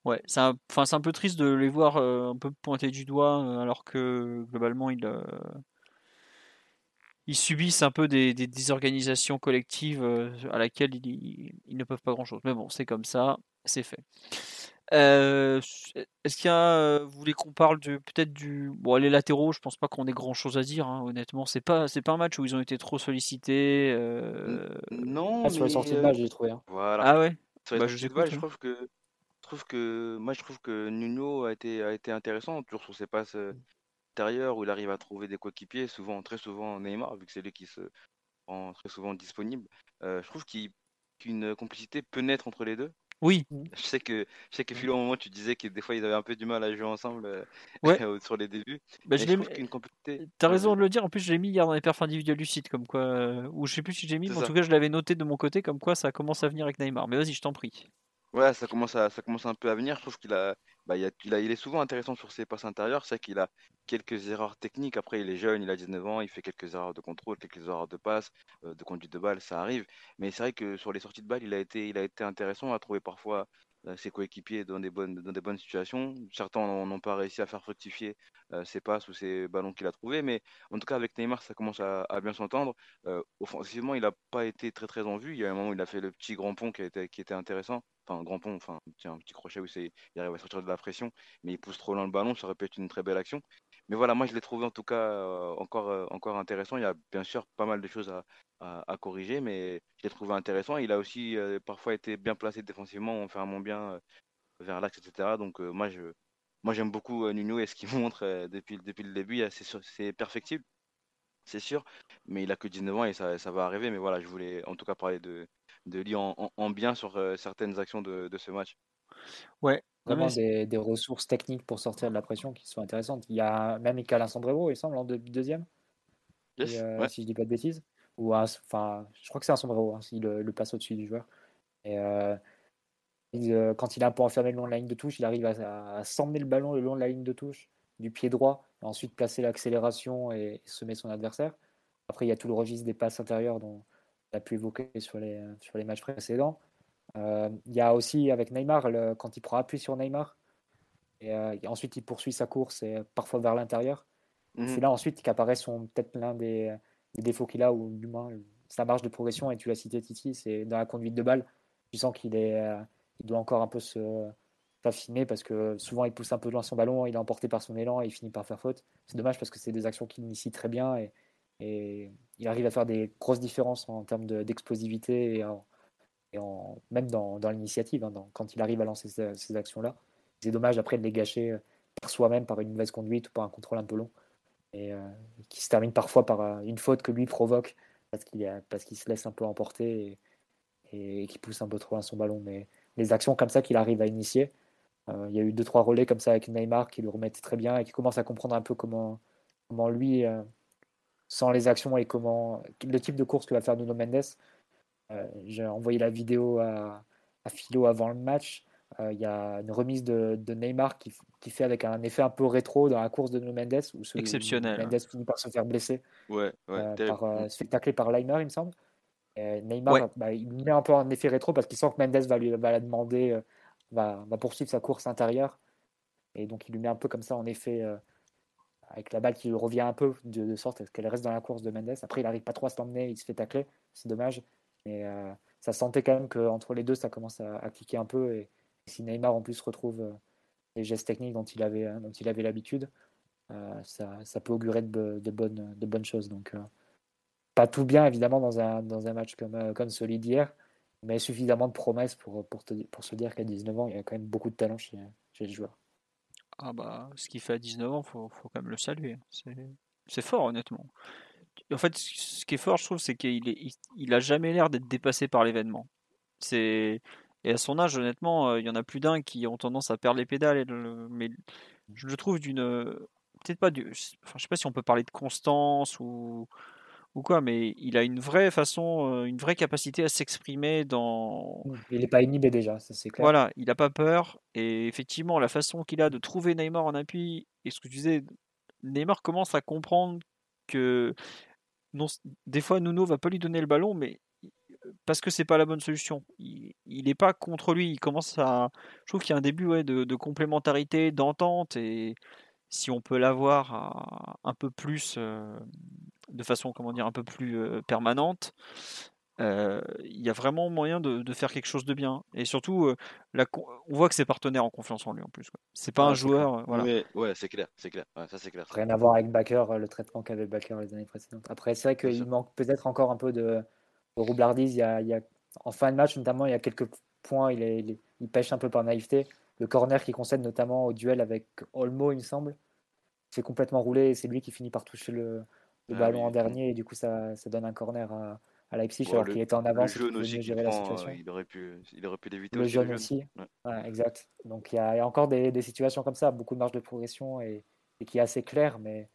Ouais, c'est un, un, peu triste de les voir euh, un peu pointer du doigt euh, alors que globalement ils, euh, ils subissent un peu des, des désorganisations collectives à laquelle ils, ils, ne peuvent pas grand chose. Mais bon, c'est comme ça, c'est fait. Euh, Est-ce qu'il y a, vous voulez qu'on parle de peut-être du, bon les latéraux, je pense pas qu'on ait grand chose à dire. Hein, honnêtement, c'est pas, c'est pas un match où ils ont été trop sollicités. Euh... Non. Ah, sur les sorties de match, j'ai trouvé. Hein. Voilà. Ah ouais? Sur les bah, sorties de match, je trouve que, je trouve que, moi je trouve que Nuno a été, a été intéressant toujours sur ses passes intérieur où il arrive à trouver des coéquipiers, souvent, très souvent Neymar, vu que c'est lui qui se rend très souvent disponible. Euh, je trouve qu'une complicité peut naître entre les deux. Oui. Je sais que je sais que Philo, au moment tu disais que des fois ils avaient un peu du mal à jouer ensemble euh, ouais. sur les débuts. Bah, je, je trouve qu'une complicité. T'as raison de le dire. En plus, je l'ai mis hier dans les perfs individuels du site, comme quoi, euh, ou je sais plus si j'ai mis, mais en tout cas, je l'avais noté de mon côté, comme quoi ça commence à venir avec Neymar. Mais vas-y, je t'en prie. Ouais, ça commence, ça commence un peu à venir. Je trouve qu'il a, bah, il, a, est souvent intéressant sur ses passes intérieures. C'est qu'il a quelques erreurs techniques. Après, il est jeune, il a 19 ans, il fait quelques erreurs de contrôle, quelques erreurs de passe, euh, de conduite de balle, ça arrive. Mais c'est vrai que sur les sorties de balle, il a été, intéressant à trouver parfois ses coéquipiers dans des bonnes, dans des bonnes situations. Certains n'ont pas réussi à faire fructifier euh, ses passes ou ses ballons qu'il a trouvés. Mais en tout cas, avec Neymar, ça commence à, bien s'entendre. Euh, offensivement, il n'a pas été très très en vue. Il y a un moment où il a fait le petit grand pont qui, qui était intéressant enfin un grand pont, enfin un petit crochet où il arrive à sortir de la pression, mais il pousse trop loin le ballon, ça aurait pu être une très belle action. Mais voilà, moi je l'ai trouvé en tout cas euh, encore, euh, encore intéressant. Il y a bien sûr pas mal de choses à, à, corriger, mais je l'ai trouvé intéressant. Il a aussi euh, parfois été bien placé défensivement, entièrement bien vers l'axe, etc. Donc moi je moi j'aime beaucoup Nuno et ce qu'il montre depuis, depuis le début, c'est perfectible c'est sûr, mais il a que 19 ans et ça, ça, va arriver. Mais voilà, je voulais en tout cas parler de, de lui en, en, en bien sur certaines actions de, de, ce match. Ouais. Vraiment des, des, ressources techniques pour sortir de la pression qui sont intéressantes. Il y a même Icalin Sombrero, il semble, en deux, deuxième, yes, et, euh, ouais. si je dis pas de bêtises. Ou enfin, je crois que c'est un Sombrero, hein, s'il le, le, passe au-dessus du joueur. Et euh, il, euh, quand il est un peu enfermé le long de la ligne de touche, il arrive à, à s'emmener le ballon le long de la ligne de touche du pied droit, et ensuite placer l'accélération et, et semer son adversaire. Après, il y a tout le registre des passes intérieures dont on a pu évoquer sur les, sur les matchs précédents. Euh, il y a aussi avec Neymar, le, quand il prend appui sur Neymar, et, euh, et ensuite il poursuit sa course et parfois vers l'intérieur. Mmh. C'est là ensuite qu'apparaît peut-être l'un des, des, défauts qu'il a, ou du moins sa marge de progression, et tu l'as cité Titi, c'est dans la conduite de balle. Tu sens qu'il est, euh, il doit encore un peu se affiné parce que souvent il pousse un peu loin son ballon, il est emporté par son élan et il finit par faire faute. C'est dommage parce que c'est des actions qu'il initie très bien et, et, il arrive à faire des grosses différences en termes d'explosivité et, même dans, dans l'initiative, hein, quand il arrive à lancer ces, actions-là. C'est dommage après de les gâcher euh, par soi-même, par une mauvaise conduite ou par un contrôle un peu long. Et euh, qui se termine parfois par euh, une faute que lui provoque parce qu'il qu'il se laisse un peu emporter et, et qui pousse un peu trop loin son ballon. Mais les actions comme ça qu'il arrive à initier, il y a eu deux trois relais comme ça avec Neymar qui le remettent très bien et qui commence à comprendre un peu comment, comment lui, sans les actions et comment le type de course que va faire Nuno Mendes. Euh, j'ai envoyé la vidéo à, à, Philo avant le match. Il y a une remise de, de Neymar qui, qui, fait avec un effet un peu rétro dans la course de Mendes où Exceptionnel. Mendes finit par se faire blesser. Ouais, ouais, par, se fait tacler par Leimer, il me semble. Neymar, bah, il met un peu en effet rétro parce qu'il sent que Mendes va, lui, va la demander va, poursuivre sa course intérieure. Et donc il lui met un peu comme ça en effet euh, avec la balle qui revient un peu de, sorte qu'elle reste dans la course de Mendes. Après il n'arrive pas trop à s'emmener, il se fait tacler, c'est dommage. Mais euh, ça sentait quand même qu'entre les deux ça commence à, cliquer un peu. Et, si Neymar en plus retrouve euh, les gestes techniques dont il avait, avait l'habitude, ça, ça, peut augurer de, de, bonnes, de bonnes choses. Donc pas tout bien évidemment dans un, dans un match comme, comme celui d'hier mais suffisamment de promesses pour, pour, pour se dire qu'à 19 ans, il y a quand même beaucoup de talent chez, chez le joueur. Ah bah, ce qu'il fait à 19 ans, faut, faut quand même le saluer. C'est fort, honnêtement. En fait, ce qui est fort, je trouve, c'est qu'il est, il, a jamais l'air d'être dépassé par l'événement. C'est et à son âge, honnêtement, euh, il y en a plus d'un qui ont tendance à perdre les pédales. Et mais je le trouve d'une peut-être pas du, enfin, je sais pas si on peut parler de constance ou ou quoi, mais il a une vraie façon, euh, une vraie capacité à s'exprimer dans. Il n'est pas inhibé déjà, ça c'est clair. Voilà, il n'a pas peur. Et effectivement, la façon qu'il a de trouver Neymar en appui, et ce que tu disais, Neymar commence à comprendre que non, des fois Nuno va pas lui donner le ballon, mais parce que c'est pas la bonne solution. Il n'est pas contre lui. Il commence à. Je trouve qu'il y a un début ouais, de, de complémentarité, d'entente, et si on peut l'avoir un peu plus euh, de façon comment dire un peu plus euh, permanente, euh, il y a vraiment moyen de, faire quelque chose de bien. Et surtout, euh, on voit que ses partenaires ont confiance en lui en plus. C'est pas un joueur. Voilà. ouais, c'est clair, c'est clair. ça, c'est clair. Rien à voir avec Baker, le traitement qu'avait Baker les années précédentes. Après, c'est vrai qu'il manque peut-être encore un peu de, roublardise. Il y, a, il y, a, en fin de match, notamment, il y a quelques points, il, il, pêche un peu par naïveté. Le corner qui concède notamment au duel avec Olmo, il me semble, c'est complètement roulé et c'est lui qui finit par toucher le, le ah ballon en dernier et du coup ça, ça donne un corner à, à Leipzig alors qu'il était en avance. Le jaune aussi gérer la situation. il, aurait pu, il aurait pu l'éviter. Le aussi, jaune aussi. Ouais. exact. Donc il y, a, encore des, des, situations comme ça, beaucoup de marge de progression et, et qui est assez clair, mais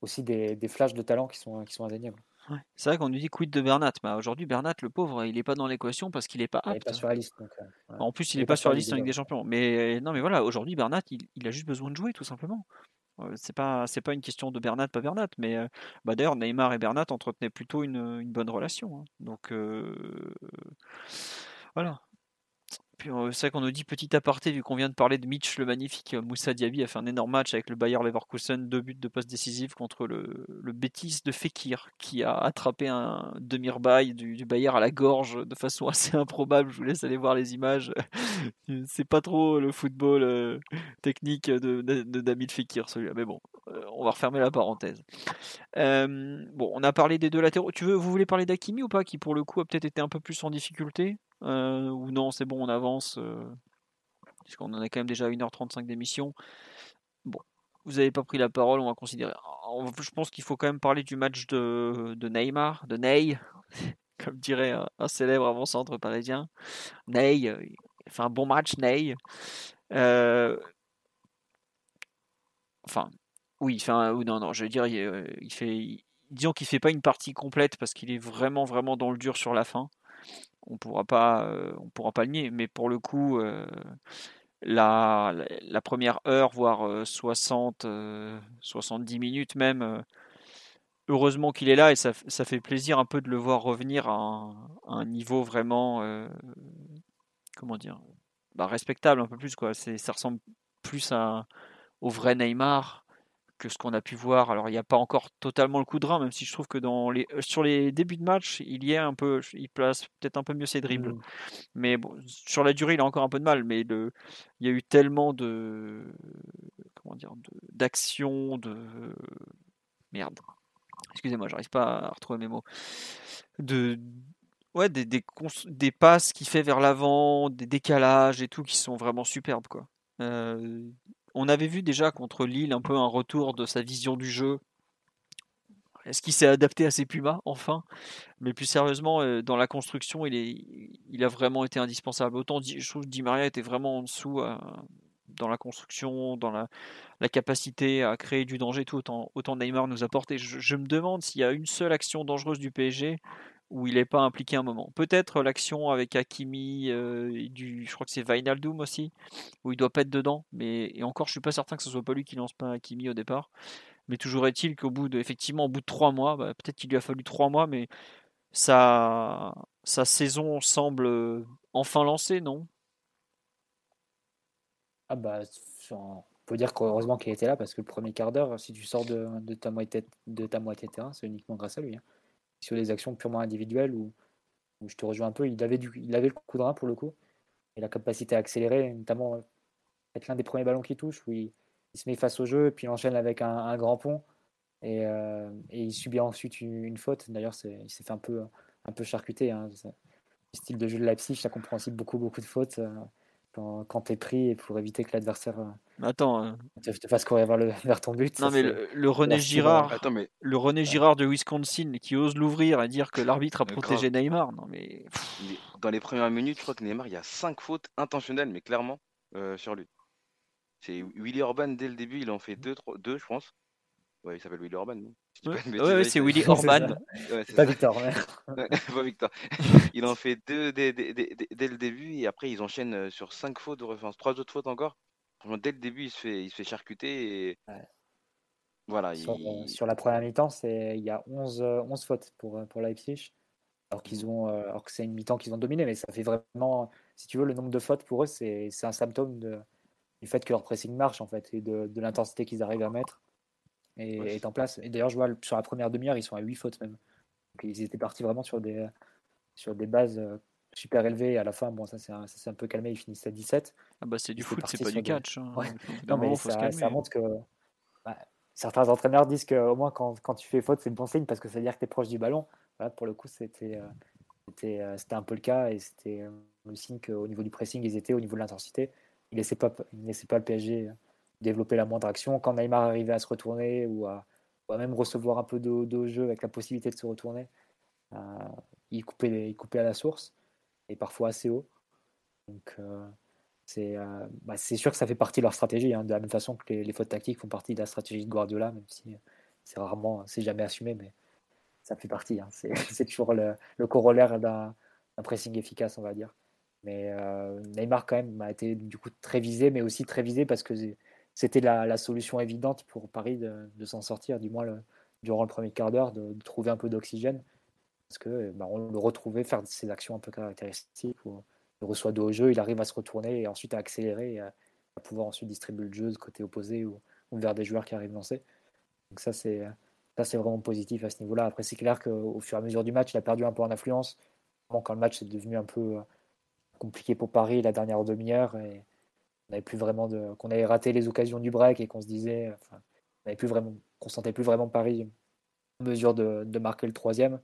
aussi des, des, flashs de talent qui sont, qui sont indéniables. Ouais. C'est vrai qu'on nous dit quid de Bernat. mais bah, Aujourd'hui, Bernat, le pauvre, il n'est pas dans l'équation parce qu'il n'est pas apte. Il pas sur la liste. Donc, euh, En plus, il n'est pas, pas, sur la liste avec des champions. Mais non, mais voilà, aujourd'hui, Bernat, il, il, a juste besoin de jouer, tout simplement c'est pas c'est pas une question de Bernat pas Bernat mais bah d'ailleurs Neymar et Bernat entretenaient plutôt une, une bonne relation hein. donc voilà puis c'est vrai qu'on nous dit petit aparté, vu qu'on vient de parler de Mitch le magnifique, Moussa Diaby a fait un énorme match avec le Bayer Leverkusen, deux buts de poste décisif contre le, le de Fekir, qui a attrapé un demi-rebaille du, du Bayer à la gorge de façon assez improbable. Je vous laisse aller voir les images. c'est pas trop le football euh, technique de, de, Fekir celui-là, mais bon, euh, on va refermer la parenthèse. Euh, bon, on a parlé des deux latéraux. Tu veux, vous voulez parler d'Akimi ou pas, qui pour le coup a peut-être été un peu plus en difficulté? Euh, ou non, c'est bon, on avance, euh, puisqu'on en a quand même déjà 1h35 d'émission. Bon, vous n'avez pas pris la parole, on va considérer. Je pense qu'il faut quand même parler du match de, Neymar, de Ney, comme dirait un, célèbre avant-centre parisien. Ney, euh, il fait un bon match, Ney. enfin, oui, il un, non, non, je veux dire, il, fait, disons qu'il fait pas une partie complète parce qu'il est vraiment, vraiment dans le dur sur la fin on pourra pas, euh, on pourra pas le nier. Mais pour le coup, euh, la, la, première heure, voire 60, euh, 70 minutes même, heureusement qu'il est là et ça, ça, fait plaisir un peu de le voir revenir à un, niveau vraiment, comment dire, bah, respectable un peu plus quoi. C'est, ça ressemble plus à, au vrai Neymar que ce qu'on a pu voir. Alors, il n'y a pas encore totalement le coup de rein, même si je trouve que dans les, euh, sur les débuts de match, il y a un peu, il place peut-être un peu mieux ses dribbles. Mm. Mais bon, sur la durée, il a encore un peu de mal. Mais le, il y a eu tellement de, comment dire, d'actions, de, merde. Excusez-moi, j'arrive pas à retrouver mes mots. De, ouais, des, des, des passes qu'il fait vers l'avant, des décalages et tout qui sont vraiment superbes, quoi. Euh, on avait vu déjà contre Lille un peu un retour de sa vision du jeu. Est-ce qu'il s'est adapté à ses Pumas enfin? Mais plus sérieusement, euh, dans la construction, il, a vraiment été indispensable. Autant je trouve Di Maria était vraiment en dessous euh, dans la construction, dans la, capacité à créer du danger, tout autant, autant Neymar nous apporte. Et je, je me demande s'il y a une seule action dangereuse du PSG où il n'est pas impliqué un moment. Peut-être l'action avec Hakimi, euh, du, je crois que c'est Vainaldoum aussi, où il doit pas être dedans, mais et encore je suis pas certain que ce soit pas lui qui lance pas Hakimi au départ. Mais toujours est-il qu'au bout de, effectivement, au bout de trois mois, bah, peut-être qu'il lui a fallu trois mois, mais sa, sa saison semble euh, enfin lancée, non? Ah bah, on peut dire qu'heureusement qu'il était là parce que le premier quart d'heure, si tu sors de, ta moitié de ta terrain, c'est uniquement grâce à lui. Hein sur des actions purement individuelles où, je te rejoins un peu, il avait, il avait le coup de rein pour le coup, et la capacité à accélérer, notamment être l'un des premiers ballons qui touche, où il, se met face au jeu, puis il enchaîne avec un, grand pont, et, euh, et, il subit ensuite une, faute. D'ailleurs, il s'est fait un peu, un peu charcuter. Hein. Le style de jeu de Leipzig, ça comprend aussi beaucoup, beaucoup de fautes. Euh, quand, tu es pris et pour éviter que l'adversaire euh, Attends, hein. te, fasse courir vers, le, vers ton but. Non, mais le, René Girard, Attends, mais... le René Girard de Wisconsin qui ose l'ouvrir et dire que l'arbitre a protégé Neymar. Non, mais... Dans les premières minutes, je crois que Neymar, il y a 5 fautes intentionnelles, mais clairement, euh, sur lui. C'est Willy Orban, dès le début, il en fait 2, deux, je pense. Ouais, il s'appelle Willy Orban, non? Ouais, c'est Willy Orban. c'est pas Victor. pas Victor. Il en fait deux dès, le début et après ils enchaînent euh, sur cinq fautes, enfin trois autres fautes encore. Dès le début, il se fait, il se fait charcuter et voilà. Euh, sur, la première mi-temps, il y a 11, 11 euh, fautes pour, pour Leipzig. Alors qu'ils ont, alors que c'est une mi-temps qu'ils ont dominé, mais ça fait vraiment, si tu veux, le nombre de fautes pour eux, c'est un symptôme de, du fait que leur pressing marche en fait et de, de l'intensité qu'ils arrivent à mettre et est en place. Et d'ailleurs, je vois sur la première demi-heure, ils sont à 8 fautes même. Donc, ils étaient partis vraiment sur des, sur des bases euh, super élevées. Et à la fin, bon, ça s'est un, peu calmé, ils finissent à 17. Ah bah c'est du foot, c'est pas du catch. Hein. Non, mais ça, ça, montre que bah, certains entraîneurs disent qu'au moins quand, quand, tu fais faute, c'est bon signe parce que ça veut dire que tu es proche du ballon. Voilà, pour le coup, c'était euh, euh, un peu le cas et c'était le signe qu'au niveau du pressing, ils étaient au niveau de l'intensité. Ils ne laissaient, pas, laissaient pas le PSG développer la moindre action. Quand Neymar arrivait à se retourner ou à, même recevoir un peu de, de, jeu avec la possibilité de se retourner, euh, il, coupait, il coupait à la source et parfois assez haut. Donc euh, euh, bah, c'est sûr que ça fait partie de leur stratégie, hein, de la même façon que les, fautes tactiques font partie de la stratégie de Guardiola, même si c'est rarement, c'est jamais assumé, mais ça fait partie. Hein. C'est toujours le, corollaire d'un pressing efficace, on va dire. Mais Neymar, quand même, a été du coup très visé, mais aussi très visé parce que c'était la, solution évidente pour Paris de, s'en sortir, du moins durant le premier quart d'heure, de, trouver un peu d'oxygène. Parce que bah, on le retrouvait faire ses actions un peu caractéristiques il reçoit de haut jeu, il arrive à se retourner et ensuite à accélérer et à, pouvoir ensuite distribuer le jeu de côté opposé ou, vers des joueurs qui arrivent lancer. Donc ça c'est ça c'est vraiment positif à ce niveau-là. Après c'est clair qu'au fur et à mesure du match, il a perdu un peu en influence. Quand le match est devenu un peu compliqué pour Paris la dernière demi-heure avait qu'on avait raté les occasions du break et qu'on se disait, enfin, on qu'on sentait plus vraiment Paris en mesure de, marquer le troisième.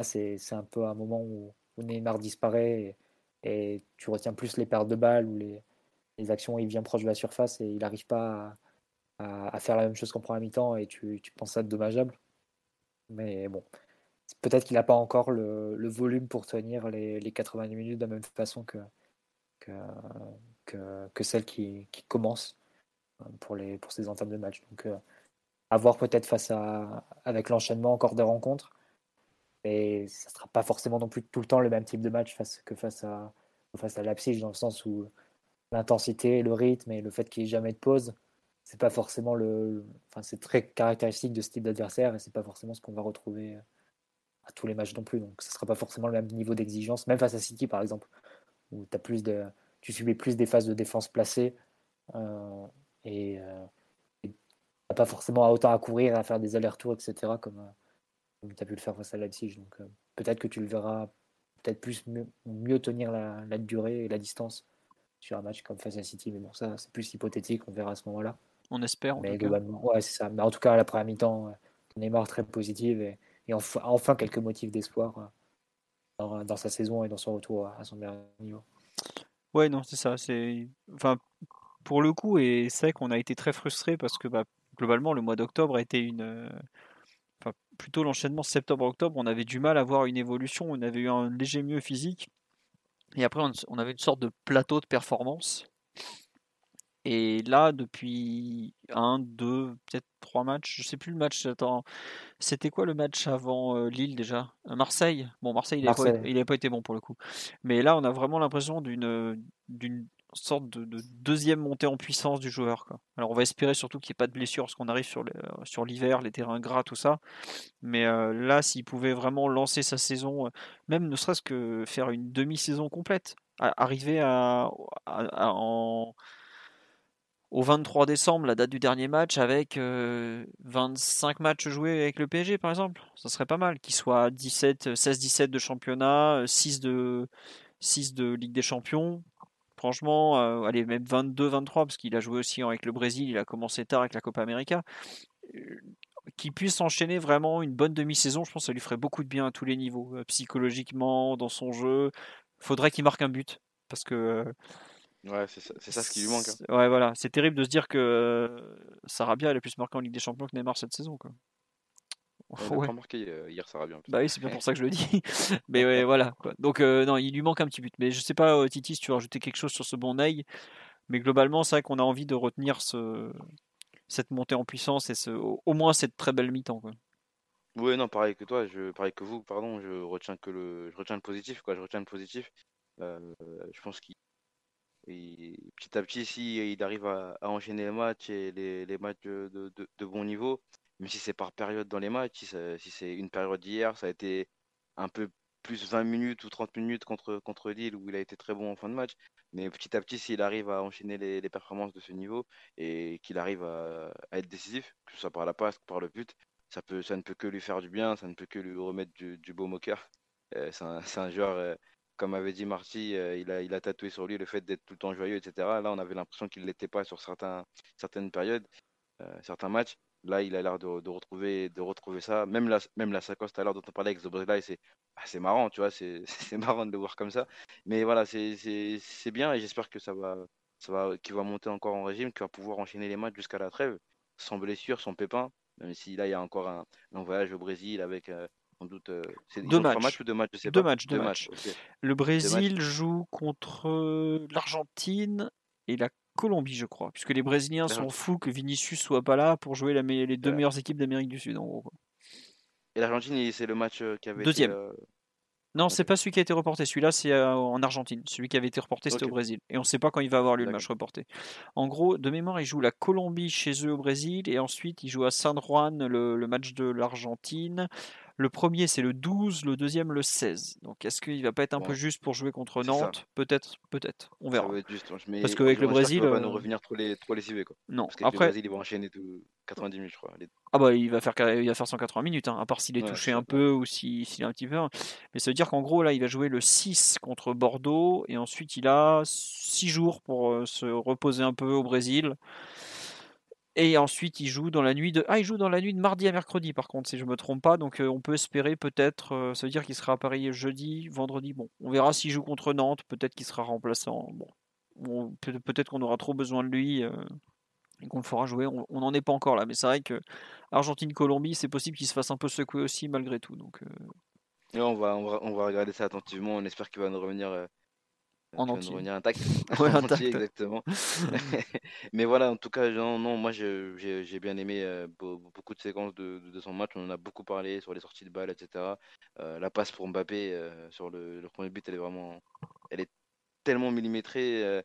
C'est, un peu un moment où, Neymar disparaît et, tu retiens plus les pertes de balles ou les, actions il vient proche de la surface et il n'arrive pas à, faire la même chose qu'en première mi-temps et tu, penses ça dommageable. Mais bon, peut-être qu'il n'a pas encore le, volume pour tenir les, les 80 minutes de la même façon que, que, celle qui, commence euh, pour, les, pour ces entames de match. Donc, euh, à voir peut-être face à, avec l'enchaînement encore des rencontres. Et ça ne sera pas forcément non plus tout le temps le même type de match face, que face à, face à Leipzig, dans le sens où l'intensité, le rythme et le fait qu'il n'y ait jamais de pause, c'est pas forcément le. Enfin, c'est très caractéristique de ce type d'adversaire et c'est pas forcément ce qu'on va retrouver à tous les matchs non plus. Donc, ce ne sera pas forcément le même niveau d'exigence, même face à City par exemple, où tu as plus de, tu subis plus des phases de défense placées euh, et, euh, pas forcément autant à courir, à faire des allers-retours, etc. comme, tu as pu le faire face à Leipzig. Donc peut-être que tu le verras peut-être plus mieux, tenir la, la, durée et la distance sur un match comme face à City. Mais bon, ça, c'est plus hypothétique, on verra à ce moment-là. On espère. En mais globalement, ouais, c'est ça. Mais en tout cas, la première mi-temps, Neymar très positive et, et enfin, enfin, quelques motifs d'espoir dans, dans, sa saison et dans son retour à son meilleur niveau. Ouais, non, c'est ça. C'est enfin pour le coup et c'est vrai qu'on a été très frustré parce que bah, globalement le mois d'octobre a été une enfin, plutôt l'enchaînement septembre-octobre, on avait du mal à voir une évolution, on avait eu un léger mieux physique et après on avait une sorte de plateau de performance et là, depuis un, deux, peut-être trois matchs, je sais plus le match. Attends, c'était quoi le match avant euh, Lille déjà? Euh, Marseille. Bon, Marseille, il n'avait pas, été bon pour le coup. Mais là, on a vraiment l'impression d'une d'une sorte de, deuxième montée en puissance du joueur. Quoi. Alors, on va espérer surtout qu'il n'y ait pas de blessure, parce qu'on arrive sur sur l'hiver, les terrains gras, tout ça. Mais euh, là, s'il pouvait vraiment lancer sa saison, même ne serait-ce que faire une demi-saison complète, arriver à, à en au 23 décembre, la date du dernier match, avec 25 euh, matchs joués avec le PSG, par exemple. Ça serait pas mal. Qu'il soit 16-17 de championnat, 6 de, 6 de Ligue des Champions. Franchement, euh, allez, même 22-23, parce qu'il a joué aussi avec le Brésil, il a commencé tard avec la Copa América. Euh, qu'il puisse enchaîner vraiment une bonne demi-saison, je pense que ça lui ferait beaucoup de bien à tous les niveaux, psychologiquement, dans son jeu. Faudrait qu'il marque un but, parce que Ouais, c'est ça, ce qui lui manque. Hein. Ouais, voilà. C'est terrible de se dire que euh, Sarabia elle a plus marqué en Ligue des Champions que Neymar cette saison. Quoi. Il n'a pas marqué euh, hier Sarabia. Bah oui, c'est bien pour ça que je le dis. mais ouais, voilà. Quoi. Donc, euh, non, il lui manque un petit but. Mais je sais pas, Titi, si tu veux rajouter quelque chose sur ce bon Ney. Mais globalement, c'est vrai qu'on a envie de retenir ce... cette montée en puissance et ce... au moins cette très belle mi-temps. Oui, non, pareil que toi, je, pareil que vous, pardon, je retiens que le, je retiens le positif, quoi. Je retiens le positif. je pense qu'il et petit à petit, si arrive à, enchaîner les matchs et les, matchs de, bon niveau, même si c'est par période dans les matchs, si, c'est une période d'hier, ça a été un peu plus 20 minutes ou 30 minutes contre, contre Lille où il a été très bon en fin de match. Mais petit à petit, s'il arrive à enchaîner les, performances de ce niveau et qu'il arrive à, être décisif, que ce soit par la passe ou par le but, ça, peut, ça ne peut que lui faire du bien, ça ne peut que lui remettre du, du beau moqueur. Euh, c'est un, joueur euh, comme avait dit Marty, euh, il, a, tatoué sur lui le fait d'être tout le temps joyeux, etc. Là, on avait l'impression qu'il ne l'était pas sur certaines périodes, euh, certains matchs. Là, il a l'air de, retrouver, ça. Même la, même la Sacoste à l'heure dont on parlait avec Zobrela, c'est bah, c'est marrant, tu vois, c'est marrant de le voir comme ça. Mais voilà, c'est bien et j'espère que ça va, qu'il va monter encore en régime, qu'il va pouvoir enchaîner les matchs jusqu'à la trêve, sans blessure, sans pépin. Même si là, il y a encore un, voyage au Brésil avec, euh, doute. Euh, deux matchs. ou deux matchs, deux matchs, deux matchs. Le Brésil joue contre euh, l'Argentine et la Colombie, je crois, puisque les Brésiliens sont fous que Vinicius soit pas là pour jouer la les deux meilleures équipes d'Amérique du Sud, en gros. Et l'Argentine, c'est le match euh, qui avait Deuxième. Non, c'est pas celui qui a été reporté. Celui-là, c'est en Argentine. Celui qui avait été reporté, c'était au Brésil. Et on ne sait pas quand il va avoir lieu le match reporté. En gros, de mémoire, il joue la Colombie chez eux au Brésil. Et ensuite, il joue à San Juan le match de l'Argentine. Le premier, c'est le 12, le deuxième, le 16. Donc, est-ce qu'il va pas être un peu juste pour jouer contre Nantes? Peut-être, peut-être. On verra. Va juste, mais Parce qu'avec le Brésil. Il va nous euh, revenir trop les, trop les CV, quoi. Non, Parce après. Le Brésil, ils vont enchaîner tout 90 minutes, je crois. Ah, bah, il va faire, il va faire 180 minutes, hein, à part s'il est touché un peu ou s'il est un petit peu. Mais ça veut dire qu'en gros, là, il va jouer le 6 contre Bordeaux et ensuite, il a 6 jours pour euh, se reposer un peu au Brésil. Et ensuite, il joue dans la nuit de. Ah, il joue dans la nuit de mardi à mercredi, par contre, si je me trompe pas. Donc, euh, on peut espérer peut-être. Euh, ça veut dire qu'il sera à Paris jeudi, vendredi. Bon, on verra s'il joue contre Nantes. Peut-être qu'il sera remplaçant. Bon, peut-être qu'on aura trop besoin de lui euh, et qu'on le fera jouer. On n'en est pas encore là. Mais c'est vrai que Argentine-Colombie, c'est possible qu'il se fasse un peu secouer aussi, malgré tout. Donc. on, va, on, va, on va regarder ça attentivement. On espère qu'il va nous revenir en entier. revenir intact. entier, exactement. Mais voilà, en tout cas, non, non moi j'ai bien aimé euh, beaucoup de séquences de, son match. On en a beaucoup parlé sur les sorties de balles, etc. Euh, la passe pour Mbappé euh, sur le, premier but, elle est vraiment, elle est tellement millimétrée.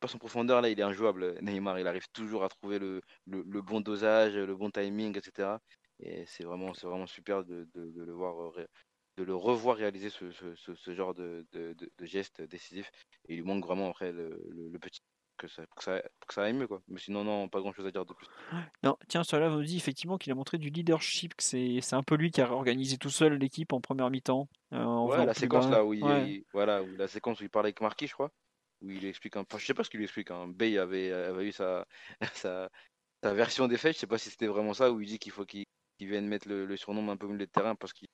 pas son profondeur, là, il est injouable. Neymar, il arrive toujours à trouver le, le, bon dosage, le bon timing, etc. Et c'est vraiment, vraiment super de, de, de le voir de le revoir réaliser ce, ce, ce, genre de, de, de, geste décisif. Et il lui manque vraiment après le, le, petit que ça, pour que ça, pour que ça aille mieux. Quoi. Mais sinon, non, pas grand chose à dire de plus. Non, tiens, cela vous dit effectivement qu'il a montré du leadership, que c'est c'est un peu lui qui a organisé tout seul l'équipe en première mi-temps. euh, en Ouais, la séquence bas. là où il, Ouais. il- voilà, où la séquence où il parle avec Marquis, je crois, où il explique un, enfin, je sais pas ce qu'il lui explique. Hein. Bay avait, avait eu sa, sa, sa version des faits, je sais pas si c'était vraiment ça, où il dit qu'il faut qu'il qu'il vienne mettre le, le surnom un peu au milieu de terrain parce qu'ils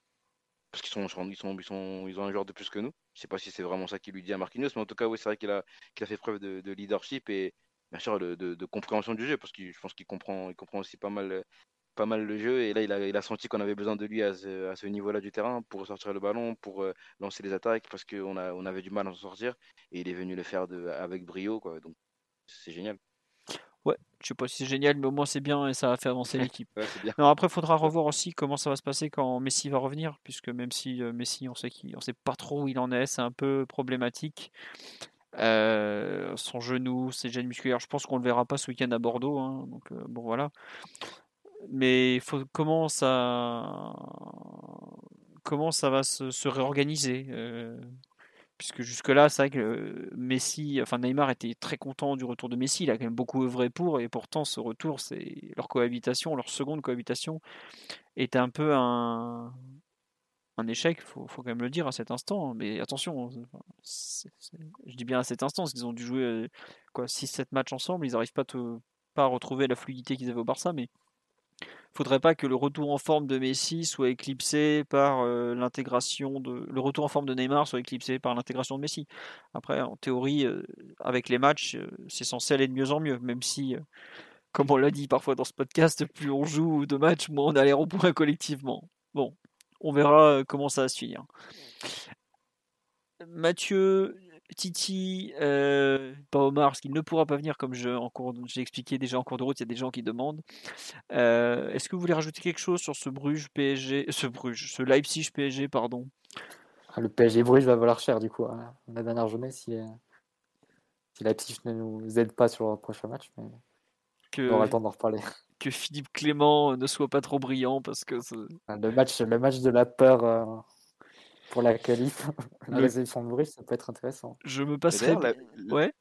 parce qu'ils sont, ils sont, ils ont un joueur de plus que nous. Je sais pas si c'est vraiment ça qu'il lui dit à Marquinhos, mais en tout cas, oui, c'est vrai qu'il a, fait preuve de, de leadership et bien sûr de, compréhension du jeu, parce que je pense qu'il comprend, aussi pas mal, le jeu. Et là, il a, senti qu'on avait besoin de lui à ce, niveau-là du terrain pour sortir le ballon, pour euh, lancer les attaques, parce qu'on avait du mal à s'en sortir. Et il est venu le faire avec brio. Donc, c'est génial. Ouais, je sais pas si c'est génial, mais au moins c'est bien et ça va faire avancer l'équipe. Ouais, après, il faudra revoir aussi comment ça va se passer quand Messi va revenir, puisque même si euh, Messi, on sait qu'il, on sait pas trop où il en est, c'est un peu problématique. Euh, son genou, ses gènes musculaires, je pense qu'on le verra pas ce week-end à Bordeaux, hein, donc euh, bon voilà. Mais faut, comment ça, comment ça va se, se réorganiser euh, Puisque jusque-là, c'est vrai que Messi, enfin Neymar était très content du retour de Messi, il a quand même beaucoup œuvré pour, et pourtant ce retour, c'est leur cohabitation, leur seconde cohabitation, est un peu un, un échec, faut, faut quand même le dire à cet instant. hein. Mais attention, c'est- je dis bien à cet instant, parce qu'ils ont dû jouer quoi 6-7 matchs ensemble, ils n'arrivent pas, pas à retrouver la fluidité qu'ils avaient au Barça, mais faudrait pas que le retour en forme de Messi soit éclipsé par euh, l'intégration de le retour en forme de Neymar soit éclipsé par l'intégration de Messi. Après, en théorie, euh, avec les matchs, euh, c'est censé aller de mieux en mieux, même si, comme on l'a dit parfois dans ce podcast, plus on joue de matchs, moins on a l'air au point collectivement. Bon, on verra comment ça va se finir. Mathieu, Titi, euh, pas Omar, parce qu'il ne pourra pas venir, comme j'ai expliqué déjà en cours de route, il y a des gens qui demandent. Euh, Est-ce que vous voulez rajouter quelque chose sur ce Bruges PSG, ce Bruges, ce Leipzig PSG, pardon? Ah, Le PSG Bruges va valoir cher du coup hein, la dernière journée si, euh, si Leipzig ne nous aide pas sur le prochain match. Mais on aura le temps d'en reparler. que Philippe Clément ne soit pas trop brillant parce que c'est- Le match, le match de la peur euh, pour la qualif, la Le- réception de Bruges, ça peut être intéressant. je me passerai. la- Ouais.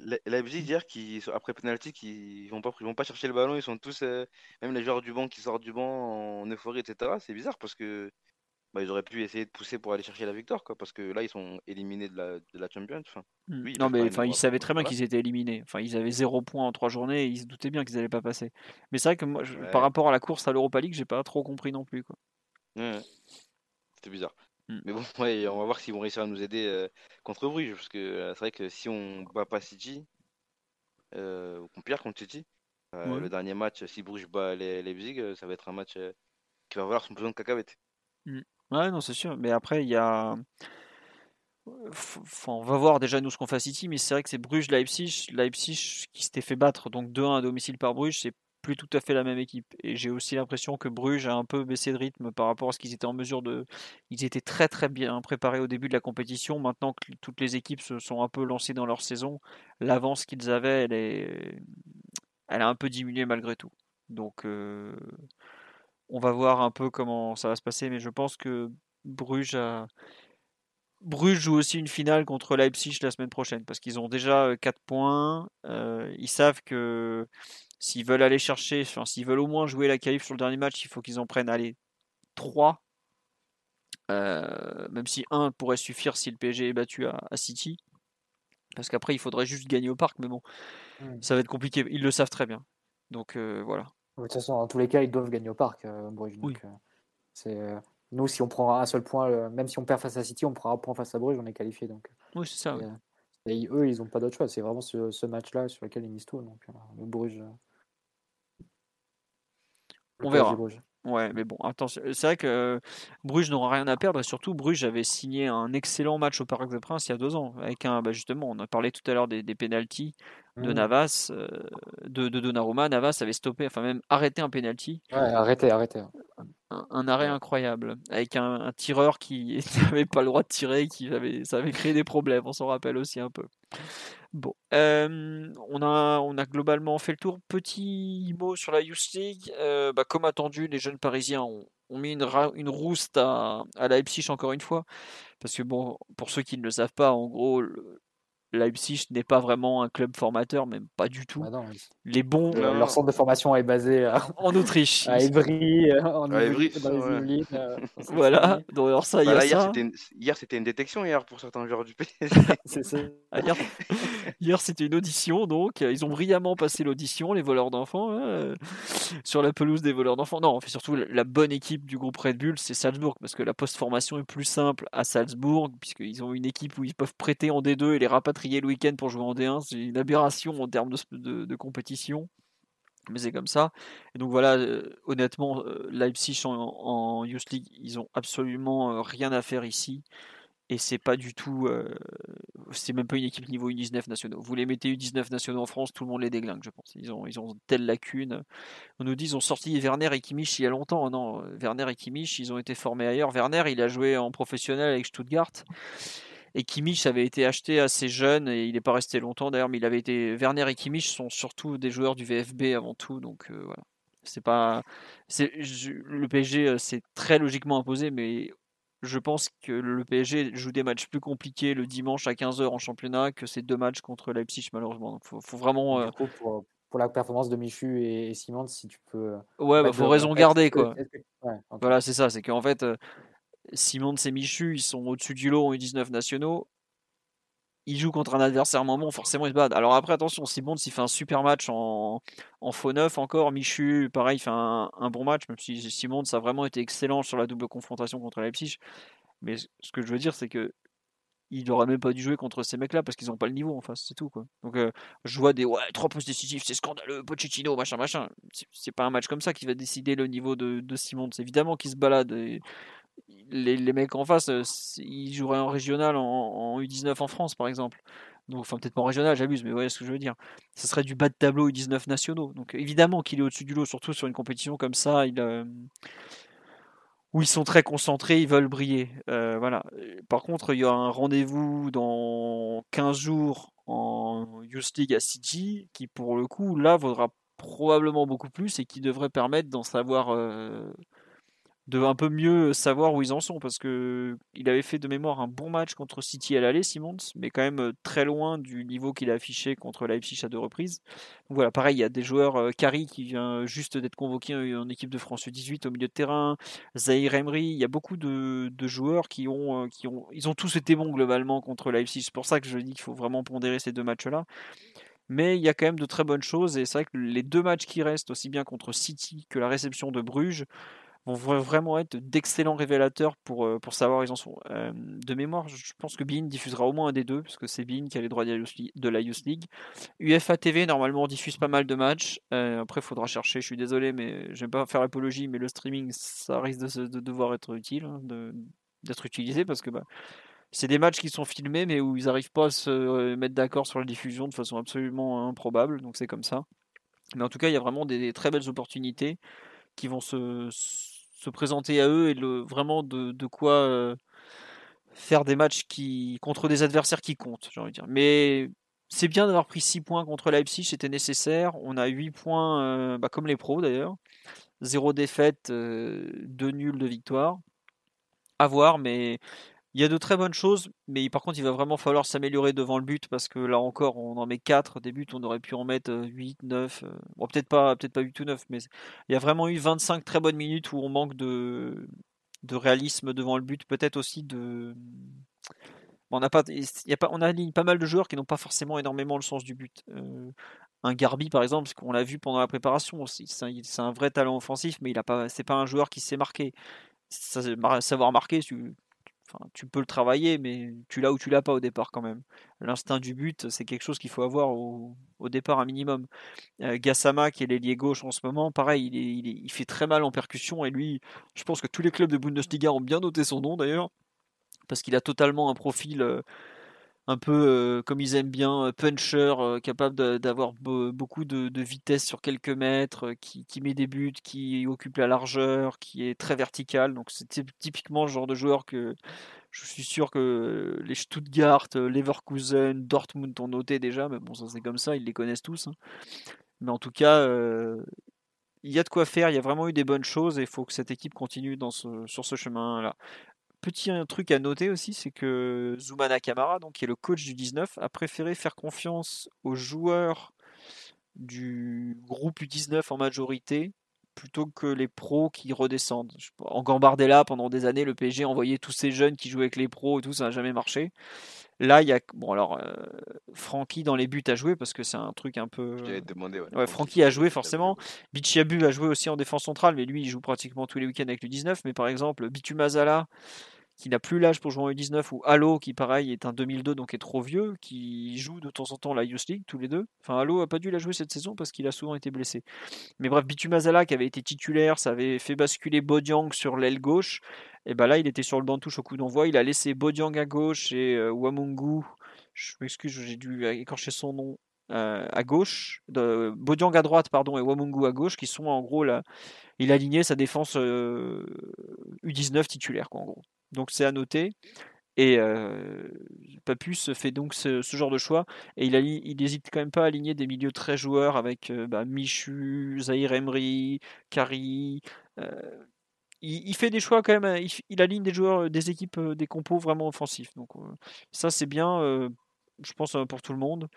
La- Leipzig hier qui après penalty qui ils vont pas ils vont pas chercher le ballon ils sont tous euh, même les joueurs du banc qui sortent du banc en euphorie etc c'est bizarre parce que bah, ils auraient pu essayer de pousser pour aller chercher la victoire quoi parce que là ils sont éliminés de la de la Champions enfin, Mm. Ils non, mais enfin, ils savaient très bien qu'ils étaient éliminés. Enfin, ils avaient zéro point en trois journées et ils se doutaient bien qu'ils n'allaient pas passer. Mais c'est vrai que moi, je- Ouais. par rapport à la course à l'Europa League, j'ai pas trop compris non plus. Quoi. Ouais, ouais. c'était bizarre Mm. mais bon ouais on va voir s'ils vont réussir à nous aider euh, contre Bruges parce que euh, c'est vrai que si on bat pas City euh, ou qu'on perd contre City Ouais. le dernier match si Bruges bat les Leipzig ça va être un match qui va valoir son besoin de cacahuètes Ouais, non, c'est sûr. Mais après, il y a. Enfin, on va voir déjà nous ce qu'on fait à City, mais c'est vrai que c'est Bruges-Leipzig. Leipzig qui s'était fait battre donc 2-1 à domicile par Bruges, c'est plus tout à fait la même équipe. Et j'ai aussi l'impression que Bruges a un peu baissé de rythme par rapport à ce qu'ils étaient en mesure de. Ils étaient très très bien préparés au début de la compétition. Maintenant que toutes les équipes se sont un peu lancées dans leur saison, l'avance qu'ils avaient, elle est, elle a un peu diminué malgré tout. Donc, euh, on va voir un peu comment ça va se passer, mais je pense que Bruges a. Bruges joue aussi une finale contre Leipzig la semaine prochaine parce qu'ils ont déjà 4 points. euh, ils savent que s'ils veulent aller chercher, enfin, s'ils veulent au moins jouer la qualif sur le dernier match, il faut qu'ils en prennent allez, 3. même si 1 pourrait suffire si le PSG est battu à, à City. Parce qu'après, il faudrait juste gagner au parc, mais bon, Mm. ça va être compliqué. Ils le savent très bien. Donc euh, voilà. De toute façon, dans tous les cas, ils doivent gagner au parc, euh, Bruges. Donc, euh, c'est, euh, nous, si on prend un seul point, euh, même si on perd face à City, on prend un point face à Bruges, on est qualifié. Donc, Oui, c'est ça. et, euh, et eux, ils n'ont pas d'autre choix. C'est vraiment ce, ce match-là sur lequel ils misent tout. Donc, euh, le Bruges. euh, le On verra. Bruges. Ouais, mais bon, attention. C'est vrai que euh, Bruges n'aura rien à perdre et surtout Bruges avait signé un excellent match au Parc des Princes il y a deux ans avec un, bah justement, on a parlé tout à l'heure des, des pénalties de Mm. Navas, euh, de, de Donnarumma. Navas avait stoppé, enfin même arrêté un penalty, Ouais, arrêtez, arrêtez. Un, un arrêt incroyable avec un, un tireur qui n'avait pas le droit de tirer, qui avait, ça avait créé des problèmes. On s'en rappelle aussi un peu. Bon, euh, on a, on a globalement fait le tour. Petit mot sur la Youth League. Euh, bah, comme attendu, les jeunes Parisiens ont, ont mis une, une rouste à, à Leipzig encore une fois. Parce que bon, pour ceux qui ne le savent pas, en gros, le- Leipzig n'est pas vraiment un club formateur, même pas du tout. Bah non, Les bons euh, leur centre de formation est basé à, en Autriche. à Évry, euh, en À Évry, Évry, dans les ouais. Yvelines, euh, en Voilà, donc alors ça, il y Bah a là, hier, ça. c'était une... hier, c'était une détection hier pour certains joueurs du PSG. C'est ça. Ah, Hier, hier, c'était une audition, donc euh, ils ont brillamment passé l'audition, les voleurs d'enfants, hein, euh, sur la pelouse des voleurs d'enfants. Non, en fait, surtout la- la bonne équipe du groupe Red Bull, c'est Salzbourg, parce que la post-formation est plus simple à Salzbourg, puisqu'ils ont une équipe où ils peuvent prêter en D2 et les rapatrier le week-end pour jouer en D1. C'est une aberration en termes de, compétition. Mais c'est comme ça. Donc voilà, euh, honnêtement, euh, Leipzig en, en Youth League, ils ont absolument euh, rien à faire ici. Et c'est pas du tout. c'est même pas une équipe niveau U19 nationaux. Vous les mettez U19 nationaux en France, tout le monde les déglingue, je pense. Ils ont, ils ont telle lacune. On nous dit ils ont sorti Werner et Kimmich il y a longtemps. Non, Werner et Kimmich, ils ont été formés ailleurs. Werner, il a joué en professionnel avec Stuttgart. Et Kimmich avait été acheté assez jeune et il n'est pas resté longtemps d'ailleurs, mais il avait été. Werner et Kimmich sont surtout des joueurs du VFB avant tout, donc euh, voilà. C'est pas. Je- le PSG, euh, c'est très logiquement imposé, mais je pense que le PSG joue des matchs plus compliqués le dimanche à 15h en championnat que ces deux matchs contre Leipzig malheureusement. Donc faut, faut vraiment. euh, pour, pour la performance de Michu et, et Simon, si tu peux. Ouais, bah, faut raison garder quoi. ouais. Voilà, c'est ça. C'est qu'en fait, Simon et Michu, ils sont au-dessus du lot en U19 nationaux. Ils jouent contre un adversaire bon, forcément ils se battent. Alors après, attention, Simon, s'il fait un super match en, en faux neuf encore, Michu, pareil, il fait un, bon match, même si Simon, ça a vraiment été excellent sur la double confrontation contre Leipzig. Mais ce que je veux dire, c'est que il n'aurait même pas dû jouer contre ces mecs-là parce qu'ils n'ont pas le niveau en face, c'est tout quoi. Donc euh, je vois des ouais, trois postes décisifs, c'est scandaleux, Pochettino, machin, machin. C'est- pas un match comme ça qui va décider le niveau de, de Simon. C'est évidemment qu'il se balade. Les, mecs en face, euh, ils joueraient en régional en, en U19 en France par exemple. Donc, enfin, peut-être pas en régional, j'abuse, mais vous voyez ce que je veux dire. Ce serait du bas de tableau U19 nationaux. Donc, évidemment qu'il est au-dessus du lot, surtout sur une compétition comme ça. Euh, où ils sont très concentrés, ils veulent briller. Euh, voilà. Par contre, il y a un rendez-vous dans 15 jours en Youth League à City qui, pour le coup, là, vaudra probablement beaucoup plus et qui devrait permettre d'en savoir, de un peu mieux savoir où ils en sont parce que il avait fait de mémoire un bon match contre City à l'aller, Simons, mais quand même euh, très loin du niveau qu'il a affiché contre Leipzig à deux reprises. Voilà, pareil, il y a des joueurs, euh, Kari qui vient juste d'être convoqué en, équipe de France U18 au milieu de terrain, Zahir Emery, il y a beaucoup de, de joueurs qui ont, euh, qui ont, ils ont tous été bons globalement contre Leipzig. C'est pour ça que je dis qu'il faut vraiment pondérer ces deux matchs-là. Mais il y a quand même de très bonnes choses et c'est vrai que les deux matchs qui restent, aussi bien contre City que la réception de Bruges, vont vra- vraiment être d'excellents révélateurs pour, euh, pour savoir ils en sont. Euh, de mémoire, je pense que Bein diffusera au moins un des deux, parce que c'est Bein qui a les droits de la Youth League-. UEFA TV, normalement, diffuse pas mal de matchs. Euh, après, il faudra chercher, je suis désolé, mais j'aime pas faire l'apologie, mais le streaming, ça risque de, devoir être utile, hein, d'être utilisé, parce que bah, c'est des matchs qui sont filmés, mais où ils n'arrivent pas à se mettre d'accord sur la diffusion de façon absolument improbable, donc c'est comme ça. Mais en tout cas, il y a vraiment des très belles opportunités qui vont se, se présenter à eux et le, vraiment de, de quoi euh, faire des matchs qui contre des adversaires qui comptent, j'ai envie de dire. Mais c'est bien d'avoir pris 6 points contre Leipzig, c'était nécessaire. On a 8 points, euh, bah, comme les pros d'ailleurs. 0 défaite, 2 nuls de victoire. À voir, mais il y a de très bonnes choses. Mais par contre, il va vraiment falloir s'améliorer devant le but parce que là encore, on en met 4 des buts, on aurait pu en mettre 8, 9. euh, Bon, peut-être pas, peut-être pas 8 ou 9, mais il y a vraiment eu 25 très bonnes minutes où on manque de, réalisme devant le but, peut-être aussi de. On a pas, mal de joueurs qui n'ont pas forcément énormément le sens du but. Euh, un Garbi par exemple, parce qu'on l'a vu pendant la préparation c'est un, vrai talent offensif, mais il a pas, un joueur qui sait marquer. Savoir marquer, enfin, tu peux le travailler, mais tu l'as ou tu l'as pas au départ quand même. L'instinct du but, c'est quelque chose qu'il faut avoir au, départ un minimum. Euh, Gassama, qui est l'ailier gauche en ce moment, pareil, il fait très mal en percussion et lui, je pense que tous les clubs de Bundesliga ont bien noté son nom d'ailleurs, parce qu'il a totalement un profil euh, un peu euh, comme ils aiment bien, euh, puncher, euh, capable d'avoir be- beaucoup de, vitesse sur quelques mètres, qui, met des buts, qui occupe la largeur, qui est très vertical. Donc c'est typ- typiquement le genre de joueur que je suis sûr que les Stuttgart, Leverkusen, Dortmund ont noté déjà, mais bon, ça c'est comme ça, ils les connaissent tous. hein. Mais en tout cas, il y a de quoi faire, il y a vraiment eu des bonnes choses et il faut que cette équipe continue sur ce chemin-là. Petit truc à noter aussi, c'est que Zuma Nakamura, donc, qui est le coach du 19, a préféré faire confiance aux joueurs du groupe U19 en majorité plutôt que les pros qui redescendent. En Gambardella, pendant des années, le PSG envoyait tous ces jeunes qui jouaient avec les pros et tout, ça n'a jamais marché. Là, il y a. Bon, alors, euh, Francky dans les buts a joué parce que c'est un truc un peu. Je demandé, ouais. ouais Francky a joué forcément. Bichiabu a joué aussi en défense centrale, mais lui, il joue pratiquement tous les week-ends avec le 19. Mais par exemple, Bitu Mazala, qui n'a plus l'âge pour jouer en U19, ou Halo, qui pareil est un 2002, donc est trop vieux, qui joue de temps en temps la Youth League, tous les deux. Enfin, Halo a pas dû la jouer cette saison parce qu'il a souvent été blessé. Mais bref, Bitumazala, qui avait été titulaire, ça avait fait basculer Bodiang sur l'aile gauche. Et ben là, il était sur le banc de touche au coup d'envoi. Il a laissé Bodiang à gauche et euh, Wamungu, je m'excuse, j'ai dû écorcher son nom, euh, à gauche, de, Bodiang à droite, pardon, et Wamungu à gauche, qui sont en gros là. Il a aligné sa défense U19 euh, titulaire, quoi, en gros. Donc c'est à noter. Et euh, Papus fait donc ce, genre de choix. Et il n'hésite quand même pas à aligner des milieux très joueurs avec euh, bah, Michu, Zahir Emery, Kari. Euh, il, fait des choix quand même. Il, aligne des joueurs, des équipes, des compos vraiment offensifs. Donc ça c'est bien, je pense, pour tout le monde.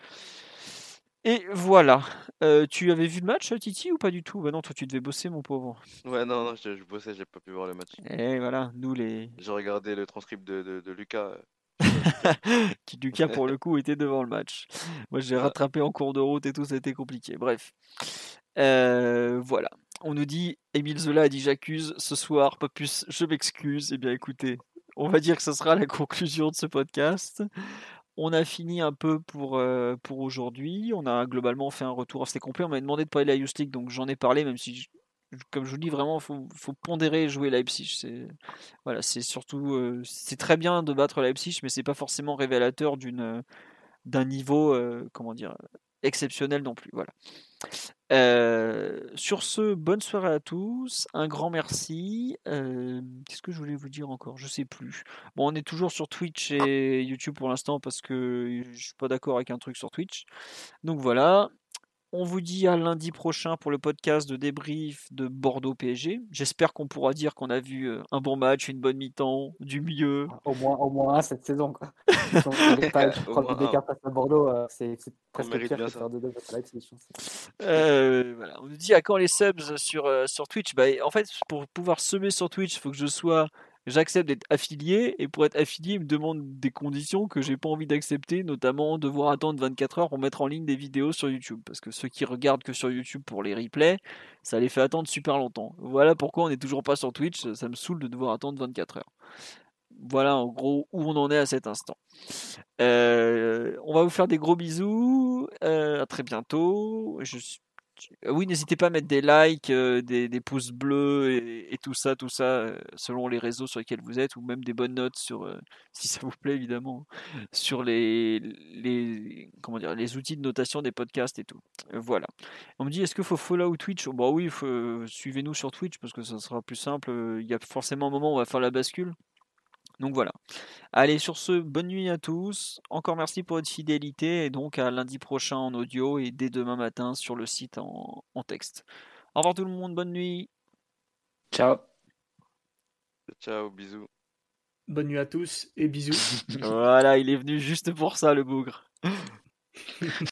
Et voilà. Euh, tu avais vu le match, Titi, ou pas du tout? Bah non, toi tu devais bosser, mon pauvre. Ouais, non, non, je, bossais, j'ai pas pu voir le match. Et voilà, nous les. J'ai regardé le transcript de, de, Lucas. qui, Lucas, pour le coup, était devant le match. Moi, j'ai rattrapé en cours de route et tout, ça a été compliqué. Bref. Euh, voilà. On nous dit, Émile Zola a dit j'accuse ce soir, pas plus, je m'excuse. Eh bien, écoutez, on va dire que ce sera la conclusion de ce podcast. On a fini un peu pour, euh, pour aujourd'hui. On a globalement fait un retour assez complet. On m'a demandé de parler de la Youth donc j'en ai parlé, même si, comme je vous dis, vraiment, il faut, faut, pondérer jouer Leipzig. C'est, voilà, c'est surtout. Euh, c'est très bien de battre Leipzig, mais c'est pas forcément révélateur d'une, d'un niveau, euh, comment dire, exceptionnel non plus. Voilà. Euh, sur ce, bonne soirée à tous, un grand merci. Euh, qu'est-ce que je voulais vous dire encore? Je sais plus. Bon, on est toujours sur Twitch et YouTube pour l'instant parce que je suis pas d'accord avec un truc sur Twitch. Donc voilà. On vous dit à lundi prochain pour le podcast de débrief de Bordeaux PSG. J'espère qu'on pourra dire qu'on a vu euh, un bon match, une bonne mi-temps, du mieux. Au moins, au moins un cette saison. Quoi. à Bordeaux, euh, c'est presque pire que faire deux euh, voilà. On nous dit à quand les subs sur, sur Twitch? Bah, En fait, pour pouvoir semer sur Twitch, il faut que je sois j'accepte d'être affilié et pour être affilié, il me demande des conditions que j'ai pas envie d'accepter, notamment devoir attendre 24 heures pour mettre en ligne des vidéos sur YouTube parce que ceux qui regardent que sur YouTube pour les replays, ça les fait attendre super longtemps. Voilà pourquoi on n'est toujours pas sur Twitch, ça me saoule de devoir attendre 24 heures. Voilà en gros où on en est à cet instant. Euh, on va vous faire des gros bisous. Euh, à très bientôt. Oui, n'hésitez pas à mettre des likes, euh, des, pouces bleus et, tout ça, tout ça, euh, selon les réseaux sur lesquels vous êtes, ou même des bonnes notes sur, si ça vous plaît évidemment, sur les, les, comment dire, les outils de notation des podcasts et tout. voilà. On me dit, est-ce qu'il faut follow Twitch? Bon oui, suivez-nous sur Twitch parce que ça sera plus simple. Il y a forcément un moment où on va faire la bascule. Donc voilà. Allez, sur ce, bonne nuit à tous. Encore merci pour votre fidélité et donc à lundi prochain en audio et dès demain matin sur le site en, texte. Au revoir tout le monde, bonne nuit. Ciao. Ciao, bisous. Bonne nuit à tous et bisous. voilà, il est venu juste pour ça, le bougre.